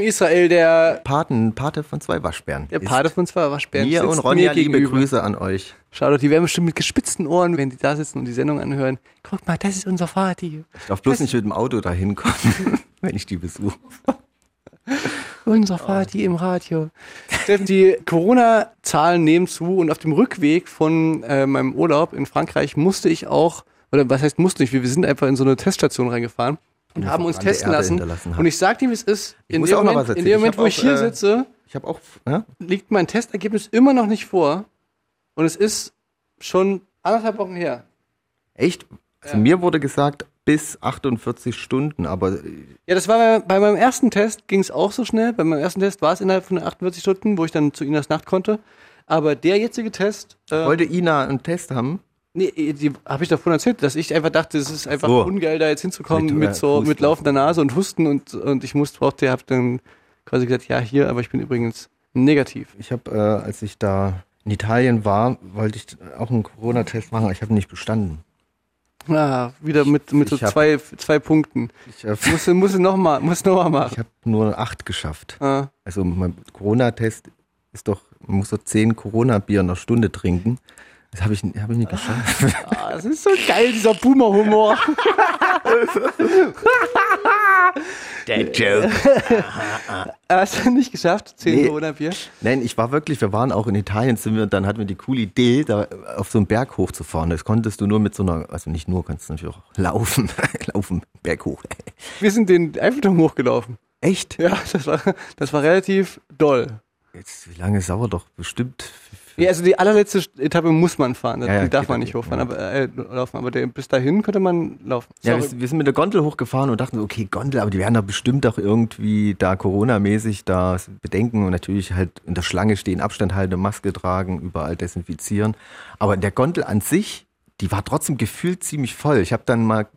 Israel, der, Paten, Pate von zwei Waschbären. der Pate von zwei Waschbären. Mir und Ronja, mir liebe. Grüße an euch. Schau doch, die werden bestimmt mit gespitzten Ohren, wenn die da sitzen und die Sendung anhören. Guck mal, das ist unser Vati. Ich darf bloß nicht mit dem Auto dahin kommen, (laughs) wenn ich die besuche. (laughs) Unser Vati im Radio. Steffen, die Corona-Zahlen nehmen zu und auf dem Rückweg von äh, meinem Urlaub in Frankreich musste ich auch, oder was heißt musste ich, wir sind einfach in so eine Teststation reingefahren und haben uns testen lassen. Und ich sag dir, wie es ist. Ich In dem Moment, in dem Moment, Ich wo ich auch, hier äh, sitze, Ich auch, ja? liegt mein Testergebnis immer noch nicht vor. Und es ist schon anderthalb Wochen her. Echt? Also mir wurde gesagt, bis 48 Stunden, aber Ja, das war bei, bei meinem ersten Test ging es auch so schnell. Bei meinem ersten Test war es innerhalb von 48 Stunden, wo ich dann zu Inas Nacht konnte. Aber der jetzige Test, äh, wollte Ina einen Test haben? Nee, die habe ich davon erzählt, dass ich einfach dachte, es ist einfach So. ungeil, da jetzt hinzukommen Mit, mit, äh, so Husten. mit laufender Nase und Husten und und ich musste brauchte, habe dann quasi gesagt, ja hier, aber ich bin übrigens negativ. Ich habe, äh, als ich da in Italien war, wollte ich auch einen Corona-Test machen, aber ich habe nicht bestanden. Ah, wieder mit mit so ich hab- zwei zwei Punkten. Ich habe Muss muss noch mal muss noch mal machen. ich hab nur acht geschafft. Ah. Also mein Corona-Test ist doch, man muss so zehn Corona-Bier in der Stunde trinken. Das habe ich, hab ich nicht geschafft. (laughs) Ah, das ist so geil, dieser Boomer-Humor. (laughs) Der Joke. Hast du nicht geschafft? Zehn Nee. Corona-Bier? Nein, ich war wirklich, wir waren auch in Italien, sind wir, dann hatten wir die coole Idee, da auf so einen Berg hochzufahren. Das konntest du nur mit so einer, also nicht nur, kannst du natürlich auch laufen, (laughs) laufen, Berg hoch. Wir sind den Eiffelturm hochgelaufen. Echt? Ja, das war, das war relativ doll. Jetzt, wie lange ist sauer doch bestimmt? Ja, also die allerletzte Etappe muss man fahren. Ja, ja, die darf man nicht hochfahren, aber äh, laufen. Aber der, bis dahin könnte man laufen. Ja, wir, wir sind mit der Gondel hochgefahren und dachten, okay, Gondel, aber die werden doch bestimmt auch irgendwie da Corona-mäßig da bedenken und natürlich halt in der Schlange stehen, Abstand halten, Maske tragen, überall desinfizieren. Aber der Gondel an sich, die war trotzdem gefühlt ziemlich voll. Ich habe dann mal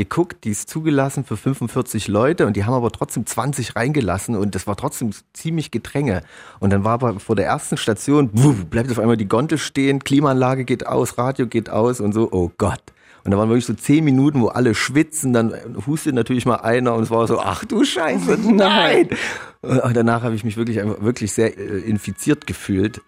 geguckt, die ist zugelassen für 45 Leute und die haben aber trotzdem 20 reingelassen und das war trotzdem ziemlich Gedränge. Und dann war aber vor der ersten Station, wuh, bleibt auf einmal die Gondel stehen, Klimaanlage geht aus, Radio geht aus und so, oh Gott. Und da waren wirklich so zehn Minuten, wo alle schwitzen, dann hustet natürlich mal einer und es war so, ach du Scheiße, (laughs) nein. Und danach habe ich mich wirklich, einfach wirklich sehr äh, infiziert gefühlt.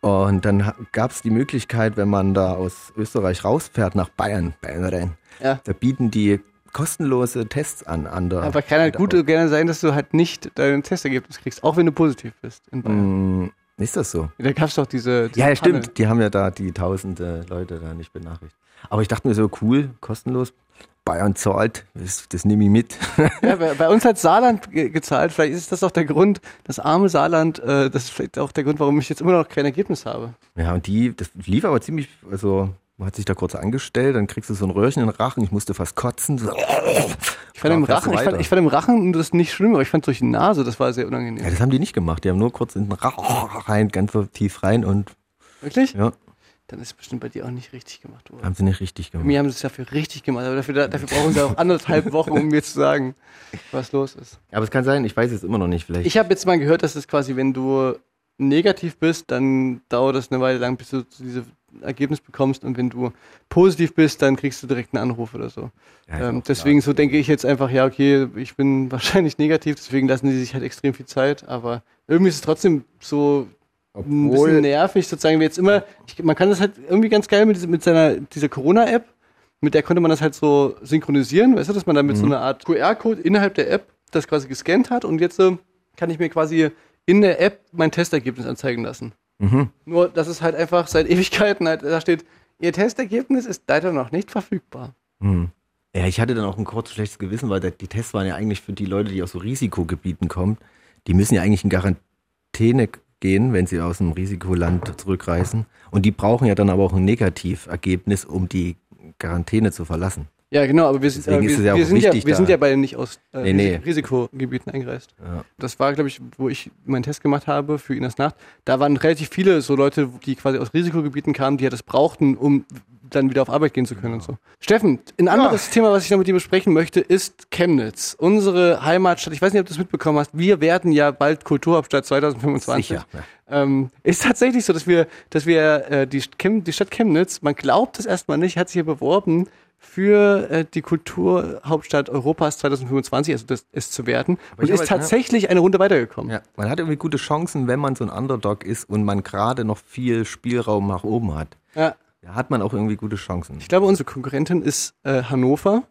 Und dann gab es die Möglichkeit, wenn man da aus Österreich rausfährt nach Bayern, Bayern rein, Ja. da bieten die kostenlose Tests an. an der, Aber kann halt gut gerne sein, dass du halt nicht dein Testergebnis kriegst, auch wenn du positiv bist. In Bayern. Mm, ist das so? Da gab es doch diese, diese Ja, ja, stimmt. Die haben ja da die tausende Leute da nicht benachrichtigt. Aber ich dachte mir so, cool, kostenlos. Bayern zahlt, das, das nehme ich mit. (laughs) Ja, bei, bei uns hat Saarland ge gezahlt. Vielleicht ist das auch der Grund, das arme Saarland, äh, das ist vielleicht auch der Grund, warum ich jetzt immer noch kein Ergebnis habe. Ja, und die, das lief aber ziemlich, also man hat sich da kurz angestellt, dann kriegst du so ein Röhrchen in den Rachen, ich musste fast kotzen. So. Ich fand, im Rachen, ich, fand, ich fand im Rachen das nicht schlimm, aber ich fand durch die Nase, das war sehr unangenehm. Ja, das haben die nicht gemacht, die haben nur kurz in den Rachen rein, ganz so tief rein und Wirklich? ja, Dann ist es bestimmt bei dir auch nicht richtig gemacht worden. haben sie nicht richtig gemacht. mir haben sie es dafür richtig gemacht, aber dafür, dafür brauchen sie auch anderthalb Wochen, um mir zu sagen, was los ist. Aber es kann sein, ich weiß es immer noch nicht, vielleicht. Ich habe jetzt mal gehört, dass es quasi, wenn du negativ bist, dann dauert es eine Weile lang, bis du dieses Ergebnis bekommst und wenn du positiv bist, dann kriegst du direkt einen Anruf oder so. Ja, ähm, deswegen so denke ich jetzt einfach, ja, okay, ich bin (laughs) wahrscheinlich negativ, deswegen lassen die sich halt extrem viel Zeit, aber irgendwie ist es trotzdem so ein Obwohl- bisschen nervig, sozusagen, wie jetzt immer, ich, man kann das halt irgendwie ganz geil mit, mit seiner, dieser Corona-App, mit der konnte man das halt so synchronisieren, weißt du, dass man dann mit so einer Art QR-Code innerhalb der App das quasi gescannt hat und jetzt äh, kann ich mir quasi in der App mein Testergebnis anzeigen lassen. Mhm. Nur, dass es halt einfach seit Ewigkeiten halt, da steht, Ihr Testergebnis ist leider noch nicht verfügbar. Hm. Ja, ich hatte dann auch ein kurz schlechtes Gewissen, weil die Tests waren ja eigentlich für die Leute, die aus so Risikogebieten kommen. Die müssen ja eigentlich in Quarantäne gehen, wenn sie aus dem Risikoland zurückreisen. Und die brauchen ja dann aber auch ein Negativergebnis, um die Quarantäne zu verlassen. Ja, genau, aber wir sind, Deswegen äh, ist wir, es ja wir auch sind ja, wichtig, wir da- sind ja beide nicht aus äh, Nee, nee. Risi- Risikogebieten eingereist. Ja. Das war, glaube ich, wo ich meinen Test gemacht habe für Inas Nacht. Da waren relativ viele so Leute, die quasi aus Risikogebieten kamen, die ja das brauchten, um dann wieder auf Arbeit gehen zu können und so. Steffen, ein anderes Thema, was ich noch mit dir besprechen möchte, ist Chemnitz. Unsere Heimatstadt. Ich weiß nicht, ob du das mitbekommen hast. Wir werden ja bald Kulturhauptstadt 2025. Sicher, ja. Ähm, ist tatsächlich so, dass wir, dass wir äh, die, Chem die Stadt Chemnitz, man glaubt es erstmal nicht, hat sich hier beworben für äh, die Kulturhauptstadt Europas 2025, also das ist zu werden, und ich ist tatsächlich eine Runde weitergekommen. Ja, man hat irgendwie gute Chancen, wenn man so ein Underdog ist und man gerade noch viel Spielraum nach oben hat. Ja. Da hat man auch irgendwie gute Chancen. Ich glaube, unsere Konkurrentin ist äh, Hannover.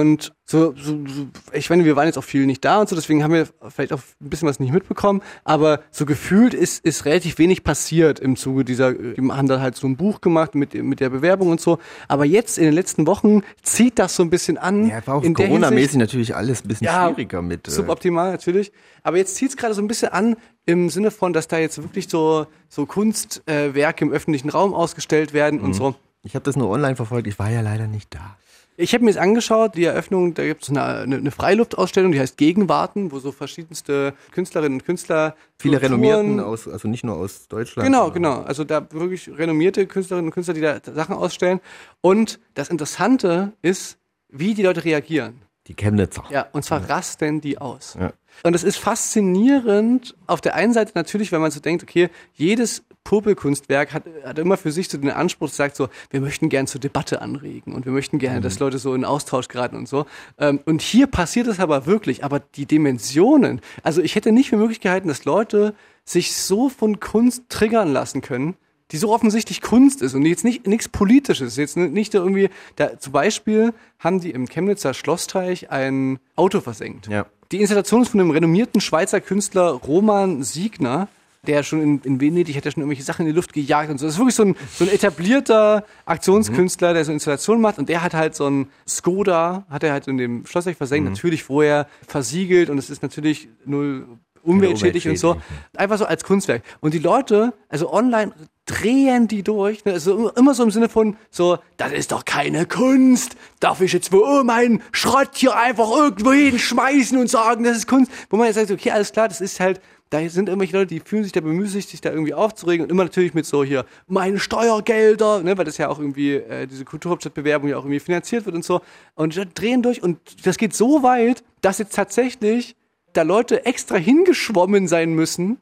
Und so, so, so, ich meine, wir waren jetzt auch viel nicht da und so, deswegen haben wir vielleicht auch ein bisschen was nicht mitbekommen, aber so gefühlt ist, ist relativ wenig passiert im Zuge dieser, die haben da halt so ein Buch gemacht mit, mit der Bewerbung und so, aber jetzt in den letzten Wochen zieht das so ein bisschen an. Ja, war auch in der Corona-mäßig natürlich alles ein bisschen Ja, schwieriger mit. Äh, Suboptimal natürlich. Aber jetzt zieht es gerade so ein bisschen an im Sinne von, dass da jetzt wirklich so, so Kunstwerke Werke im öffentlichen Raum ausgestellt werden und Mhm. so. ich habe das nur online verfolgt, ich war ja leider nicht da. Ich habe mir jetzt angeschaut, die Eröffnung, da gibt es eine, eine, Freiluftausstellung, die heißt Gegenwarten, wo so verschiedenste Künstlerinnen und Künstler Viele Skulpturen- Renommierten, aus, also nicht nur aus Deutschland. Genau, genau. Also da wirklich renommierte Künstlerinnen und Künstler, die da Sachen ausstellen. Und das Interessante ist, wie die Leute reagieren. Die Chemnitzer. Ja, und zwar rasten die aus. Ja. Und es ist faszinierend, auf der einen Seite natürlich, wenn man so denkt, okay, jedes Popelkunstwerk hat, hat immer für sich so den Anspruch, sagt so, wir möchten gern zur Debatte anregen und wir möchten gerne, dass Leute so in Austausch geraten und so. Ähm, und hier passiert es aber wirklich, aber die Dimensionen, also ich hätte nicht für möglich gehalten, dass Leute sich so von Kunst triggern lassen können, die so offensichtlich Kunst ist und jetzt nicht nichts Politisches, jetzt nicht irgendwie, da, zum Beispiel haben die im Chemnitzer Schlossteich ein Auto versenkt. Ja. Die Installation ist von einem renommierten Schweizer Künstler Roman Siegner, der schon in, in Venedig hat ja schon irgendwelche Sachen in die Luft gejagt und so. Das ist wirklich so ein, so ein etablierter Aktionskünstler, der so Installationen macht und der hat halt so ein Skoda, hat er halt in dem Schlossreich versenkt, natürlich vorher versiegelt und es ist natürlich null umweltschädlich und so. Einfach so als Kunstwerk. Und die Leute, also online, drehen die durch. Ne? Also immer- so im Sinne von so, das ist doch keine Kunst. Darf ich jetzt wohl meinen Schrott hier einfach irgendwo hinschmeißen und sagen, das ist Kunst? Wo man jetzt sagt, okay, alles klar, das ist halt, da sind irgendwelche Leute, die fühlen sich da bemüßigt, sich da irgendwie aufzuregen und immer natürlich mit so hier, meine Steuergelder, ne, weil das ja auch irgendwie, äh, diese Kulturhauptstadtbewerbung ja auch irgendwie finanziert wird und so. Und die drehen durch und das geht so weit, dass jetzt tatsächlich da Leute extra hingeschwommen sein müssen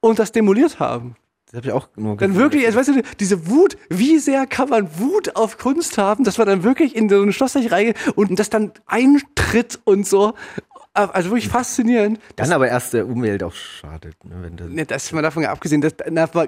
und das demoliert haben. Das habe ich auch nur Dann wirklich, also weißt du, diese Wut, wie sehr kann man Wut auf Kunst haben, dass man dann wirklich in so eine Schlossreich reingeht und das dann eintritt und so. Also wirklich faszinierend. Dann aber erst der Umwelt auch schadet. Ne, wenn das Ne, das ist mal davon abgesehen, dass,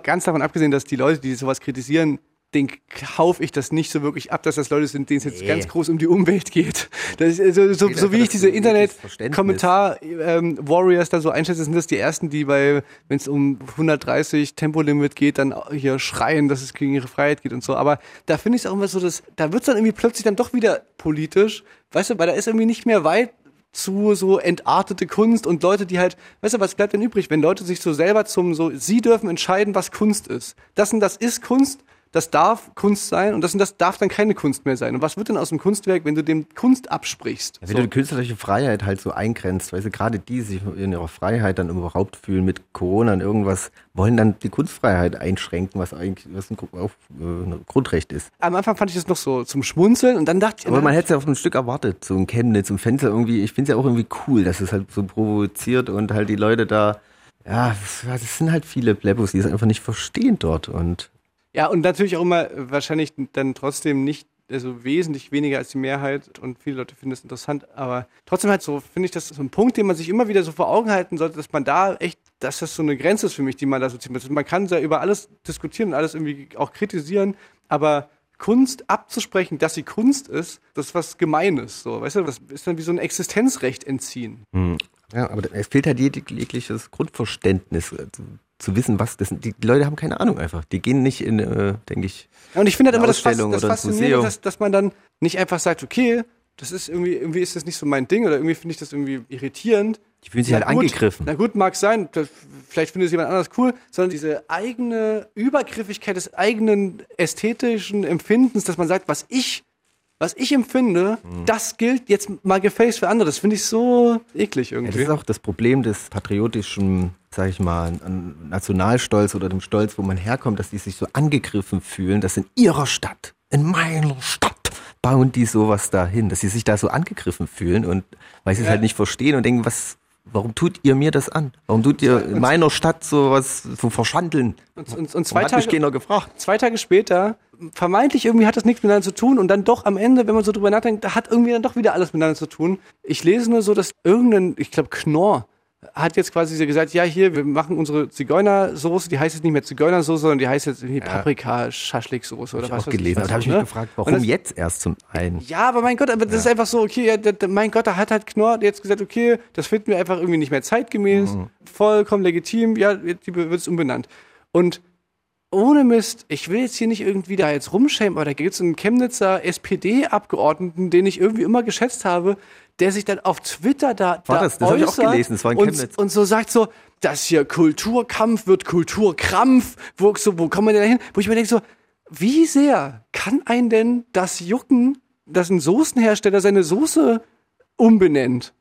ganz davon abgesehen, dass die Leute, die sowas kritisieren, den kaufe ich das nicht so wirklich ab, dass das Leute sind, denen es jetzt Nee. ganz groß um die Umwelt geht. Das ist, so, so, Geht so einfach wie ich diese Internet-Kommentar-Warriors da so einschätze, sind das die ersten, die bei, wenn es um 130 Tempolimit geht, dann hier schreien, dass es gegen ihre Freiheit geht und so. Aber da finde ich es auch immer so, dass da wird es dann irgendwie plötzlich dann doch wieder politisch, weißt du, weil da ist irgendwie nicht mehr weit zu so entartete Kunst und Leute, die halt, weißt du, was bleibt denn übrig, wenn Leute sich so selber zum so, sie dürfen entscheiden, was Kunst ist. Das und das ist Kunst, das darf Kunst sein und das und das darf dann keine Kunst mehr sein. Und was wird denn aus dem Kunstwerk, wenn du dem Kunst absprichst? Ja, wenn du die künstlerische Freiheit halt so eingrenzt, weil sie gerade die sich in ihrer Freiheit dann überhaupt fühlen mit Corona und irgendwas, wollen dann die Kunstfreiheit einschränken, was eigentlich was ein, auch, äh, ein Grundrecht ist. Am Anfang fand ich das noch so zum Schmunzeln und dann dachte ich, Aber man hätte es ja auf ein Stück erwartet, so ein Chemnitz, im Fenster irgendwie, ich finde es ja auch irgendwie cool, dass es halt so provoziert und halt die Leute da, ja, das, das sind halt viele Plebos, die es einfach nicht verstehen dort und Ja, und natürlich auch immer äh, wahrscheinlich dann trotzdem nicht, also wesentlich weniger als die Mehrheit und viele Leute finden das interessant, aber trotzdem halt so, finde ich das so ein Punkt, den man sich immer wieder so vor Augen halten sollte, dass man da echt, dass das so eine Grenze ist für mich, die man da so zieht. Also Man kann ja über alles diskutieren und alles irgendwie auch kritisieren, aber Kunst abzusprechen, dass sie Kunst ist, das ist was Gemeines, so, weißt du, das ist dann wie so ein Existenzrecht entziehen. Hm. Ja, aber es fehlt halt jeg- jegliches Grundverständnis, äh, zu, wissen, was das sind. Die, Leute haben keine Ahnung einfach. Die gehen nicht in, äh, denke ich, Ja, und ich finde halt immer das, Fas Ausstellung das Faszinierende, dass, dass man dann nicht einfach sagt, okay, das ist irgendwie, irgendwie ist das nicht so mein Ding oder irgendwie finde ich das irgendwie irritierend. Die fühlen sich halt gut, angegriffen. Na gut, mag sein, vielleicht findet es jemand anders cool, sondern diese eigene Übergriffigkeit des eigenen ästhetischen Empfindens, dass man sagt, was ich, was ich empfinde, Mhm. das gilt jetzt mal gefälligst für andere. Das finde ich so eklig Ja, das irgendwie. ist auch das Problem des patriotischen, sag ich mal, an Nationalstolz oder dem Stolz, wo man herkommt, dass die sich so angegriffen fühlen, dass in ihrer Stadt, in meiner Stadt, bauen die sowas dahin, dass sie sich da so angegriffen fühlen und weil sie es Ja. halt nicht verstehen und denken, was, warum tut ihr mir das an? Warum tut ihr in meiner Stadt sowas so verschandeln? Und, und, und Warum zwei, hat mich Tage, gefragt. zwei Tage später, vermeintlich irgendwie hat das nichts miteinander zu tun und dann doch am Ende, wenn man so drüber nachdenkt, da hat irgendwie dann doch wieder alles miteinander zu tun. Ich lese nur so, dass irgendein, ich glaube Knorr, hat jetzt quasi gesagt, ja hier, wir machen unsere Zigeunersoße, die heißt jetzt nicht mehr Zigeunersoße, sondern die heißt jetzt irgendwie paprika schaschliksoße oder Hab ich was auch weiß gelesen. was, Da habe ich mich ne? gefragt, warum das- jetzt erst zum einen? ja, aber mein Gott, aber das ist einfach so, okay, ja, mein Gott, da hat halt Knorr jetzt gesagt, okay, das finden wir einfach irgendwie nicht mehr zeitgemäß, vollkommen legitim, ja, die wird es umbenannt. Und ohne Mist, ich will jetzt hier nicht irgendwie da jetzt rumschämen, aber da gibt es einen Chemnitzer SPD-Abgeordneten, den ich irgendwie immer geschätzt habe, der sich dann auf Twitter da, War da das? Das hab ich auch äußert gelesen, das war in und, Chemnitz. und so sagt so, das hier Kulturkampf wird Kulturkrampf, wo, so, wo kommen wir denn da hin? Wo ich mir denke so, wie sehr kann einen denn das jucken, dass ein Soßenhersteller seine Soße umbenennt?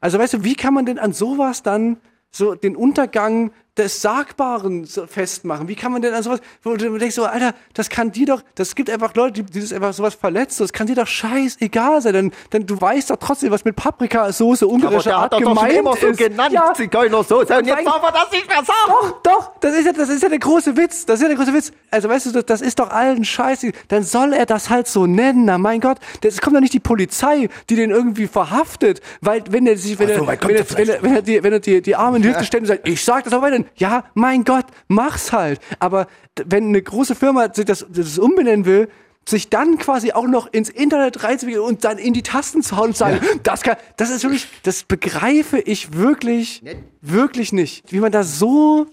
Also weißt du, wie kann man denn an sowas dann so den Untergang des Sagbaren so festmachen? Wie kann man denn an sowas, wo du denkst so, Alter, das kann dir doch, das gibt einfach Leute, die, die das einfach sowas verletzt, das kann dir doch scheißegal sein, denn, denn du weißt doch trotzdem, was mit Paprikasoße ungarischer Art gemeint ist. Ja, Zigeunersoße und jetzt darf er das nicht mehr sagen. doch, doch, das ist ja, das ist ja der große Witz. Das ist ja der große Witz. Also weißt du, das, das ist doch allen scheiße. Dann soll er das halt so nennen. Na mein Gott, es kommt doch nicht die Polizei, die den irgendwie verhaftet, weil wenn er sich, wenn so, er, wenn er, wenn er, wenn er die, wenn er die, die Arme in die Hüfte stellt und sagt, ich sag das aber weiter, ja, mein Gott, mach's halt. Aber wenn eine große Firma sich das, das umbenennen will, sich dann quasi auch noch ins Internet reinzuwickeln und dann in die Tasten zu hauen und sagen, das kann, das ist wirklich, das begreife ich wirklich, wirklich nicht. Wie man da so,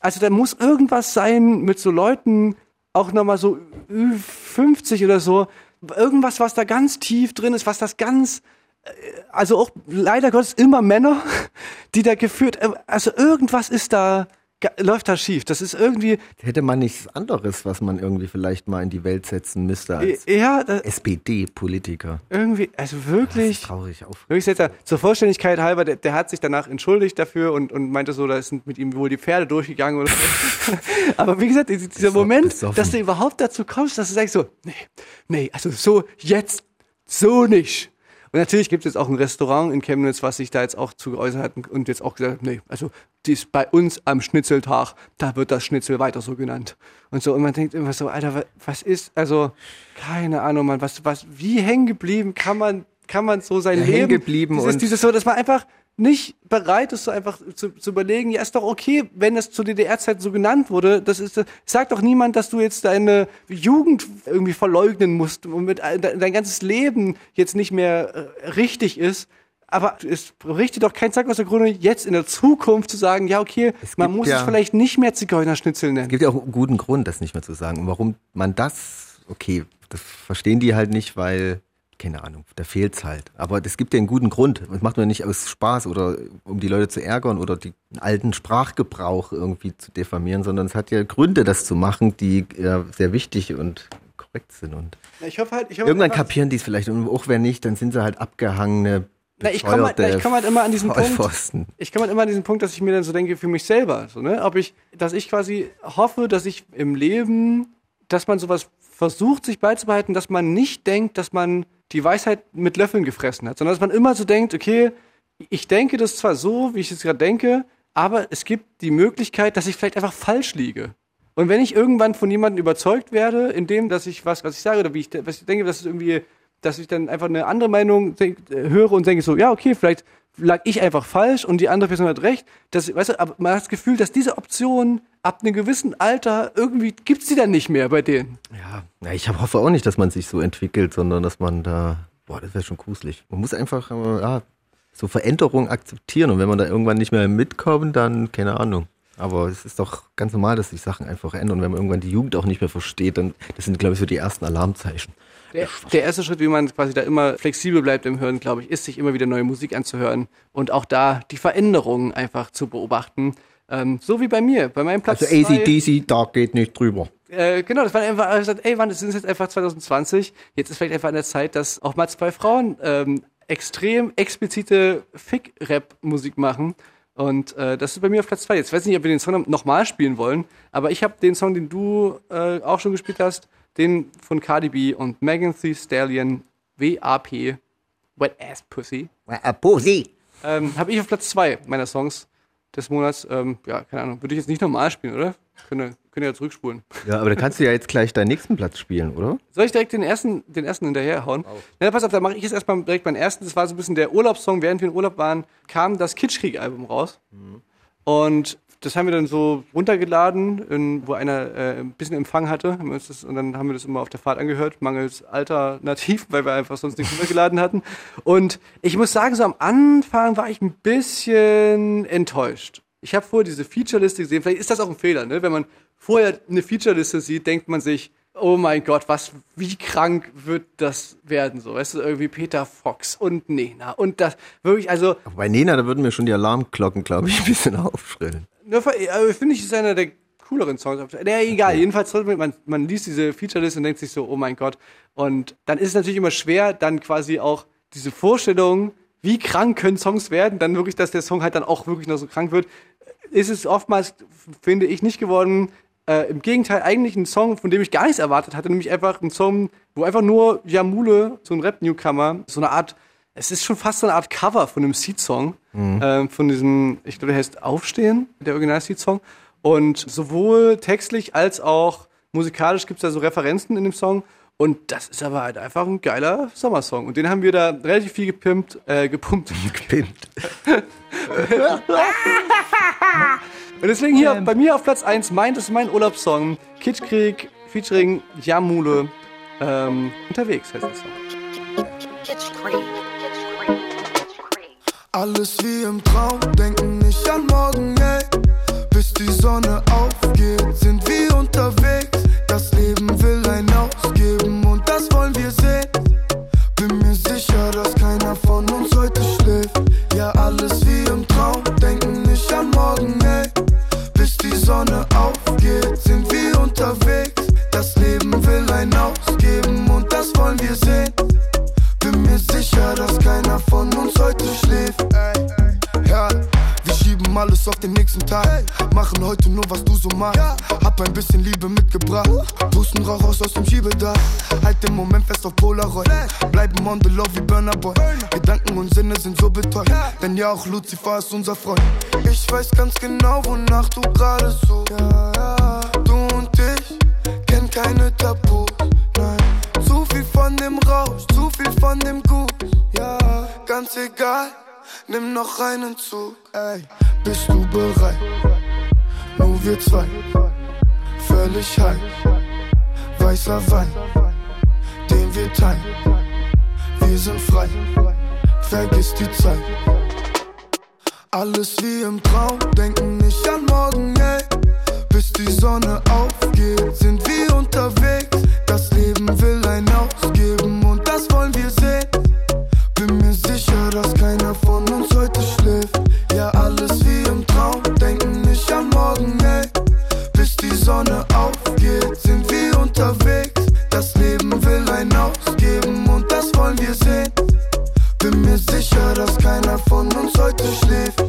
also da muss irgendwas sein mit so Leuten, auch nochmal so Ü 50 oder so, irgendwas, was da ganz tief drin ist, was das ganz, also auch leider Gottes immer Männer, die da geführt, äh, also irgendwas ist da, läuft da schief. Das ist irgendwie, Hätte man nichts anderes, was man irgendwie vielleicht mal in die Welt setzen müsste als ja, da, SPD-Politiker? irgendwie, also wirklich. Traurig auf. Wirklich seltsam. Zur Vollständigkeit halber, der, der hat sich danach entschuldigt dafür und, und meinte so, da sind mit ihm wohl die Pferde durchgegangen oder so. (laughs) Aber wie gesagt, dieser Moment, dass du überhaupt dazu kommst, dass du sagst so, nee, nee, also so jetzt, so nicht. Und natürlich gibt es jetzt auch ein Restaurant in Chemnitz, was sich da jetzt auch zu geäußert hat und jetzt auch gesagt hat, nee, also dies bei uns am Schnitzeltag, da wird das Schnitzel weiter so genannt. Und so, und man denkt immer so, Alter, wa- was ist, also, keine Ahnung, man, was, was, wie hängen geblieben kann man, kann man so sein Ja, Leben, hängen geblieben dieses, und- dieses so, dass man einfach, nicht bereit ist, so einfach zu, zu überlegen, ja, ist doch okay, wenn das zur DDR-Zeit so genannt wurde. Das ist, sagt doch niemand, dass du jetzt deine Jugend irgendwie verleugnen musst und mit dein, ganzes Leben jetzt nicht mehr äh, richtig ist. Aber es richtet doch kein Zack aus der Krone, jetzt in der Zukunft zu sagen, ja, okay, man muss ja- es vielleicht nicht mehr Zigeunerschnitzel nennen. Es gibt ja auch einen guten Grund, das nicht mehr zu sagen. Und warum man das, okay, das verstehen die halt nicht, weil, keine Ahnung, da fehlt's halt. Aber es gibt ja einen guten Grund. Das macht man nicht aus Spaß oder um die Leute zu ärgern oder den alten Sprachgebrauch irgendwie zu diffamieren, sondern es hat ja Gründe, das zu machen, die ja sehr wichtig und korrekt sind. Und Ich hoffe halt, ich hoffe irgendwann einfach- kapieren die es vielleicht. Und auch wenn nicht, dann sind sie halt abgehangene, Na, ich komme halt, ich komm halt immer an diesen Punkt. Vollpfosten. Ich komme halt immer an diesen Punkt, dass ich mir dann so denke für mich selber, so, ne? Ob ich, dass ich quasi hoffe, dass ich im Leben, dass man sowas versucht, sich beizubehalten, dass man nicht denkt, dass man die Weisheit mit Löffeln gefressen hat, sondern dass man immer so denkt, okay, ich denke das zwar so, wie ich es gerade denke, aber es gibt die Möglichkeit, dass ich vielleicht einfach falsch liege. Und wenn ich irgendwann von jemandem überzeugt werde, in dem, dass ich was, was ich sage oder wie ich, was ich denke, dass es irgendwie, dass ich dann einfach eine andere Meinung äh, höre und denke so, ja, okay, vielleicht lag ich einfach falsch und die andere Person hat recht. Das, weißt du, aber man hat das Gefühl, dass diese Option ab einem gewissen Alter irgendwie gibt's die dann nicht mehr bei denen. Ja, ich hab- hoffe auch nicht, dass man sich so entwickelt, sondern dass man da, boah, das wäre schon gruselig. Man muss einfach, äh, ja, so Veränderungen akzeptieren und wenn man da irgendwann nicht mehr mitkommt, dann keine Ahnung. Aber es ist doch ganz normal, dass sich Sachen einfach ändern. Und wenn man irgendwann die Jugend auch nicht mehr versteht, dann, das sind, glaube ich, so die ersten Alarmzeichen. Der, der erste Schritt, wie man quasi da immer flexibel bleibt im Hören, glaube ich, ist, sich immer wieder neue Musik anzuhören und auch da die Veränderungen einfach zu beobachten. Ähm, so wie bei mir, bei meinem Platz Also ACDC, da geht nicht drüber. Äh, genau, das war einfach, ich gesagt, ey, Mann, es ist jetzt einfach 2020. Jetzt ist vielleicht einfach an der Zeit, dass auch mal zwei Frauen ähm, extrem explizite Fick-Rap-Musik machen. Und äh, das ist bei mir auf Platz zwei. Jetzt weiß ich nicht, ob wir den Song nochmal spielen wollen, aber ich habe den Song, den du äh, auch schon gespielt hast, den von Cardi B und Megan Thee Stallion, WAP, Wet Ass Pussy. Pussy. Ähm, habe ich auf Platz zwei meiner Songs des Monats. Ähm, ja, keine Ahnung, würde ich jetzt nicht normal spielen, oder? Könnt ihr, könnt ihr ja zurückspulen. Ja, aber da kannst du ja jetzt gleich deinen nächsten Platz spielen, oder? Soll ich direkt den ersten, den ersten hinterherhauen? Na, pass auf, da mache ich jetzt erstmal direkt meinen ersten. Das war so ein bisschen der Urlaubssong. Während wir in Urlaub waren, kam das Kitschkrieg-Album raus. Und das haben wir dann so runtergeladen, in, wo einer äh, ein bisschen Empfang hatte. Und dann haben wir das immer auf der Fahrt angehört, mangels Alternativ, weil wir einfach sonst nichts runtergeladen hatten. Und ich muss sagen, so am Anfang war ich ein bisschen enttäuscht. Ich habe vorher diese Featureliste gesehen. Vielleicht ist das auch ein Fehler, ne? Wenn man vorher eine Featureliste sieht, denkt man sich, oh mein Gott, was, wie krank wird das werden? So, weißt du, irgendwie Peter Fox und Nena und das wirklich, also bei Nena, da würden mir schon die Alarmglocken, glaube ich, ein bisschen aufschrillen. Äh, finde ich, ist einer der cooleren Songs. Ja, egal, jedenfalls man, man liest diese Featureliste und denkt sich so, oh mein Gott. Und dann ist es natürlich immer schwer, dann quasi auch diese Vorstellung, wie krank können Songs werden, dann wirklich, dass der Song halt dann auch wirklich noch so krank wird, ist es oftmals, finde ich, nicht geworden. Äh, Im Gegenteil, eigentlich ein Song, von dem ich gar nichts erwartet hatte, nämlich einfach ein Song, wo einfach nur Jamule, so ein Rap-Newcomer, so eine Art, es ist schon fast so eine Art Cover von einem Seed-Song, Mhm. ähm, von diesem, ich glaube, der heißt Aufstehen, der Original-Seed-Song. Und sowohl textlich als auch musikalisch gibt es da so Referenzen in dem Song. Und das ist aber halt einfach ein geiler Sommersong. Und den haben wir da relativ viel gepimpt, äh, gepumpt. (laughs) Gepimpt. (laughs) Und deswegen hier bei mir auf Platz 1, mein, das ist mein Urlaubssong. Kitschkrieg featuring Jamule. Ähm, unterwegs heißt der Song. Alles wie im Traum, denken nicht an morgen, ey. Bis die Sonne aufgeht, sind wir unterwegs. Das Leben will ein Ausgeben und das wollen wir sehen. Bin mir sicher, dass keiner von uns heute schläft. Ja, alles wie im Traum, denken nicht an morgen, ey. Bis die Sonne mir sicher, dass keiner von uns heute schläft. Ja, wir schieben alles auf den nächsten Tag. Machen heute nur, was du so machst. Hab ein bisschen Liebe mitgebracht. Pusten Rauch raus aus dem Schiebedach. Halt den Moment fest auf Polaroid. Bleiben on the love wie Burner Boy. Gedanken und Sinne sind so betäubt. Denn ja, auch Lucifer ist unser Freund. Ich weiß ganz genau, wonach du gerade so. Du und ich kennen keine Tabus. Viel von dem Rausch, zu viel von dem Gut. Ja, ganz egal. nimm noch einen Zug. Ey, bist du bereit? Nur wir zwei, völlig high. Weißer Wein, den wir teilen. Wir sind frei, vergiss die Zeit. Alles wie im Traum, denken nicht an morgen, ey. Bis die Sonne aufgeht, sind wir unterwegs. Das Leben will ein mir sicher, dass keiner von uns heute schläft.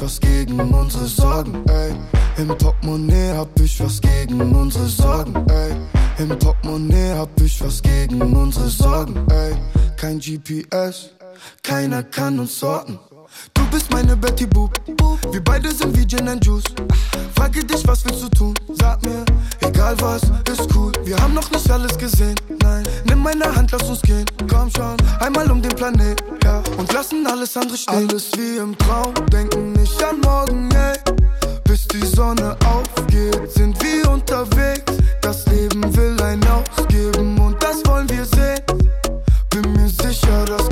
Was gegen unsere Sorgen, ey. Im Portemonnaie hab ich was gegen unsere Sorgen, ey. Im Portemonnaie hab ich was gegen unsere Sorgen, ey. Kein GPS, keiner kann uns sorten. Du bist meine Betty Boop, wir beide sind wie Gin and Juice. Frage dich, was willst du tun? Sag mir, egal was, ist cool. Wir haben noch nicht alles gesehen, nein. Nimm meine Hand, lass uns gehen. Komm schon, einmal um den Planet, ja. Und lassen alles andere stehen. Alles wie im Traum, denken nicht an morgen, ey. Bis die Sonne aufgeht, sind wir unterwegs. Das Leben will ein ausgeben und das wollen wir sehen. Bin mir sicher, dass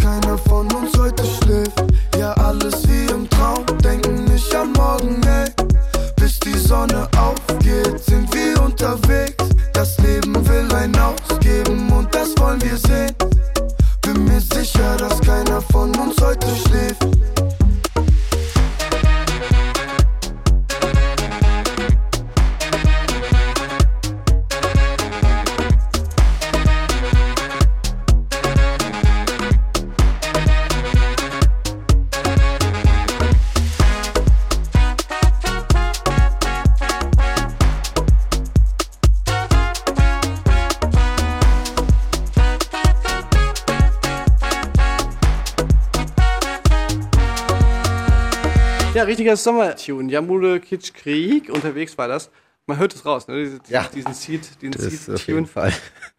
richtiger Sommertune. Jamule Kitsch Krieg, unterwegs war das. Man hört es raus, ne? Diesen, Ja. diesen Seed, diesen Das Seed auf jeden Fall.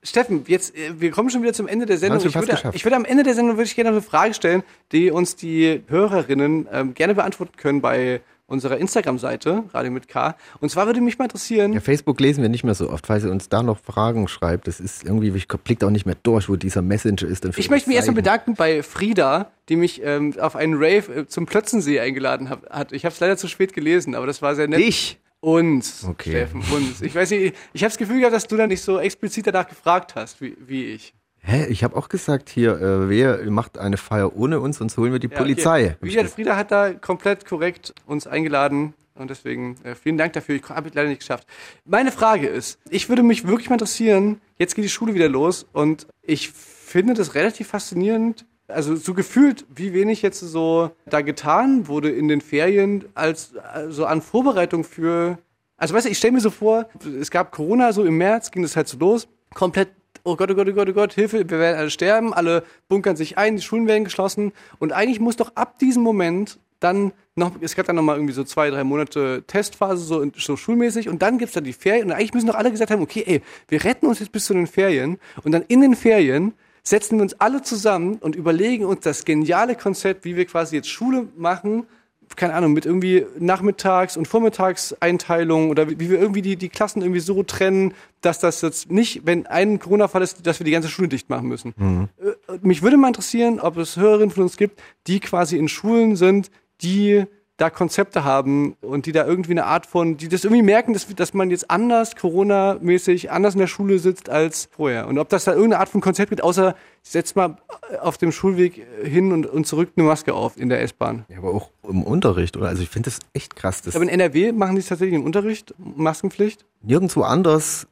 Steffen, jetzt, äh, wir kommen schon wieder zum Ende der Sendung. Ich würde, ich würde am Ende der Sendung würde ich gerne eine Frage stellen, die uns die Hörerinnen ähm, gerne beantworten können bei unserer Instagram-Seite, Radio mit K. Und zwar würde mich mal interessieren, Ja, Facebook lesen wir nicht mehr so oft, weil sie uns da noch Fragen schreibt. Das ist irgendwie, ich blickt auch nicht mehr durch, wo dieser Messenger ist. Dann ich möchte mich erstmal bedanken bei Frieda, die mich ähm, auf einen Rave äh, zum Plötzensee eingeladen hab, hat. Ich habe es leider zu spät gelesen, aber das war sehr nett. Ich? Uns, Okay. Steffen, uns. Ich weiß nicht, ich habe das Gefühl gehabt, dass du dann nicht so explizit danach gefragt hast, wie, wie ich. Hä? Ich habe auch gesagt, hier, äh, wer macht eine Feier ohne uns, sonst holen wir die Ja, Polizei. Okay. Gesagt, Frieda hat da komplett korrekt uns eingeladen und deswegen äh, vielen Dank dafür. Ich habe es leider nicht geschafft. Meine Frage ist, ich würde mich wirklich mal interessieren, jetzt geht die Schule wieder los und ich finde das relativ faszinierend, also so gefühlt, wie wenig jetzt so da getan wurde in den Ferien als also an Vorbereitung für also weißt du, ich stelle mir so vor, es gab Corona so im März, ging das halt so los, komplett oh Gott, oh Gott, oh Gott, oh Gott, Hilfe, wir werden alle sterben, alle bunkern sich ein, die Schulen werden geschlossen. Und eigentlich muss doch ab diesem Moment dann noch, es gab dann nochmal irgendwie so zwei, drei Monate Testphase, so, so schulmäßig, und dann gibt's dann die Ferien. Und eigentlich müssen doch alle gesagt haben, okay, ey, wir retten uns jetzt bis zu den Ferien. Und dann in den Ferien setzen wir uns alle zusammen und überlegen uns das geniale Konzept, wie wir quasi jetzt Schule machen, keine Ahnung, mit irgendwie Nachmittags- und Vormittagseinteilung oder wie wir irgendwie die, die Klassen irgendwie so trennen, dass das jetzt nicht, wenn ein Corona-Fall ist, dass wir die ganze Schule dicht machen müssen. Äh, Mich würde mal interessieren, ob es Hörerinnen von uns gibt, die quasi in Schulen sind, die da Konzepte haben und die da irgendwie eine Art von, die das irgendwie merken, dass, dass man jetzt anders Corona-mäßig anders in der Schule sitzt als vorher. Und ob das da irgendeine Art von Konzept gibt, außer setzt mal auf dem Schulweg hin und, und zurück eine Maske auf in der S-Bahn. Ja, aber auch im Unterricht, oder? Also ich finde das echt krass. Das Aber in NRW machen die es tatsächlich im Unterricht, Maskenpflicht. nirgendwo anders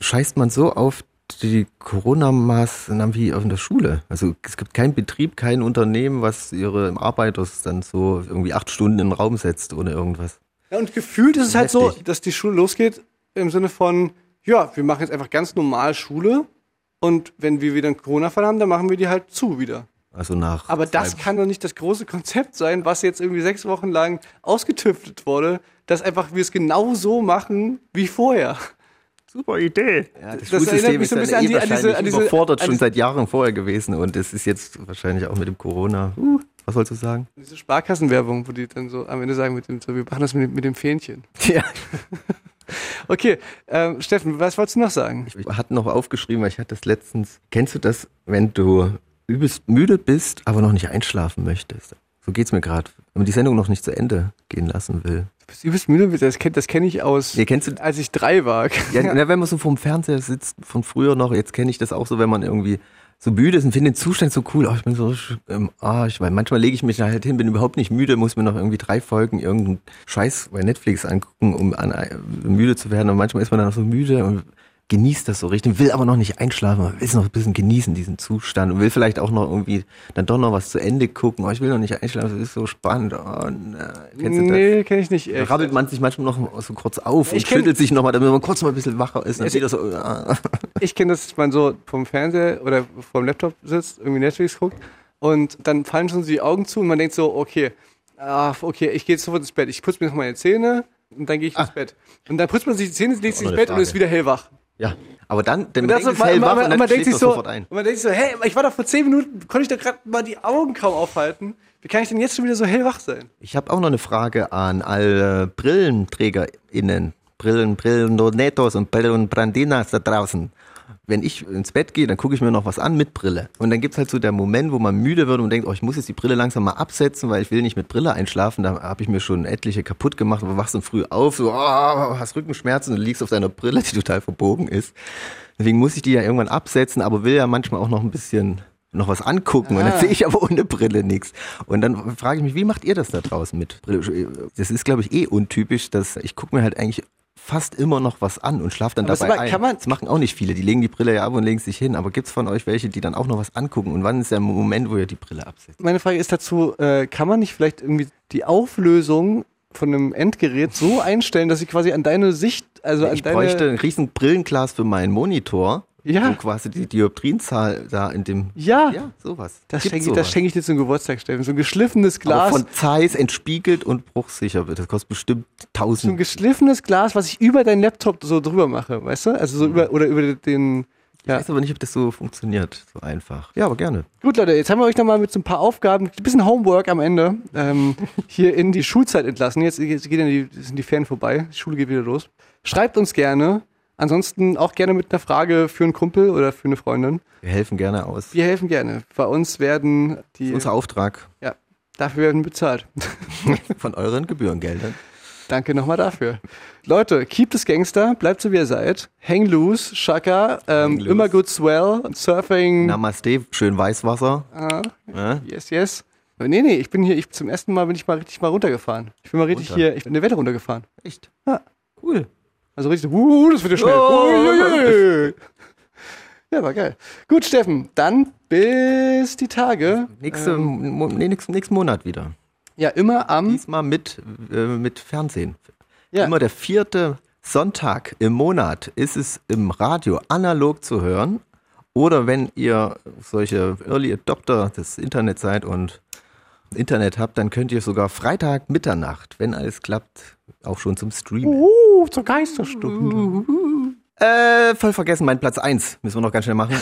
scheißt man so auf die Corona-Maßnahmen wie in der Schule. Also es gibt keinen Betrieb, kein Unternehmen, was ihre Arbeiter dann so irgendwie acht Stunden in den Raum setzt ohne irgendwas. Ja, und gefühlt ist es halt so, Heftig. dass die Schule losgeht im Sinne von, ja, wir machen jetzt einfach ganz normal Schule Und wenn wir wieder einen Corona-Fall haben, dann machen wir die halt zu wieder. Also nach. Aber das kann doch nicht das große Konzept sein, was jetzt irgendwie sechs Wochen lang ausgetüftelt wurde, dass einfach wir es genau so machen wie vorher. Super Idee. Ja, Das das, erinnert mich ist so ein bisschen an eh die- an diese- an diese- überfordert an schon diese- seit Jahren vorher gewesen und es ist jetzt wahrscheinlich auch mit dem Corona. Uh, was sollst du sagen? Diese Sparkassenwerbung, wo die dann so am Ende sagen, mit dem, so, wir machen das mit dem, mit dem Fähnchen. Ja. (laughs) Okay, ähm, Steffen, was wolltest du noch sagen? Ich hatte noch aufgeschrieben, weil ich hatte das letztens. Kennst du das, wenn du übelst müde bist, aber noch nicht einschlafen möchtest? So geht's mir gerade. Wenn man die Sendung noch nicht zu Ende gehen lassen will. Du bist müde, das kenne das kenn ich aus, Nee, kennst du, als ich drei war. Ja, (laughs) na, wenn man so vorm Fernseher sitzt, von früher noch, jetzt kenne ich das auch so, wenn man irgendwie so müde ist und finde den Zustand so cool, oh, ich bin so im Arsch, weil manchmal lege ich mich da halt hin, bin überhaupt nicht müde, muss mir noch irgendwie drei Folgen irgendeinen Scheiß bei Netflix angucken, um an, äh, müde zu werden. Und manchmal ist man dann noch so müde und genießt das so richtig, will aber noch nicht einschlafen, will es noch ein bisschen genießen, diesen Zustand und will vielleicht auch noch irgendwie dann doch noch was zu Ende gucken, oh, ich will noch nicht einschlafen, das ist so spannend, oh, na. Kennst du das? Nee, kenne ich nicht. Da Echt. rabbelt man sich manchmal noch so kurz auf Ich und kenn- schüttelt sich nochmal, damit man kurz mal ein bisschen wacher ist. Wieder so, (laughs) ah. Ich kenne das, dass man so vom Fernseher oder vom Laptop sitzt, irgendwie Netflix guckt und dann fallen schon so die Augen zu und man denkt so, okay, ah, okay, ich gehe jetzt sofort ins Bett. Ich putze mir noch meine Zähne und dann gehe ich ins Bett. Und dann putzt man sich die Zähne, legt sich ins Bett eine und ist Frage. wieder hellwach. Ja, aber dann, dann das so, es hellwach man, und man denkt sich man so, sofort ein. und man denkt sich so, hey, ich war doch vor zehn Minuten, konnte ich doch gerade mal die Augen kaum aufhalten. Wie kann ich denn jetzt schon wieder so hellwach sein? Ich habe auch noch eine Frage an alle BrillenträgerInnen, Brillen, Brillendonetos und Brillenbrandinas da draußen. Wenn ich ins Bett gehe, dann gucke ich mir noch was an mit Brille. Und dann gibt's halt so der Moment, wo man müde wird und denkt, oh, ich muss jetzt die Brille langsam mal absetzen, weil ich will nicht mit Brille einschlafen. Da habe ich mir schon etliche kaputt gemacht. Du wachst dann früh auf, so, oh, hast Rückenschmerzen und liegst auf deiner Brille, die total verbogen ist. Deswegen muss ich die ja irgendwann absetzen, aber will ja manchmal auch noch ein bisschen noch was angucken und dann Ah. sehe ich aber ohne Brille nichts. Und dann frage ich mich, wie macht ihr das da draußen mit Brille? Das ist, glaube ich, eh untypisch, dass ich gucke mir halt eigentlich fast immer noch was an und schlafe dann Aber es dabei aber- ein. das machen auch nicht viele. Die legen die Brille ja ab und legen sich hin. Aber gibt's von euch welche, die dann auch noch was angucken? Und wann ist der Moment, wo ihr die Brille absetzt? Meine Frage ist dazu, äh, kann man nicht vielleicht irgendwie die Auflösung von einem Endgerät so einstellen, dass sie quasi an deine Sicht, also an ich deine... bräuchte ein riesen Brillenglas für meinen Monitor. Ja. Wo quasi die Dioptrienzahl da in dem... Ja. Ja, sowas. Das schenke, ich, sowas. das schenke ich dir zum Geburtstag, Steffen. So ein geschliffenes Aber Glas. von Zeiss entspiegelt und bruchsicher wird. Das kostet bestimmt so ein 1000 geschliffenes Glas, was ich über deinen Laptop so drüber mache, weißt du? Also Mhm. so über, oder über den... Ich weiß aber nicht, ob das so funktioniert, so einfach. Ja, aber gerne. Gut, Leute, jetzt haben wir euch nochmal mit so ein paar Aufgaben, ein bisschen Homework am Ende, ähm, (laughs) hier in die Schulzeit entlassen. Jetzt, jetzt geht ja die, sind die Ferien vorbei, die Schule geht wieder los. Schreibt uns gerne. Ansonsten auch gerne mit einer Frage für einen Kumpel oder für eine Freundin. Wir helfen gerne aus. Wir helfen gerne. Bei uns werden die. Das ist unser Auftrag Ja, dafür werden bezahlt. (laughs) von euren Gebührengeldern. Danke nochmal dafür. Leute, keep es Gangster, bleibt so wie ihr seid. Hang loose, Shaka, ähm, loose. immer good swell, Surfing. Namaste, schön Weißwasser. Ah, Ja? yes, yes. Nee, nee, ich bin hier, ich, zum ersten Mal bin ich mal richtig mal runtergefahren. Ich bin mal richtig Runter? hier, ich bin eine Welle runtergefahren. Echt? Ja. Cool. Also richtig, uh, das wird ja schnell. Oh. Ja, war geil. Gut, Steffen, dann bis die Tage. Nächste, Ähm, nee, nächsten, nächsten Monat wieder. ja, immer am. Diesmal mit, äh, mit Fernsehen. Ja. Immer der vierte Sonntag im Monat ist es im Radio analog zu hören. Oder wenn ihr solche Early Adopter des Internets seid und Internet habt, dann könnt ihr sogar Freitag Mitternacht, wenn alles klappt, auch schon zum Streamen. Uh, zur Geisterstunde. Äh, voll vergessen, mein Platz 1. Müssen wir noch ganz schnell machen.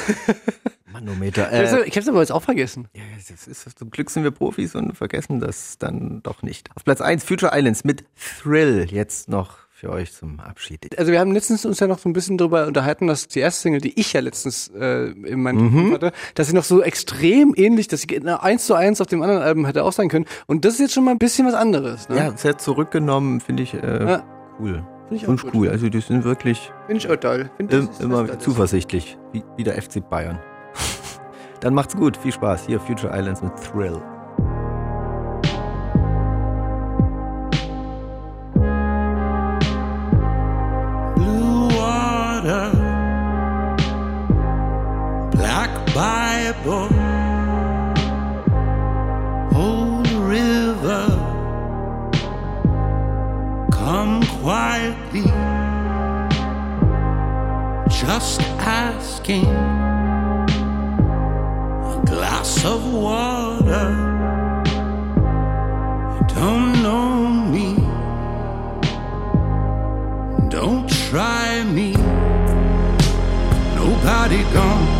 (laughs) Manometer. Ich hab's- Äh, ich hab's aber jetzt auch vergessen. ja, das ist, zum Glück sind wir Profis und vergessen das dann doch nicht. Auf Platz 1 Future Islands mit Thrill. Jetzt noch für euch zum Abschied. Also wir haben letztens uns ja noch so ein bisschen darüber unterhalten, dass die erste Single, die ich ja letztens äh, in meinem Mhm. Hatte, dass sie noch so extrem ähnlich, dass sie eins zu eins auf dem anderen Album hätte auch sein können. Und das ist jetzt schon mal ein bisschen was anderes. Ne? Ja, sehr zurückgenommen, finde ich äh, Ja. cool. Auch Finde ich gut. cool. Also die sind wirklich Finde ich auch toll. Find, ist immer Tolles. zuversichtlich. Wie, wie der FC Bayern. (laughs) Dann macht's gut. Viel Spaß. Hier Future Islands mit Thrill. Bible, old river, come quietly, just asking a glass of water. Don't know me. Don't try me. Nobody gonna